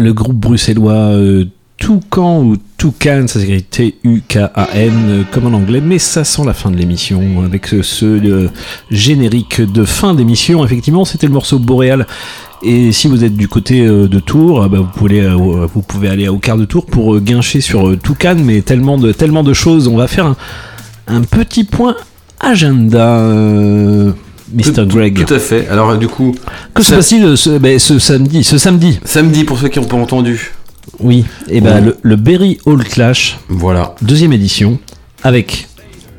Speaker 1: Le groupe bruxellois euh, Toucan ou Toucan, ça s'écrit T-U-K-A-N euh, comme en anglais, mais ça sent la fin de l'émission avec ce, ce, euh, générique de fin d'émission. Effectivement, c'était le morceau Boréal. Et si vous êtes du côté euh, de Tours, bah, vous, pouvez, euh, au- vous pouvez aller au quart de tour pour guincher sur Toucan, mais tellement de, tellement de choses. On va faire un, un petit point agenda, Mr. Greg.
Speaker 2: Tout à fait. Alors, du coup.
Speaker 1: Que se passe-t-il euh, ce, ben, ce samedi Ce samedi
Speaker 2: Samedi, pour ceux qui n'ont pas entendu.
Speaker 1: Oui, et ben
Speaker 2: Ouais.
Speaker 1: le, le Berry Hall Clash,
Speaker 2: Voilà.
Speaker 1: deuxième édition, avec.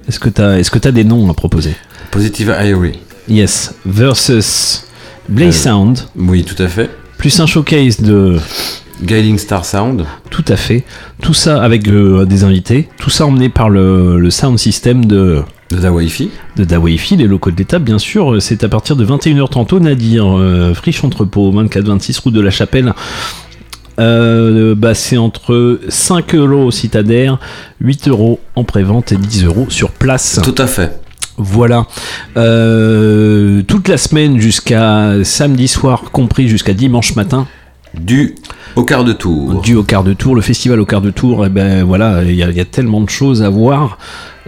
Speaker 1: Est-ce que tu as, est-ce que t'as des noms à proposer
Speaker 2: Positive Irie.
Speaker 1: Yes, versus Blaze
Speaker 2: Euh,
Speaker 1: Sound,
Speaker 2: Oui, tout à fait.
Speaker 1: plus un showcase de.
Speaker 2: Guiding Star Sound.
Speaker 1: Tout à fait. Tout ça avec euh, des invités. Tout ça emmené par le, le sound system de.
Speaker 2: De Da Wi-Fi.
Speaker 1: De Da Wi-Fi, les locaux de l'État, bien sûr. C'est à partir de 21h30 au Nadir, euh, Friche Entrepôt, 24-26 route de la Chapelle. Euh, bah, c'est entre 5 euros au citadère, 8 euros en prévente et 10 euros sur place.
Speaker 2: Tout à fait.
Speaker 1: Voilà. Euh, toute la semaine jusqu'à samedi soir, compris jusqu'à dimanche matin.
Speaker 2: Du au quart de tour.
Speaker 1: Du au quart de tour, le festival au quart de tour, et ben voilà, il y, a- il y a tellement de choses à voir.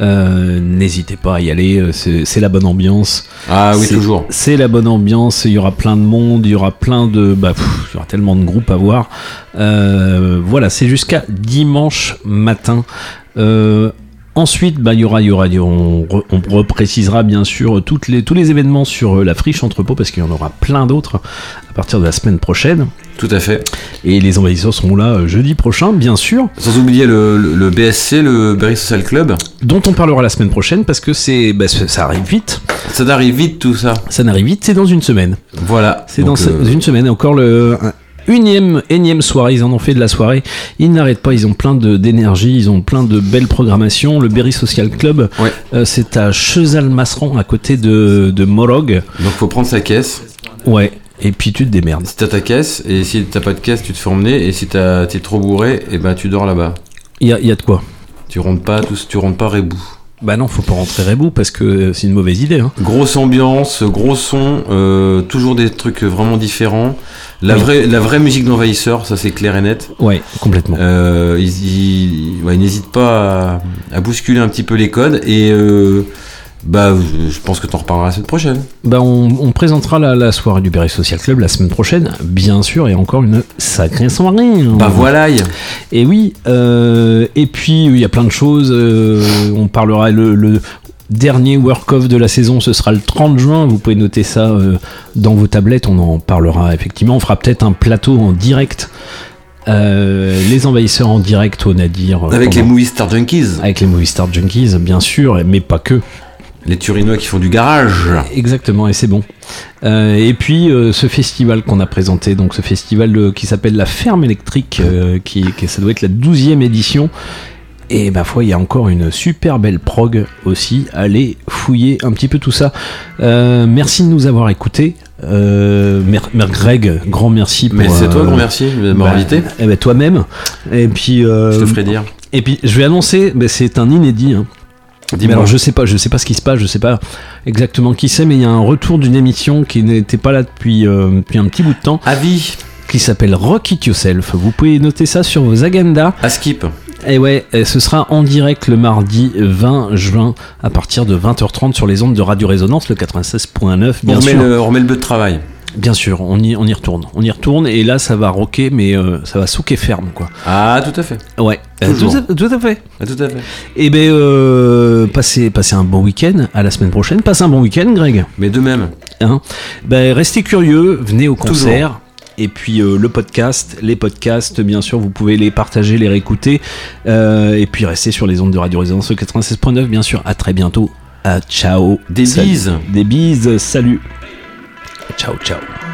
Speaker 1: Euh, N'hésitez pas à y aller, euh, c'est c'est la bonne ambiance.
Speaker 2: Ah oui,
Speaker 1: C'est-
Speaker 2: toujours.
Speaker 1: C'est la bonne ambiance, il y aura plein de monde, il y aura plein de. Bah, pff, il y aura tellement de groupes à voir. Euh, voilà, c'est jusqu'à dimanche matin. Euh, Ensuite, bah, y aura, y aura, on, re- on reprécisera bien sûr toutes les, tous les événements sur euh, la friche entrepôt parce qu'il y en aura plein d'autres à partir de la semaine prochaine.
Speaker 2: Tout à fait.
Speaker 1: Et les envahisseurs seront là euh, jeudi prochain, bien sûr.
Speaker 2: Sans oublier le, le- le BSC, le Berry Social Club.
Speaker 1: Dont on parlera la semaine prochaine parce que c'est, bah, ça arrive vite.
Speaker 2: Ça arrive vite tout ça.
Speaker 1: Ça n'arrive vite, c'est dans une semaine.
Speaker 2: Voilà.
Speaker 1: C'est dans
Speaker 2: euh,
Speaker 1: une semaine. Encore le unième, énième soirée. Ils en ont fait de la soirée. Ils n'arrêtent pas. Ils ont plein de d'énergie. Ils ont plein de belles programmations. Le Berry Social Club, euh, c'est à Chezal-Masseran, à côté de, de Morog.
Speaker 2: Donc faut prendre sa caisse.
Speaker 1: Ouais. Et puis tu te démerdes.
Speaker 2: Si t'as ta caisse, et si t'as pas de caisse, tu te fais emmener, et si t'as- t'es trop bourré, et ben tu dors là-bas.
Speaker 1: Il y a, il y a de quoi.
Speaker 2: Tu rentres pas, tous, tu rentres pas rebou.
Speaker 1: Bah non, faut pas rentrer rebou parce que euh, c'est une mauvaise idée. Hein.
Speaker 2: Grosse ambiance, gros son, euh, toujours des trucs vraiment différents. La,
Speaker 1: Oui.
Speaker 2: vraie, la vraie musique d'envahisseur, ça c'est clair et net.
Speaker 1: Ouais, complètement.
Speaker 2: Euh, ils ils- ouais, ils n'hésitent pas à, à bousculer un petit peu les codes et euh, bah, je pense que t'en reparleras la semaine prochaine.
Speaker 1: Bah on, on présentera la, la soirée du Berry Social Club la semaine prochaine, bien sûr, et encore une sacrée soirée. hein.
Speaker 2: Bah voilà.
Speaker 1: Et oui, euh, et puis il y a plein de choses. euh, on parlera le, le dernier work-off de la saison, ce sera le 30 juin. Vous pouvez noter ça euh, dans vos tablettes. On en parlera effectivement. On fera peut-être un plateau en direct. Euh, les envahisseurs en direct au Nadir. euh,
Speaker 2: Avec les Movie Star Junkies.
Speaker 1: Avec les Movie Star Junkies, bien sûr, mais pas que.
Speaker 2: Les Turinois qui font du garage.
Speaker 1: Exactement, et c'est bon. Euh, et puis euh, ce festival qu'on a présenté, donc ce festival euh, qui s'appelle la Ferme électrique, euh, qui, qui- ça doit être la 12e édition. Et ma foi, il y a encore une super belle prog aussi. Allez fouiller un petit peu tout ça. Merci de nous avoir écoutés. Euh, Greg, grand merci pour.
Speaker 2: Mais c'est toi, grand merci de m'avoir
Speaker 1: bah,
Speaker 2: invité.
Speaker 1: eh ben, toi-même. Et puis.
Speaker 2: Je te ferai dire.
Speaker 1: Et puis je vais annoncer, c'est un inédit. hein. Mais alors je sais pas, je sais pas ce qui se passe, je sais pas exactement qui c'est, mais il y a un retour d'une émission qui n'était pas là depuis, euh, depuis un petit bout de temps.
Speaker 2: Avis.
Speaker 1: Qui s'appelle Rock It Yourself. Vous pouvez noter ça sur vos agendas.
Speaker 2: À skip.
Speaker 1: Et ouais, ce sera en direct le mardi 20 juin à partir de 20h30 sur les ondes de Radio Résonance, le 96.9, bien
Speaker 2: on, remet
Speaker 1: sûr.
Speaker 2: le, on remet le bleu de travail.
Speaker 1: Bien sûr, on y, on y retourne. On y retourne et là ça va rocker, mais euh, ça va souquer ferme quoi.
Speaker 2: Ah, tout à fait.
Speaker 1: Ouais, euh, tout, à, tout à fait.
Speaker 2: Ah, tout à fait.
Speaker 1: Et ben, euh, passez, passez un bon week-end. À la semaine prochaine. Passez un bon week-end, Greg.
Speaker 2: Mais de même.
Speaker 1: Hein ben, restez curieux, venez au
Speaker 2: Toujours.
Speaker 1: concert. Et puis euh, le podcast, les podcasts, bien sûr, vous pouvez les partager, les réécouter. Et puis restez sur les ondes de Radio Résonance 96.9, bien sûr. À très bientôt. À ciao.
Speaker 2: Des bises.
Speaker 1: Des bises. Salut. Ciao, ciao.